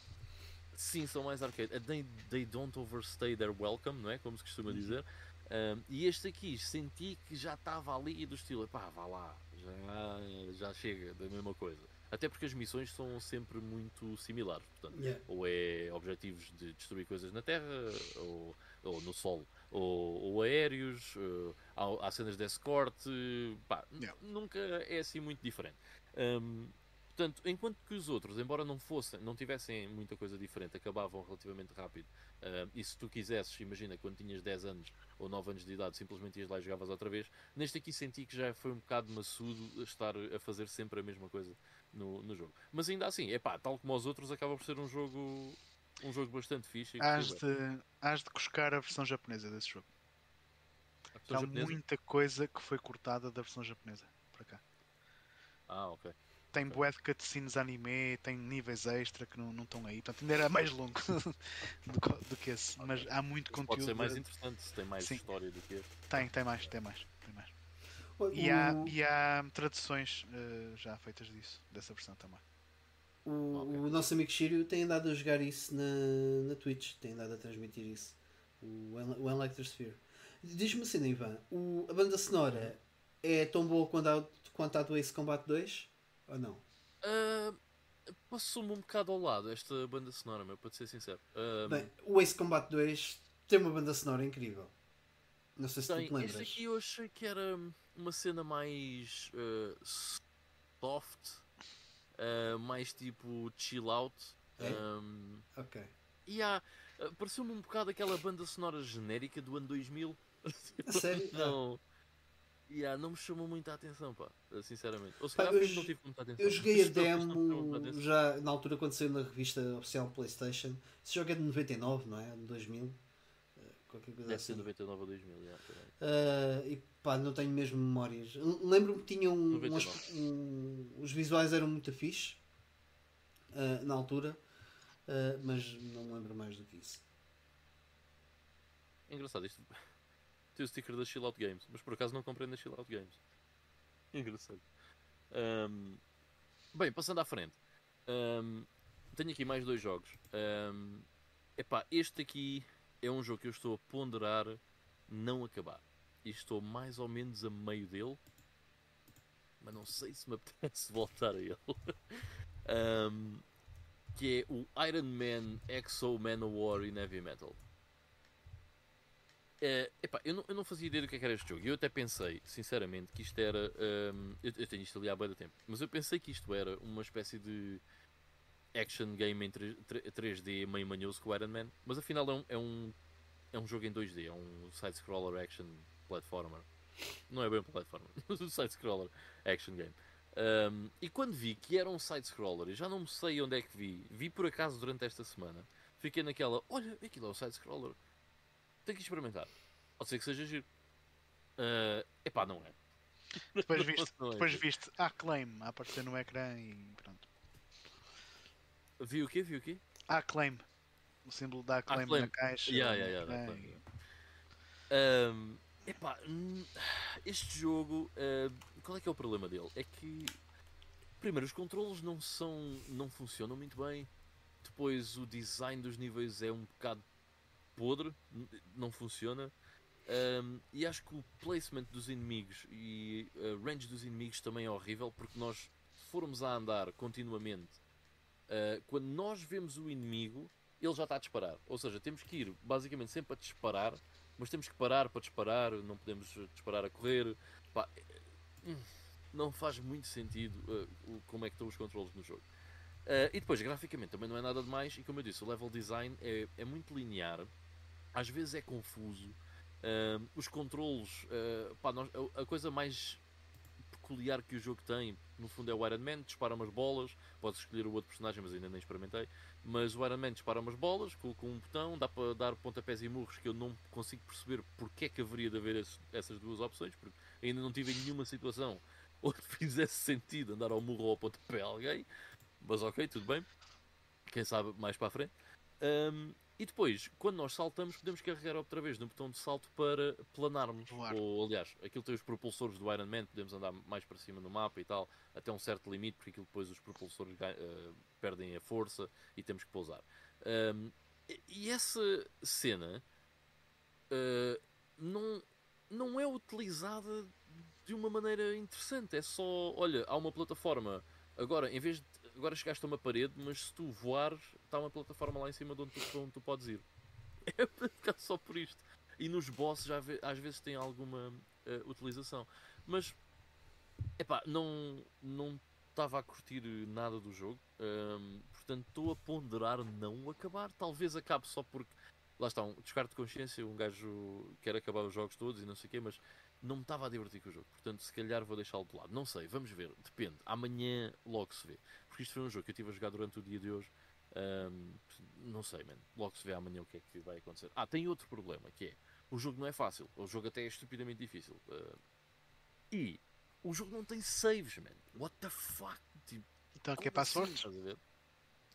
Sim, são mais arcade. They, they don't overstay their welcome, não é? Como se costuma dizer. Um, e este aqui senti que já estava ali do estilo, pá, vá lá, já, já chega da mesma coisa. Até porque as missões são sempre muito similares, portanto, Yeah. ou é objetivos de destruir coisas na Terra, ou, ou no solo, ou, ou aéreos, eh, há, há cenas de escorte, pá, Yeah. nunca é assim muito diferente. Um, portanto, enquanto que os outros, embora não fossem, não tivessem muita coisa diferente, acabavam relativamente rápido. Um, e se tu quisesses, imagina, quando tinhas 10 anos ou 9 anos de idade, simplesmente ias lá e jogavas outra vez. Neste aqui senti que já foi um bocado maçudo estar a fazer sempre a mesma coisa no, no jogo. Mas ainda assim, é pá, tal como os outros, acaba por ser um jogo um jogo bastante fixe. Hás de, hás de cuscar a versão japonesa desse jogo. Há japonesa? muita coisa que foi cortada da versão japonesa para cá. Ah, ok. Tem bué de cutscenes anime, tem níveis extra que não, não estão aí. Portanto, ainda era mais longo do, do que esse. Mas há muito Isso pode conteúdo. ser mais interessante se tem mais Sim. história do que este. Tem, tem mais, tem mais. Tem mais. O, E há, e há traduções eh, já feitas disso, dessa versão também. o- Ok. o nosso amigo Shiryu tem andado a jogar isso na, na Twitch, tem andado a transmitir isso. O, o Elector Sphere. Diz-me assim, Ivan, o, a banda sonora é tão boa quanto a, quanto a do Ace Combat 2? Ou não? Ah, Passou-me um bocado ao lado esta banda sonora, meu, para ser sincero. Ah, Bem, o Ace Combat 2 tem uma banda sonora incrível. Não sei se tu tem, te lembras. este aqui eu achei que era uma cena mais ah, soft. uh, mais tipo chill out. É? Um, Ok. e há. uh, Pareceu-me um bocado aquela banda sonora genérica do ano 2000. A sério? não. Yeah, não me chamou muita atenção, pá, sinceramente. Ou se calhar eu não tive muita atenção. Eu joguei a demo já na altura quando saiu na revista oficial PlayStation. Esse jogo é de 99, não é? De 2000. eh, Qualquer coisa Deve ser assim. 99 ou 2000, yeah, peraí. Ah, e pá, não tenho mesmo memórias. Lembro-me que tinha um, um 99. aspe- um- os visuais eram muito fixe ah, na altura, ah, mas não me lembro mais do que isso. Engraçado, isto tem o sticker da Chill Out Games, mas por acaso não comprei na Chill Out Games. Engraçado. Ahm, bem, passando à frente, Ahm, tenho aqui mais dois jogos. Ahm, epá, este aqui é um jogo que eu estou a ponderar não acabar. E estou mais ou menos a meio dele, mas não sei se me apetece voltar a ele. Ahm, que é o Iron Man Exo Manowar in Heavy Metal. É, epá, eu, não, eu não fazia ideia do que, é era este jogo. Eu até pensei, sinceramente, que isto era. hum, eu, eu tenho isto ali há bem tempo, mas eu pensei que isto era uma espécie de action game em 3, 3D meio manhoso com o Iron Man, mas afinal é um, é um, é um jogo em 2D, é um side-scroller action platformer. Não é bem um platformer, mas um side-scroller action game. Hum, e quando vi que era um side-scroller, eu já não sei onde é que vi, vi por acaso durante esta semana, fiquei naquela: olha, aquilo é um side-scroller tenho que experimentar. Pode ser que seja giro. Uh, epá, não é. Depois viste, Não é depois viste Acclaim a aparecer no ecrã e pronto. Vi o quê? Vi o quê? Acclaim. O símbolo da Acclaim, Acclaim. na caixa. Yeah, yeah, yeah, da Acclaim, Um, epá, hum, este jogo, uh, qual é que é o problema dele? É que, primeiro, os controles não são, não funcionam muito bem. Depois, o design dos níveis é um bocado podre, não funciona. Um, e acho que o placement dos inimigos e a range dos inimigos também é horrível, porque nós, formos a andar continuamente, uh, quando nós vemos o inimigo, ele já está a disparar. Ou seja, temos que ir basicamente sempre a disparar, mas temos que parar para disparar, não podemos disparar a correr. Pá, hum, não faz muito sentido uh, como é que estão os controles no jogo. Uh, e depois, graficamente, também não é nada demais. E como eu disse, o level design é, é muito linear, às vezes é confuso. Uh, os controles, uh, pá, nós- a, a coisa mais peculiar que o jogo tem, no fundo, é o Iron Man, dispara umas bolas. Podes escolher o outro personagem, mas ainda nem experimentei. Mas o Iron Man dispara umas bolas com um botão, dá para dar pontapés e murros que eu não consigo perceber porque é que haveria de haver esse- essas duas opções, porque ainda não tive nenhuma situação onde fizesse sentido andar ao murro ou ao pontapé a alguém. Mas ok, tudo bem. Quem sabe mais para a frente. Ahm, e depois, quando nós saltamos, podemos carregar outra vez no botão de salto para planarmos. Ou, aliás, aquilo tem os propulsores do Iron Man, podemos andar mais para cima no mapa e tal, até um certo limite, porque aquilo depois os propulsores eh, perdem a força e temos que pousar. Ahm, e- essa cena eh, não, não é utilizada de uma maneira interessante. É só, olha, há uma plataforma. Agora, em vez de. Agora chegaste a uma parede, mas se tu voares, está uma plataforma lá em cima de onde tu, onde tu podes ir. É só por isto. E nos bosses já às vezes tem alguma eh, utilização. Mas, epá, não não estava a curtir nada do jogo. Ahm, portanto, estou a ponderar não acabar. Talvez acabe só porque. Lá está, um descarto de consciência. Um gajo quer acabar os jogos todos e não sei o quê, mas não me estava a divertir com o jogo. Portanto, se calhar vou deixá-lo de lado. Não sei, vamos ver. Depende. Amanhã logo se vê. Porque isto foi um jogo que eu estive a jogar durante o dia de hoje. Ahm, não sei, man. Logo se vê amanhã o que é que vai acontecer. Ah, tem outro problema que é o jogo não é fácil. O jogo até é estupidamente difícil. Ah, e o jogo não tem saves, man. What the fuck? Tipo, Então aqui é como assim?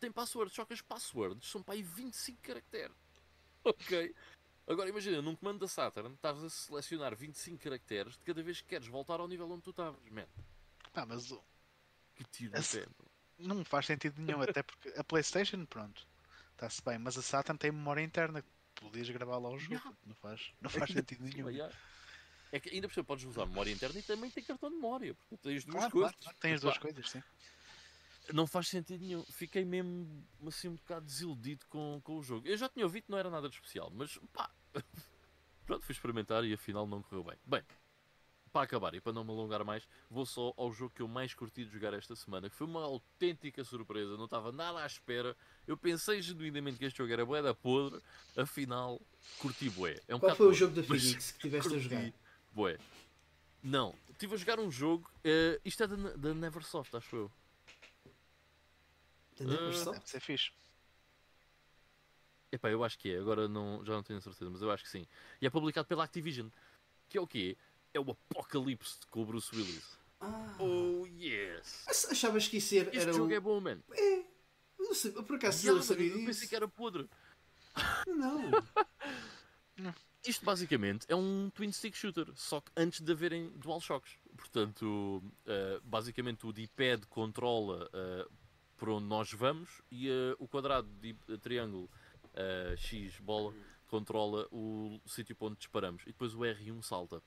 Tem passwords, só que as passwords são para aí 25 caracteres. Ok? Agora imagina, num comando da Saturn, estás a selecionar 25 caracteres de cada vez que queres voltar ao nível onde tu estavas. Man, Pá, mas o- que tiro Esse- pé. meu. não faz sentido nenhum, até porque a Playstation, pronto, está-se bem, mas a Saturn tem memória interna. Podias gravar lá o jogo. Yeah. Não faz, não faz sentido nenhum. Yeah. É que ainda por cima podes usar memória interna e também tem cartão de memória. Porque tens duas Claro, coisas. claro, Pá, duas coisas, sim. Não faz sentido nenhum. Fiquei mesmo assim um bocado desiludido com, com o jogo. Eu já tinha ouvido que não era nada de especial, mas pá. Pronto, fui experimentar e afinal não correu bem. Bem, para acabar e para não me alongar mais, vou só ao jogo que eu mais curti de jogar esta semana, que foi uma autêntica surpresa, não estava nada à espera. Eu pensei genuinamente que este jogo era bué da podre, afinal, curti bué. É um Qual foi o podre, jogo da Phoenix que tiveste a jogar? Bué. Não, estive a jogar um jogo, eh, isto é da, da Neversoft, acho eu. Da Neversoft? Deve ser fixe. Epá, eu acho que é, agora não, já não tenho certeza, mas eu acho que sim. E é publicado pela Activision, que é o quê? É o Apocalipse com o Bruce Willis. Ah, Oh, yes! ach- achavas que isso era, Este era jogo um... é bom, man. Não sei, por acaso Yeah, eu sabia mano, eu pensei disso. que era podre. Não. Isto basicamente é um twin stick shooter, só que antes de haverem DualShocks. Portanto, eh, basicamente o D-pad controla eh, por onde nós vamos e eh, o quadrado de de triângulo eh, X bola controla o sítio onde disparamos. E depois o R1 salta.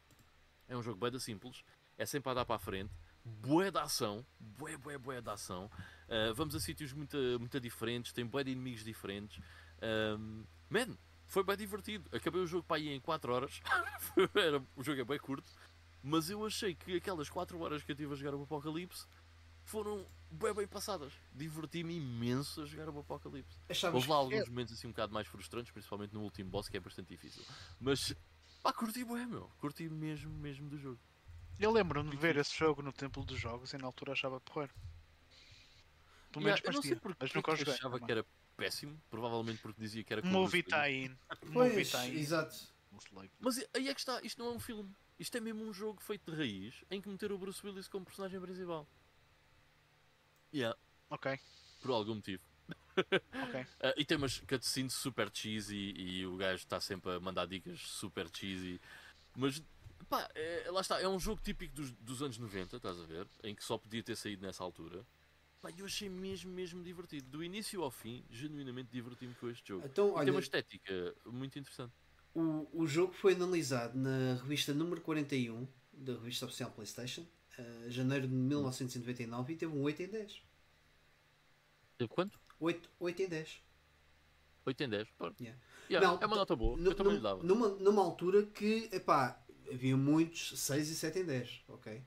É um jogo da simples, é sempre a dar para a frente, bué da ação, bué, bué, bué da ação. Eh, vamos a sítios muito, muito diferentes, tem bué de inimigos diferentes. Um, man, foi bem divertido. Acabei o jogo para aí em 4 horas. Era, o jogo é bem curto. Mas eu achei que aquelas 4 horas que eu tive a jogar o Apocalipse foram bem bem passadas. Diverti-me imenso a jogar o Apocalipse. Achavas Houve lá alguns momentos assim um bocado mais frustrantes, principalmente no último boss, que é bastante difícil. Mas, pá, curti bem, meu. Curti mesmo, mesmo do jogo. Eu lembro-me de ver esse jogo no Templo dos Jogos e na altura achava porreiro. Pelo Yeah, menos eu não sei parecia, porque mas é nunca joguei. achava também. que era péssimo. Provavelmente porque dizia que era com o Movie tie-in. Movie tie-in. exato. Mas aí é que está, isto não é um filme. Isto é mesmo um jogo feito de raiz em que meter o Bruce Willis como personagem principal. Yeah, Ok, por algum motivo. ok. Ah, e tem umas cutscenes super cheesy e o gajo está sempre a mandar dicas super cheesy. Mas, pá, é- lá está, é um jogo típico dos, dos anos 90, estás a ver? Em que só podia ter saído nessa altura. Pá, eu achei mesmo, mesmo divertido. Do início ao fim, genuinamente diverti-me com este jogo. Então, E tem olha, uma estética muito interessante. o, o jogo foi analisado na revista número 41 da revista oficial PlayStation, eh, janeiro de 1999, e teve um 8 em 10. Teve quanto? 8, 8 em 10. 8 em 10. Pá. Yeah. Yeah, Não, é uma nota boa. Eu também lhe dava. Numa, numa altura que, epá, havia muitos 6 e 7 em 10, ok?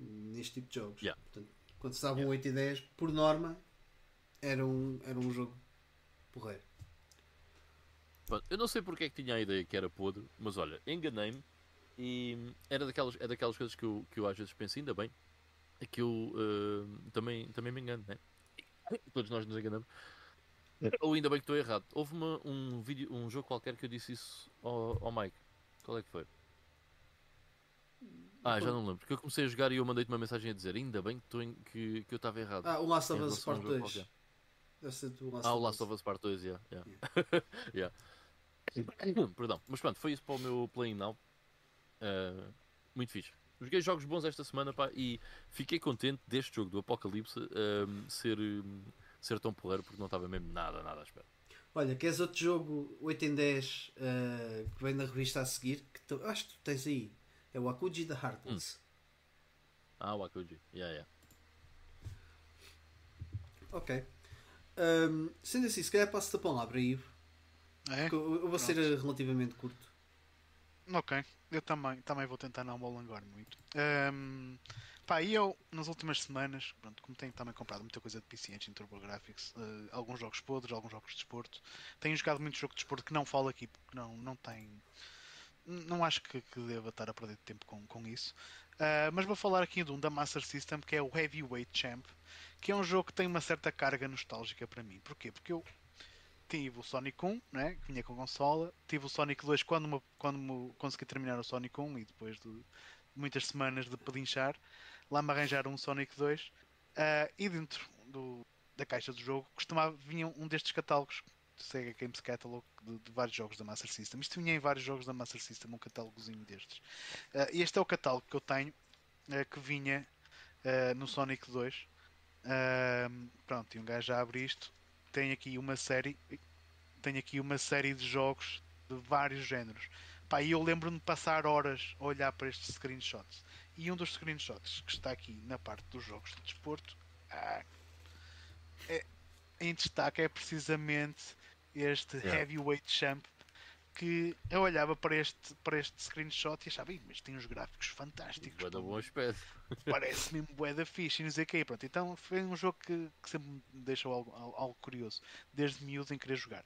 Neste tipo de jogos. Yeah. Portanto, quando se dava um 8 e 10, por norma, era um, era um jogo porreiro. Eu não sei porque é que tinha a ideia que era podre, mas olha, enganei-me e era daquelas, é daquelas coisas que eu, que eu às vezes penso, ainda bem, é que eu eh, também, também me engano, né? Todos nós nos enganamos. Ou ainda bem que estou errado. Houve uma, um, vídeo, um jogo qualquer que eu disse isso ao, ao Mike. Qual é que foi? Ah, já não lembro. Porque eu comecei a jogar e eu mandei-te uma mensagem a dizer ainda bem que, estou em- que, que eu estava errado. Ah, o Last of Us Part jogo 2. qualquer. Deve ser do Last Ah, o of Last Us. of Us Part 2, yeah, yeah. yeah. Perdão, mas pronto, foi isso para o meu Play Now. Uh, muito fixe. Joguei jogos bons esta semana pá, e fiquei contente deste jogo do Apocalipse um, ser, um, ser tão porreiro porque não estava mesmo nada, nada à espera. Olha, queres outro jogo 8 em 10 eh, que vem na revista a seguir? Que tu, acho que tu tens aí. É o Akuji da Heartless. Ah, o Akuji, yeah, yeah. Ok. Ahm, sendo assim, se calhar passo-te a palavra, Ivo. É? Eu, eu vou ser eh, relativamente curto. Ok, eu também, também vou tentar não alongar muito. Ahm, pá, e eu, nas últimas semanas, pronto, como tenho também comprado muita coisa de PC Engine TurboGrafx, eh, alguns jogos podres, alguns jogos de desporto, tenho jogado muito jogo de desporto que não falo aqui porque não, não tem. Não acho que, que deva estar a perder tempo com, com isso. Ah, mas vou falar aqui de um da Master System que é o Heavyweight Champ, que é um jogo que tem uma certa carga nostálgica para mim. Porquê? Porque eu tive o Sonic 1, né, que vinha com consola, tive o Sonic 2 quando, me, quando me consegui terminar o Sonic 1 e depois de muitas semanas de pedinchar, lá me arranjaram um Sonic 2 ah, e dentro do, da caixa do jogo costumava vinha um destes catálogos Sega Games Catalog de, de vários jogos da Master System. Isto vinha em vários jogos da Master System, um catálogozinho destes. E este é o catálogo que eu tenho ah, que vinha ah, no Sonic 2. Ah, pronto, e um gajo já abre isto. Tem aqui uma série. Tem aqui uma série de jogos de vários géneros. Pá, e eu lembro-me de passar horas a olhar para estes screenshots. E um dos screenshots que está aqui na parte dos jogos de desporto ah, é, em destaque é precisamente este Yeah. Heavyweight Champ que eu olhava para este, para este screenshot e achava, "Ih, mas tem uns gráficos fantásticos. Bué da bom aspecto. Parece mesmo bué da fixe e não sei o quê. Pronto, então foi um jogo que, que sempre me deixou algo, algo- curioso, desde miúdo em querer jogar.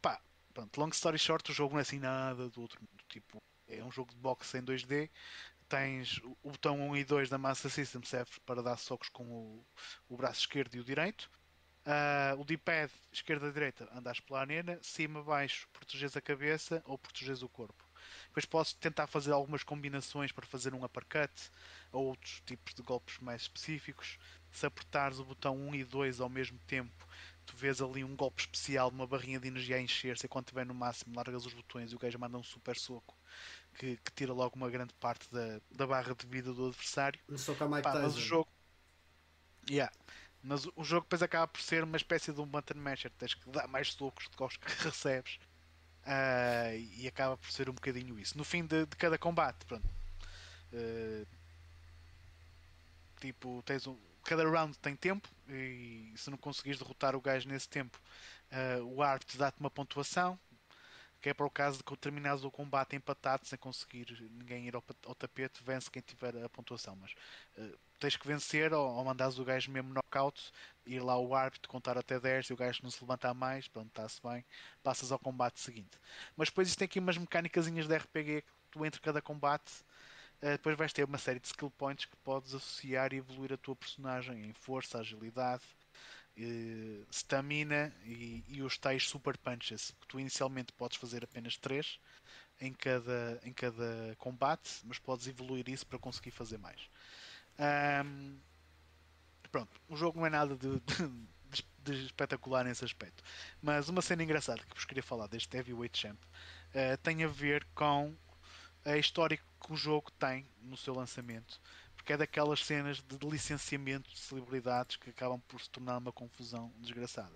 Pá, pronto, long story short, o jogo não é assim nada do outro mundo. Tipo, é um jogo de boxe em 2D. Tens o o botão 1 e 2 da Master System serve para dar socos com o, o braço esquerdo e o direito. Ah, o D-pad esquerda-direita andas pela arena, cima-baixo proteges a cabeça ou proteges o corpo. Depois podes tentar fazer algumas combinações para fazer um uppercut ou outros tipos de golpes mais específicos. Se apertares o botão 1 e 2 ao mesmo tempo, tu vês ali um golpe especial, uma barrinha de energia a encher-se, e quando estiver no máximo, largas os botões e o gajo manda um super soco que, que tira logo uma grande parte da, da barra de vida do adversário. No Soca Mike Pá, mas o jogo. Yeah. Mas o- jogo depois acaba por ser uma espécie de um button masher. Tens que dar mais socos do que os que recebes. Ah, e acaba por ser um bocadinho isso. No fim de, de cada combate, pronto. ah, tipo, tens um, cada round tem tempo. E se não conseguires derrotar o gajo nesse tempo, ah, o árbitro dá-te uma pontuação. Que é para o caso de que terminares o combate empatado sem conseguir ninguém ir ao, ao tapete, vence quem tiver a pontuação. Mas eh, tens que vencer ou, ou mandares o gajo mesmo knockout, ir lá o árbitro contar até 10 e o gajo não se levantar mais, pronto, está-se bem, passas ao combate seguinte. Mas depois isto tem aqui umas mecânicas de RPG que tu entre cada combate eh, depois vais ter uma série de skill points que podes associar e evoluir a tua personagem em força, agilidade, eh, stamina e, e os tais super punches que tu inicialmente podes fazer apenas 3 em cada, em cada combate, mas podes evoluir isso para conseguir fazer mais. Ahm, pronto, o jogo não é nada de, de- de espetacular nesse aspecto, mas uma cena engraçada que vos queria falar deste Heavyweight Champ eh, tem a ver com a história que o jogo tem no seu lançamento, porque é daquelas cenas de licenciamento de celebridades que acabam por se tornar uma confusão desgraçada.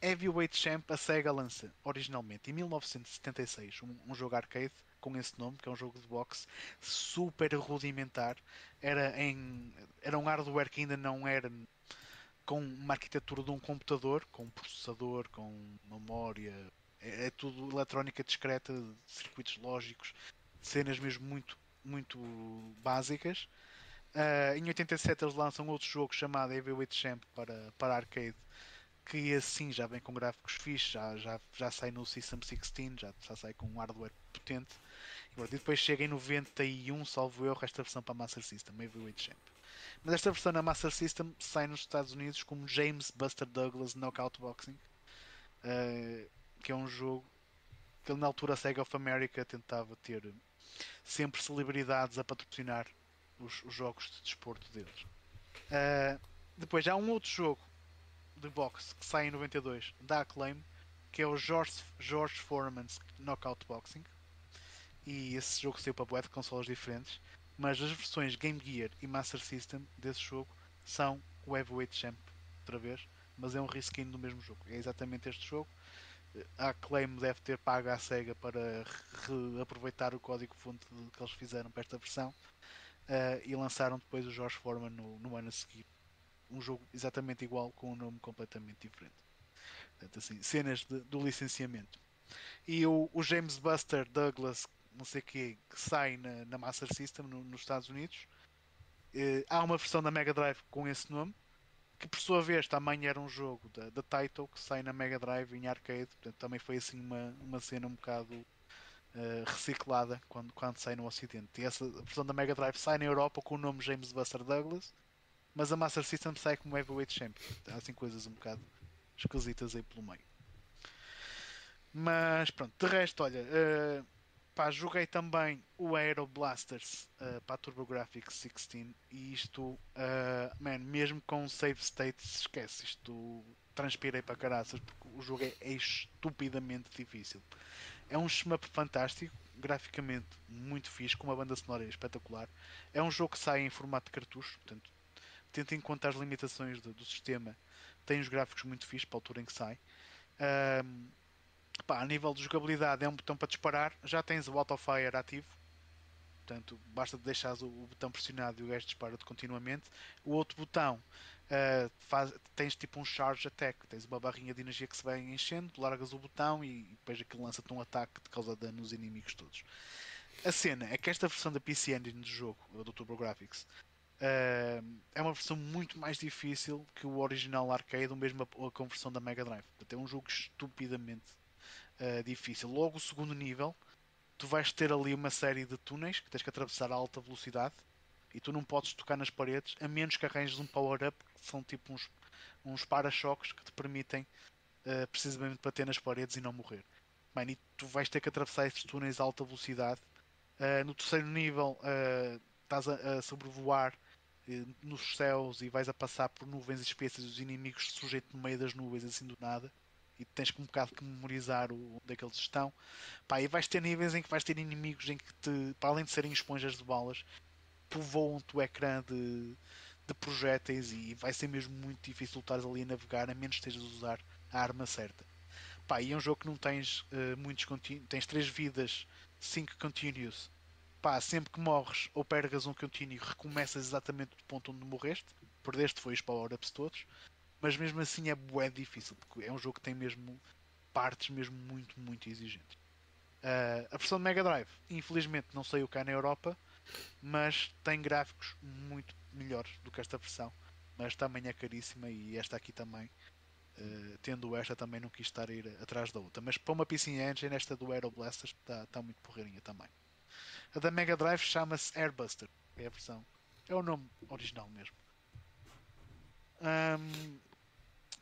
Heavyweight Champ a SEGA lança originalmente em 1976 um, um jogo arcade com esse nome, que é um jogo de boxe super rudimentar. Era, em, era um hardware que ainda não era com uma arquitetura de um computador, com um processador, com memória. É, é tudo eletrónica discreta, circuitos lógicos, cenas mesmo muito, muito básicas. Ah, em 87 eles lançam outro jogo chamado Heavyweight Champ para, para arcade que assim já vem com gráficos fixos, já, já, já sai no System 16, já, já sai com um hardware potente. E, depois chega em 91, salvo eu, esta versão para Master System, Heavyweight Champ. Mas esta versão na Master System sai nos Estados Unidos como James Buster Douglas Knockout Boxing, eh, que é um jogo que na altura a Sega of America tentava ter sempre celebridades a patrocinar os, os jogos de desporto deles. Eh, depois há um outro jogo de boxe que sai em 92 da Acclaim, que é o George, George Foreman's Knockout Boxing. E esse jogo saiu para bué de consoles diferentes, mas as versões Game Gear e Master System desse jogo são o Heavyweight Champ outra vez, mas é um reskin do mesmo jogo. É exatamente este jogo. A Acclaim deve ter pago à SEGA para reaproveitar o código-fonte que eles fizeram para esta versão eh, e lançaram depois o George Foreman no, no ano a seguir um jogo exatamente igual com um nome completamente diferente. Portanto, assim, cenas de- do licenciamento. E o, o James Buster Douglas, não sei quê, que sai na, na Master System no- nos Estados Unidos. Eh, há uma versão da Mega Drive com esse nome, que por sua vez também era um jogo da, da Taito que sai na Mega Drive em arcade. Portanto, também foi assim uma, uma cena um bocado eh, reciclada quando, quando sai no Ocidente. E essa versão da Mega Drive sai na Europa com o nome James Buster Douglas mas a Master System sai como Heavyweight Champion. Há assim coisas um bocado esquisitas aí pelo meio. Mas pronto, de resto, olha, eh, pá, joguei também o Aero Blasters eh, para a TurboGrafx 16 e isto, eh, man, mesmo com save state, se esquece, isto transpirei para caraças porque o jogo é, é estupidamente difícil. É um shmup fantástico, graficamente muito fixe, com uma banda sonora espetacular. É um jogo que sai em formato de cartucho, portanto tendo em conta as limitações do, do sistema, tem os gráficos muito fixos para a altura em que sai. Pá, a nível de jogabilidade, é um botão para disparar. Já tens o Auto Fire ativo. Portanto, basta deixar o, o botão pressionado e o gajo dispara-te continuamente. O outro botão uh, faz, tens tipo um charge attack, tens uma barrinha de energia que se vai enchendo, largas o botão e, e depois aquilo lança-te um ataque que causa dano nos inimigos todos. A cena é que esta versão da PC Engine do jogo, do TurboGrafx, uh, é uma versão muito mais difícil que o original arcade, ou mesmo a, a conversão da Mega Drive. É um jogo estupidamente uh, difícil. Logo, o segundo nível tu vais ter ali uma série de túneis que tens que atravessar a alta velocidade e tu não podes tocar nas paredes a menos que arranjes um power-up que são tipo uns, uns para-choques que te permitem uh, precisamente bater nas paredes e não morrer. Bem, e tu vais ter que atravessar esses túneis a alta velocidade. Uh, no terceiro nível uh, estás a, a sobrevoar nos céus e vais a passar por nuvens espessas e os inimigos sujeitos no meio das nuvens assim do nada e tens um bocado que memorizar o, onde é que eles estão. Pá, e vais ter níveis em que vais ter inimigos em que te, para além de serem esponjas de balas, povoam-te o ecrã de, de projéteis e vai ser mesmo muito difícil estar ali a navegar a menos que estejas a usar a arma certa. Pá, e é um jogo que não tens uh, muitos continuos, tens 3 vidas, 5 continuous. Pá, sempre que morres ou pergas um continuo, recomeças exatamente do ponto onde morreste. Perdeste foi os power-ups todos mas mesmo assim é bué difícil, porque é um jogo que tem mesmo partes mesmo muito, muito exigentes. Uh, a versão de Mega Drive, infelizmente não saiu cá na Europa, mas tem gráficos muito melhores do que esta versão, mas também é caríssima e esta aqui também. Uh, tendo esta também não quis estar a ir atrás da outra, mas para uma PC Engine esta do Aero Blaster está, tá muito porreirinha também. A da Mega Drive chama-se Airbuster, é a versão, é o nome original mesmo. Um,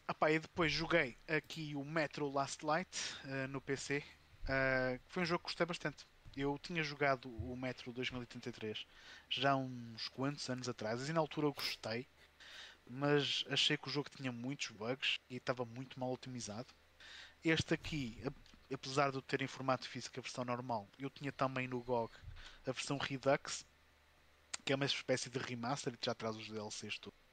Apá, e depois joguei aqui o Metro Last Light uh, no PC, uh, eh, foi um jogo que gostei bastante. Eu tinha jogado o Metro 2083 já há uns quantos anos atrás e na altura eu gostei, mas achei que o jogo tinha muitos bugs e estava muito mal otimizado. Este aqui, apesar de ter em formato físico a versão normal, eu tinha também no GOG a versão Redux, que é uma espécie de remaster que já traz os DLCs todos.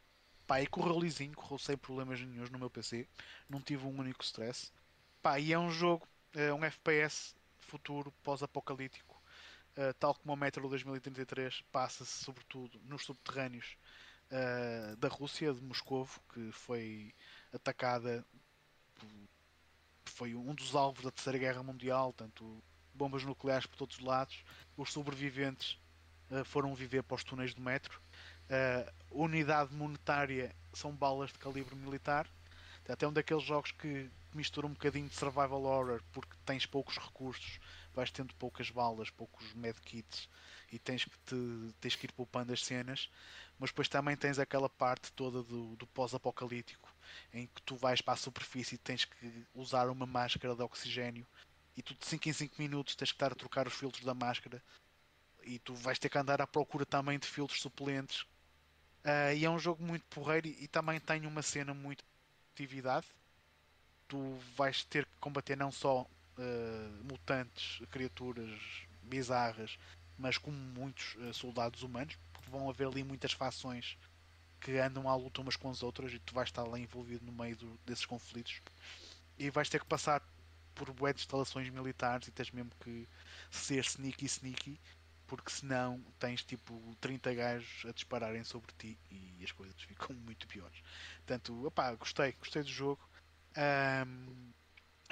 Pá, e correu lisinho, correu sem problemas nenhums no meu PC. Não tive um único stress. Pá, e é um jogo, é um FPS futuro, pós-apocalíptico. Uh, tal como o Metro 2033, passa-se sobretudo nos subterrâneos uh, da Rússia, de Moscovo, que foi atacada. Foi um dos alvos da Terceira Guerra Mundial, tanto bombas nucleares por todos os lados. Os sobreviventes uh, foram viver para os túneis do metro uh, unidade monetária são balas de calibre militar. Até um daqueles jogos que mistura um bocadinho de survival horror porque tens poucos recursos, vais tendo poucas balas, poucos medkits e tens que, te, tens que ir poupando as cenas. Mas depois também tens aquela parte toda do, do pós-apocalíptico em que tu vais para a superfície e tens que usar uma máscara de oxigênio e tu de 5 em 5 minutos tens que estar a trocar os filtros da máscara e tu vais ter que andar à procura também de filtros suplentes Uh, e é um jogo muito porreiro e, e também tem uma cena muito atividade. Tu vais ter que combater não só uh, mutantes, criaturas bizarras, mas como muitos uh, soldados humanos, porque vão haver ali muitas fações que andam à luta umas com as outras e tu vais estar lá envolvido no meio do, desses conflitos e vais ter que passar por de instalações militares e tens mesmo que ser sneaky sneaky porque senão tens tipo 30 gajos a dispararem sobre ti e as coisas ficam muito piores. Portanto, opá, gostei, gostei do jogo. Um,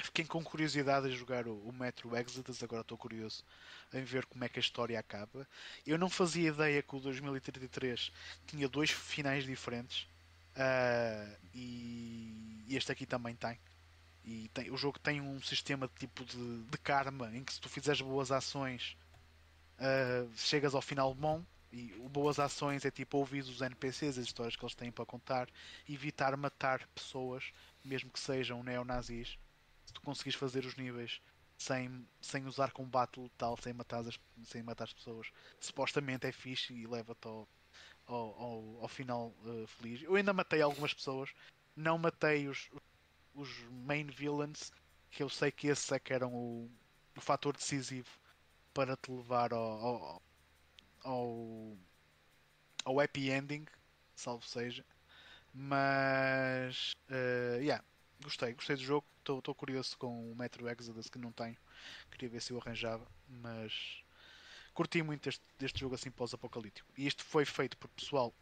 fiquei com curiosidade a jogar o, o Metro Exodus, agora estou curioso em ver como é que a história acaba. Eu não fazia ideia que o 2033 tinha dois finais diferentes uh, e este aqui também tem. E tem, o jogo tem um sistema de tipo de, de karma em que se tu fizeres boas ações uh, chegas ao final bom e boas ações é tipo ouvir os NPCs, as histórias que eles têm para contar, evitar matar pessoas, mesmo que sejam neonazis, se tu conseguires fazer os níveis sem, sem usar combate letal, sem matar as, sem matar as pessoas, supostamente é fixe e leva-te ao, ao, ao, ao, final uh, feliz. Eu ainda matei algumas pessoas, não matei os, os main villains, que eu sei que esses é que eram o, o fator decisivo para te levar ao, ao, ao, happy ending, salvo seja. Mas, uh, yeah, gostei, gostei do jogo. Estou curioso com o Metro Exodus que não tenho. Queria ver se eu arranjava, mas curti muito deste, deste jogo assim pós-apocalíptico. E isto foi feito por pessoal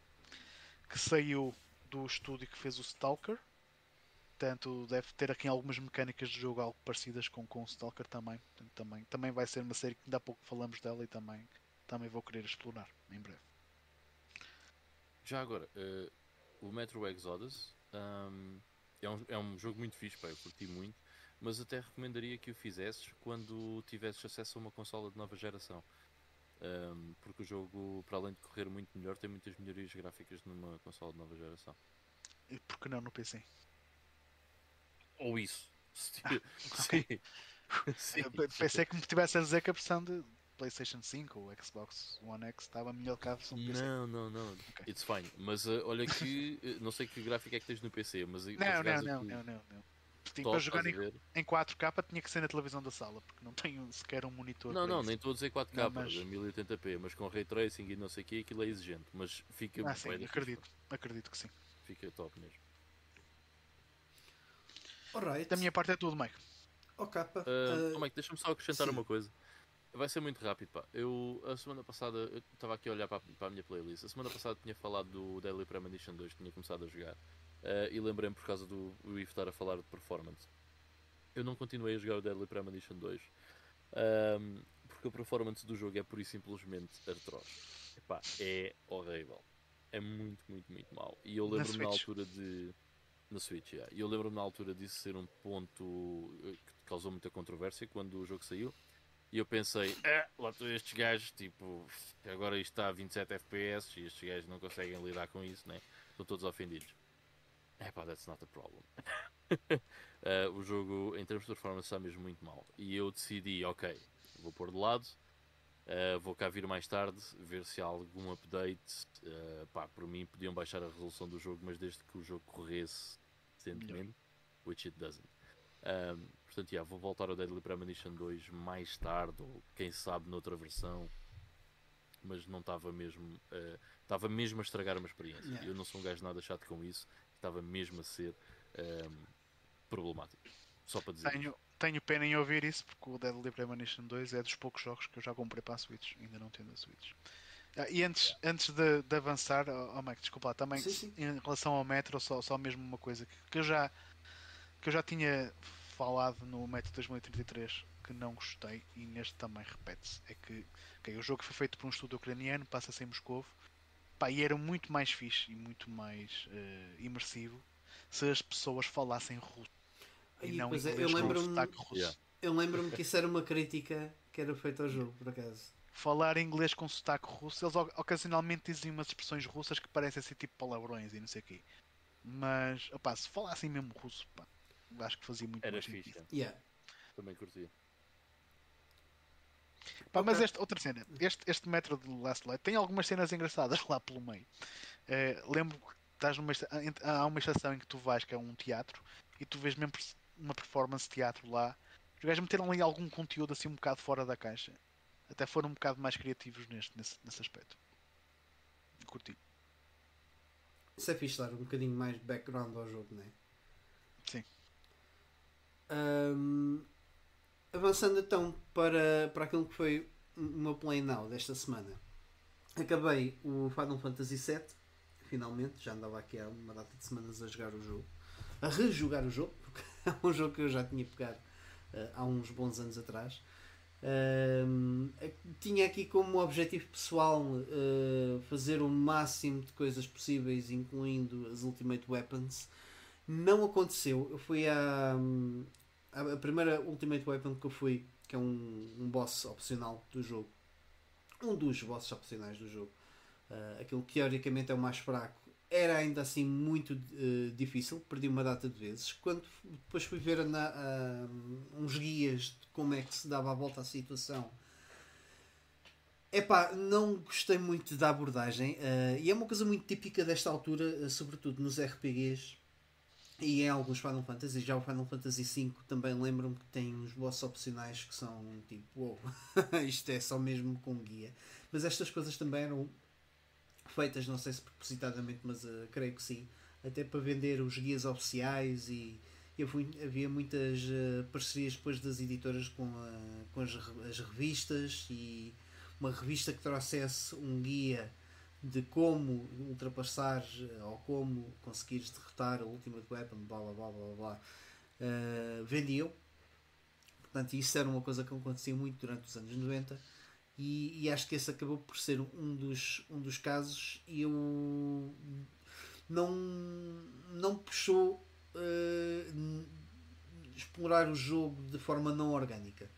que saiu do estúdio que fez o Stalker. Portanto, deve ter aqui algumas mecânicas de jogo algo parecidas com, com o Stalker também. Portanto, também. Também vai ser uma série que ainda há pouco falamos dela e também, também vou querer explorar em breve. Já agora, eh, o Metro Exodus um, é, um, é um jogo muito fixe, pá, eu curti muito, mas até recomendaria que o fizesses quando tivesses acesso a uma consola de nova geração. Um, porque o jogo, para além de correr muito melhor, tem muitas melhorias gráficas numa consola de nova geração. E por que não no PC? Ou isso. ok. Sim. Sim. Pensei que me tivesse a dizer que a versão de PlayStation 5 ou Xbox One X estava melhor que a versão PC. Não, não, não. Ok. It's fine. Mas eh, olha que eh, não sei que gráfico é que tens no PC, mas eh, Não, não, não, não, não, não. Sim, top, para jogar em, em 4K tinha que ser na televisão da sala, porque não tenho sequer um monitor. Não, não, isso. nem estou a dizer 4K, Não, mas- mas... 1080p, mas com ray tracing e não sei o que, aquilo é exigente. Mas fica Ah, sim, da fixe, acredito, acredito que sim. Fica top mesmo. Alright. Da minha parte é tudo, Mike. Oh, capa. Uh, Uh, oh, Mike, deixa-me só acrescentar sim. uma coisa. Vai ser muito rápido, pá. Eu, a semana passada, eu estava aqui a olhar para a, para a minha playlist. A semana passada tinha falado do Deadly Premonition 2, que tinha começado a jogar. Uh, e lembrei-me por causa do o Ivo estar a falar de performance. Eu não continuei a jogar o Deadly Premonition 2. um, porque a performance do jogo é pura e simplesmente atroz. Epá, é horrível. É muito, muito, muito mau. E eu Na lembro-me na, Switch. altura de. Na Switch, yeah. E eu lembro-me na altura disso ser um ponto eh, que causou muita controvérsia quando o jogo saiu. E eu pensei, ah, lá estão estes gajos, tipo, agora isto está a 27 FPS e estes gajos não conseguem lidar com isso, né? Estão todos ofendidos. É pá, that's not a problem. Eh, o jogo, em termos de performance, está mesmo muito mal. E eu decidi, ok, vou pôr de lado, eh, vou cá vir mais tarde, ver se há algum update. Eh, pá, por mim podiam baixar a resolução do jogo, mas desde que o jogo corresse decentemente, which it doesn't. Um, portanto, yeah, vou voltar ao Deadly Premonition 2 mais tarde, ou quem sabe noutra versão. Mas não estava mesmo. Estava mesmo a estragar uma experiência. Yeah. Eu não sou um gajo nada chato com isso. Estava mesmo a ser ehm, problemático. Só para dizer. Tenho, tenho pena em ouvir isso, porque o Deadly Premonition 2 é dos poucos jogos que eu já comprei para a Switch, ainda não tendo a Switch. Ah, e antes, antes de, de avançar, oh, Mike, desculpa lá, também Sim, sim. em relação ao Metro, só, só mesmo uma coisa que, que eu já que eu já tinha falado no Metro 2033 que não gostei e neste também repete-se. É que ok, o jogo foi feito por um estúdio ucraniano, passa-se em Moscou, pá, e era muito mais fixe e muito mais eh, imersivo se as pessoas falassem russo e não pois é, inglês eu com lembro-me sotaque russo. Yeah. eu lembro-me que isso era uma crítica que era feita ao jogo, por acaso. falar inglês com sotaque russo, eles ocasionalmente dizem umas expressões russas que parecem ser tipo palavrões e não sei o quê. Mas, opá, se falassem mesmo russo, pá, eu acho que fazia muito Era mais fixe. sentido. Yeah. Também curtia. Pá, mas Ok. este, outra cena, este, este metro de Last Light tem algumas cenas engraçadas lá pelo meio. Eh, lembro que estás numa, esta- há uma estação em que tu vais, que é um teatro, e tu vês mesmo uma performance de teatro lá. Os gajos meteram ali algum conteúdo assim um bocado fora da caixa. Até foram um bocado mais criativos neste, nesse, nesse aspecto. Curti. Isso é fixe dar um bocadinho mais de background ao jogo, não é? Sim. Ahm, avançando então para, para aquilo que foi o meu play now desta semana. Acabei o Final Fantasy VII, finalmente, já andava aqui há uma data de semanas a jogar o jogo, a rejogar o jogo, é um jogo que eu já tinha pegado eh, há uns bons anos atrás. Eh, tinha aqui como objetivo pessoal eh, fazer o máximo de coisas possíveis, incluindo as Ultimate Weapons. Não aconteceu. Eu fui à, à a primeira Ultimate Weapon que eu fui, que é um, um boss opcional do jogo. Um dos bosses opcionais do jogo. Uh, aquele que teoricamente é o mais fraco. Era ainda assim muito uh, difícil, perdi uma data de vezes. Quando depois fui ver na, ah, uns guias de como é que se dava a volta à situação, Epá, não gostei muito da abordagem uh, e é uma coisa muito típica desta altura, uh, sobretudo nos RPGs e em alguns Final Fantasy. Já o Final Fantasy V também lembro-me que tem uns bosses opcionais que são tipo, wow, isto é só mesmo com guia. Mas estas coisas também eram feitas, não sei se propositadamente, mas uh, creio que sim, até para vender os guias oficiais e. Eu fui, havia muitas uh, parcerias depois das editoras com, a- com as, as revistas e uma revista que trouxesse um guia de como ultrapassar eh, ou como conseguires derrotar a Ultimate Weapon, blá blá blá blá blá, uh, vendiam. Portanto, isso era uma coisa que acontecia muito durante os anos 90 e, e, acho que esse acabou por ser um dos, um dos casos e eu não, não puxou uh, explorar o jogo de forma não orgânica.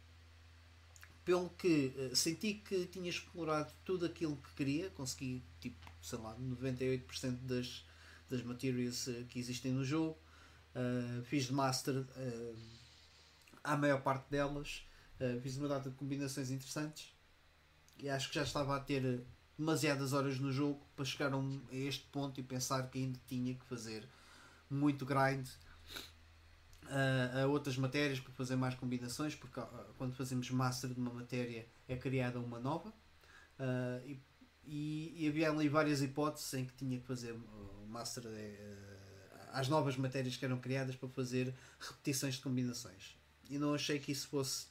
Pelo que uh, senti que tinha explorado tudo aquilo que queria, consegui tipo, sei lá, 98% das, das materials uh, que existem no jogo. fiz de master à maior parte delas. fiz uma data de combinações interessantes e acho que já estava a ter demasiadas horas no jogo para chegar a, um, a este ponto e pensar que ainda tinha que fazer muito grind uh, a outras matérias para fazer mais combinações, porque uh, quando fazemos master de uma matéria é criada uma nova uh, e, e, e, havia ali várias hipóteses em que tinha que fazer o master às novas matérias que eram criadas para fazer repetições de combinações. E não achei que isso fosse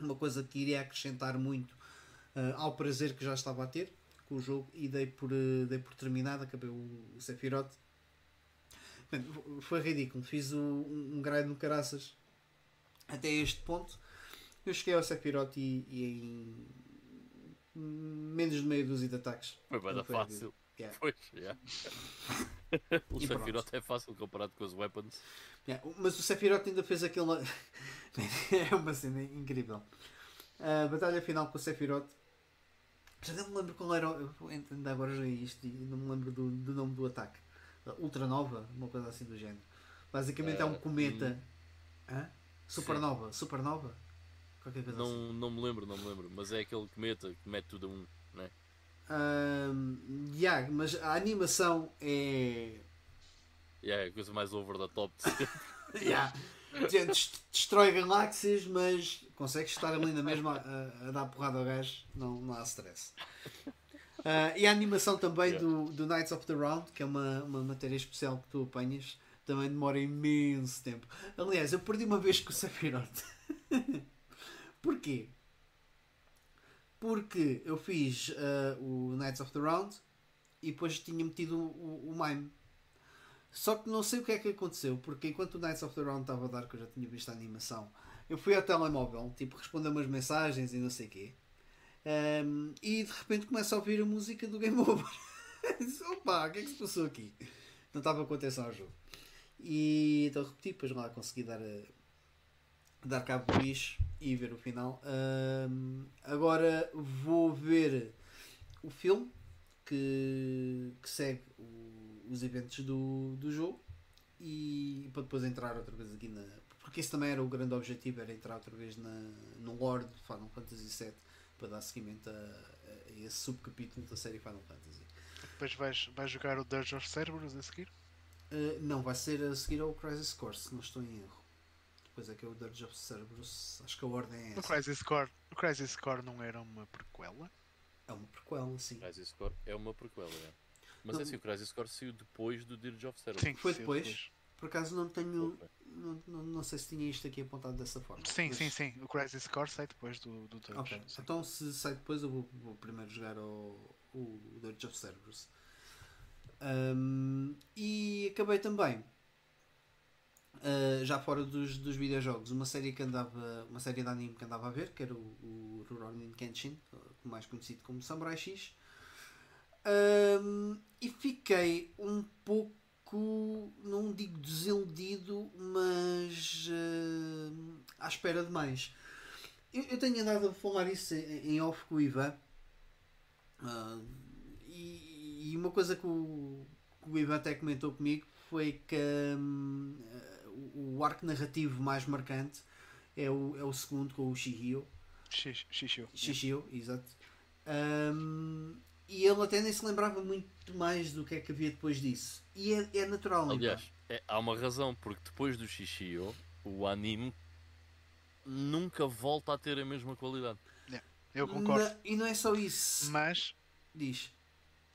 uma coisa que iria acrescentar muito uh, ao prazer que já estava a ter com o jogo e dei por, uh, dei por terminado, acabei o, o Sephiroth. Foi ridículo, fiz o, um, um grind no caraças até este ponto. Eu cheguei ao Sephiroth e, e em menos de meia dúzia de ataques. Foi bem fácil. Yeah. Pois, yeah. o Sephiroth é fácil comparado com os weapons. Yeah. Mas o Sephiroth ainda fez aquele. é uma cena incrível. A batalha final com o Sephiroth já não me lembro qual era. Ainda agora já é isto e não me lembro do, do nome do ataque. Ultranova, uma coisa assim do género. Basicamente é um eh, cometa. Hum. Hã? Supernova. Sim. Supernova? Qualquer coisa não, assim. não me lembro, não me lembro. Mas é aquele cometa que mete tudo a um, né? Um, yeah, mas a animação é. Yeah, é a coisa mais over the top de sempre. yeah. Destrói galáxias, mas consegues estar ali na mesma a, a, dar porrada ao gajo, não, não há stress. Uh, e a animação também yeah. do, do Knights of the Round, que é uma, uma matéria especial que tu apanhas, também demora imenso tempo. Aliás, eu perdi uma vez com o Sephiroth. Porquê? Porque eu fiz uh, o Knights of the Round e depois tinha metido o, o, o Mime. Só que não sei o que é que aconteceu, porque enquanto o Knights of the Round estava a dar, que eu já tinha visto a animação, eu fui ao telemóvel, tipo, responder umas mensagens e não sei o quê. Um, e de repente começo a ouvir a música do Game Over. Opa, o que é que se passou aqui? Não estava com atenção ao jogo. E então repeti, depois lá consegui dar, a, dar cabo do bicho e ver o final. Um, agora vou ver o filme que, que segue o, os eventos do, do jogo e para depois entrar outra vez aqui na. Porque esse também era o grande objetivo, era entrar outra vez na, no lore de Final Fantasy VII para dar seguimento a, a esse subcapítulo da série Final Fantasy. Depois vais, vais jogar o Dirge of Cerberus a seguir? Uh, não, vai ser a seguir ao Crisis Core, se não estou em erro. Depois é que é o Dirge of Cerberus, acho que a ordem é essa. O Crisis Core, o Crisis Core não era uma prequela? É uma prequela, sim. O Crisis Core é uma prequela, é. Mas não, é assim, o Crisis Core saiu depois do Dirge of Cerberus. Sim, foi depois. depois. Por acaso não tenho. Não, não, não, sei se tinha isto aqui apontado dessa forma. Sim, mas... sim, sim. O Crisis Core sai depois do, do Dirge. Ok, então se sai depois eu vou, vou primeiro jogar o, o Dirge of Cerberus. Um, e acabei também. Uh, já fora dos, dos videojogos, uma série que andava, uma série de anime que andava a ver, que era o, o Rurouni Kenshin, mais conhecido como Samurai X, um, e fiquei um pouco não digo desiludido, mas uh, à espera de mais. Eu, eu, tenho andado a falar isso em, em off com o Ivan. Uh, e, e, uma coisa que o, que o Ivan até comentou comigo foi que um, o arco narrativo mais marcante é o, é o segundo com o Shihio. Shishio. Shishio, exato. Um, e ele até nem se lembrava muito mais do que é que havia depois disso. E é, é natural. Aliás, é, há uma razão, porque depois do Shishio, o anime nunca volta a ter a mesma qualidade. É, eu concordo. Na, e não é só isso. Mas. Diz.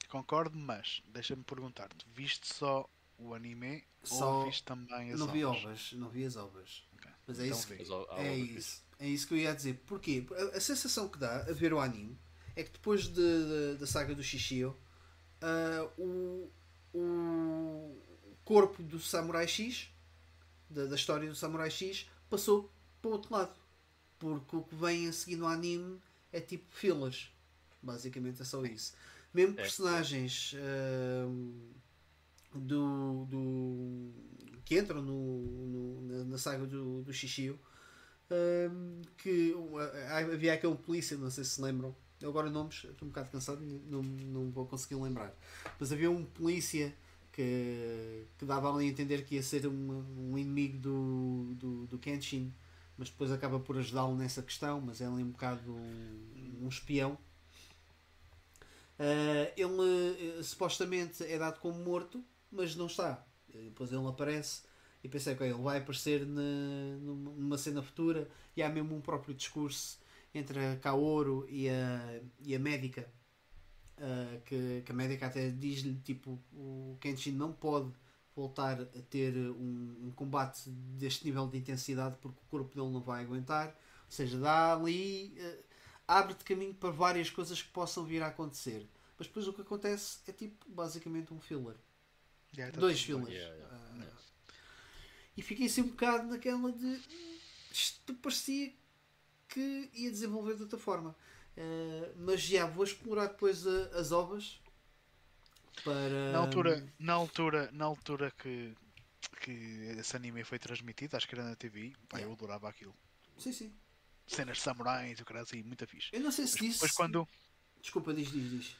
Concordo, mas deixa-me perguntar-te: viste só o anime só... ou viste também as não ovas? vi ovas, não vi as ovas. Okay. Mas é Então isso, há é obras isso. É isso que eu ia dizer. Porquê? A, a sensação que dá a ver o anime é que depois de- de- da saga do Shishio, ah, o, o corpo do Samurai X, da, da história do Samurai X, passou para o outro lado. Porque o que vem a seguir no anime é tipo fillers. Basicamente é só isso. Mesmo É. personagens ah, do, do que entram no, no- na, saga do, do Shishio hum, que uh, havia aquele polícia, não sei se se lembram. Eu agora nomes, estou um bocado cansado, não, não vou conseguir lembrar. Mas havia um polícia que, que dava ali a entender que ia ser um, um inimigo do, do, do Kenshin, mas depois acaba por ajudá-lo nessa questão. Mas é ali um bocado um, um espião. Uh, ele uh, supostamente é dado como morto, mas não está. Depois ele aparece e pensei que ele vai aparecer na- numa cena futura e há mesmo um próprio discurso entre a Kaoru e a, e a médica uh, que, que a médica até diz-lhe tipo o Kenshin não pode voltar a ter um, um combate deste nível de intensidade porque o corpo dele não vai aguentar. Ou seja, dá ali uh, abre-te caminho para várias coisas que possam vir a acontecer. Mas depois o que acontece é tipo basicamente um filler. Tá dois fillers. Yeah, yeah, Ah, yeah. e fiquei assim um bocado naquela de "Hum, isto parecia que ia desenvolver de outra forma. Eh, mas já vou explorar depois a- as ovas para. Na altura, na altura, na altura que, que esse anime foi transmitido, acho que era na TV, pá, eu adorava aquilo. Sim, sim. Cenas de samurais, o cara assim, muito fixe. Eu não sei se Mas disse. depois quando. Desculpa, diz, diz, diz.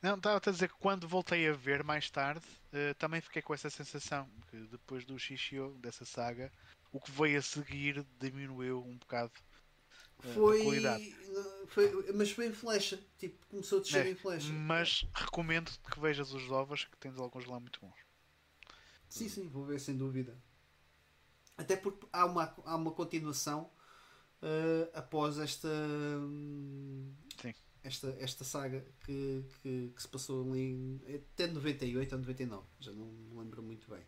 Não, estava a dizer que quando voltei a ver mais tarde, eh, também fiquei com essa sensação que depois do Shishio, dessa saga, o que veio a seguir diminuiu um bocado Foi, qualidade. foi. Mas foi em flecha. Tipo, começou a descer É, em flecha. Mas recomendo que vejas os ovos, que tens alguns lá muito bons. Sim, sim, vou ver sem dúvida. Até porque há uma, há uma continuação eh, após esta, hum, Sim. esta, esta saga que, que, que se passou ali até 98 ou 99, já não me lembro muito bem.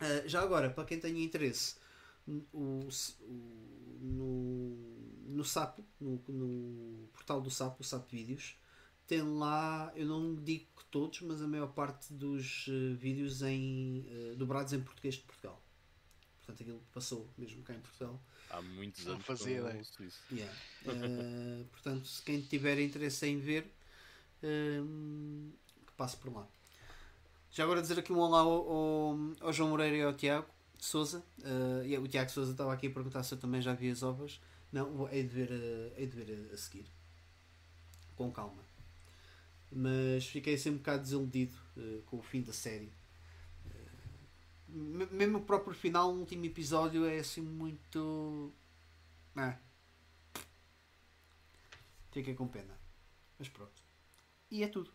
Eh, já agora, para quem tenha interesse, o, s- o- no, no Sapo, no, no portal do Sapo, o Sapo Vídeos, tem lá, eu não digo que todos, mas a maior parte dos eh, vídeos em, eh, dobrados em português de Portugal. Portanto, aquilo passou mesmo cá em Portugal. Há muitos Não anos fazia que eu ouço isso. Yeah. Eh, portanto, se quem tiver interesse em ver, ehm, que passe por lá. Já agora dizer aqui um olá ao, ao, ao João Moreira e ao Tiago Souza. E o Tiago Souza estava aqui a perguntar se eu também já vi as ovas. Não, hei de ver, eh, hei de ver a, a seguir. Com calma. Mas fiquei assim um bocado desiludido eh, com o fim da série. Me- mesmo o próprio final, o último episódio, é assim muito. Ah. Fiquei com pena. Mas pronto. E é tudo.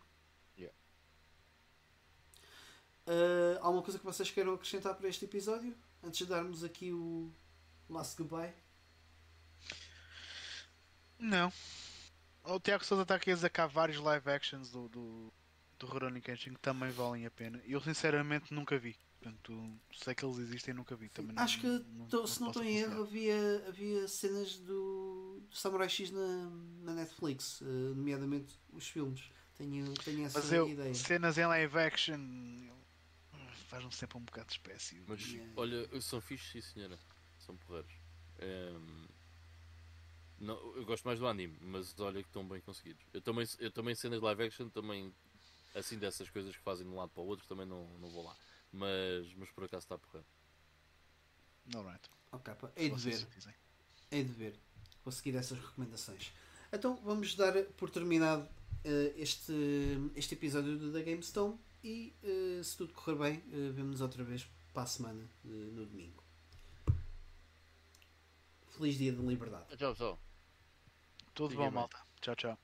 Yeah. Ah, alguma coisa que vocês queiram acrescentar para este episódio? Antes de darmos aqui o last goodbye? Não. O Tiago Souza está aqui a há vários live actions do, do, do Rurouni Kenshin que também valem a pena. Eu sinceramente nunca vi. Portanto, sei que eles existem e nunca vi. Também Acho que, não, tô- se não estou em erro, havia, havia cenas do, do Samurai X na, na Netflix, ah, nomeadamente os filmes. Tenho, tenho essa Mas eu, ideia. cenas em live action faz-me sempre um bocado de espécie. Mas Yeah. olha, são fixos, sim senhora. São porreiros. Ehm, não, eu gosto mais do anime, mas olha que estão bem conseguidos. Eu também, eu também cenas live action, também assim dessas coisas que fazem de um lado para o outro, também não, não vou lá. Mas, mas por acaso está porreiro. Alright. Ok, pá, hei de ver. Hei de ver. Vou seguir essas recomendações. Então vamos dar por terminado eh, este, este episódio The GameStone e eh, se tudo correr bem, eh, vemo-nos outra vez para a semana eh, no domingo. Feliz dia de liberdade. Tchau, tchau. Tudo Fiquem bom, bem. malta. Tchau, tchau.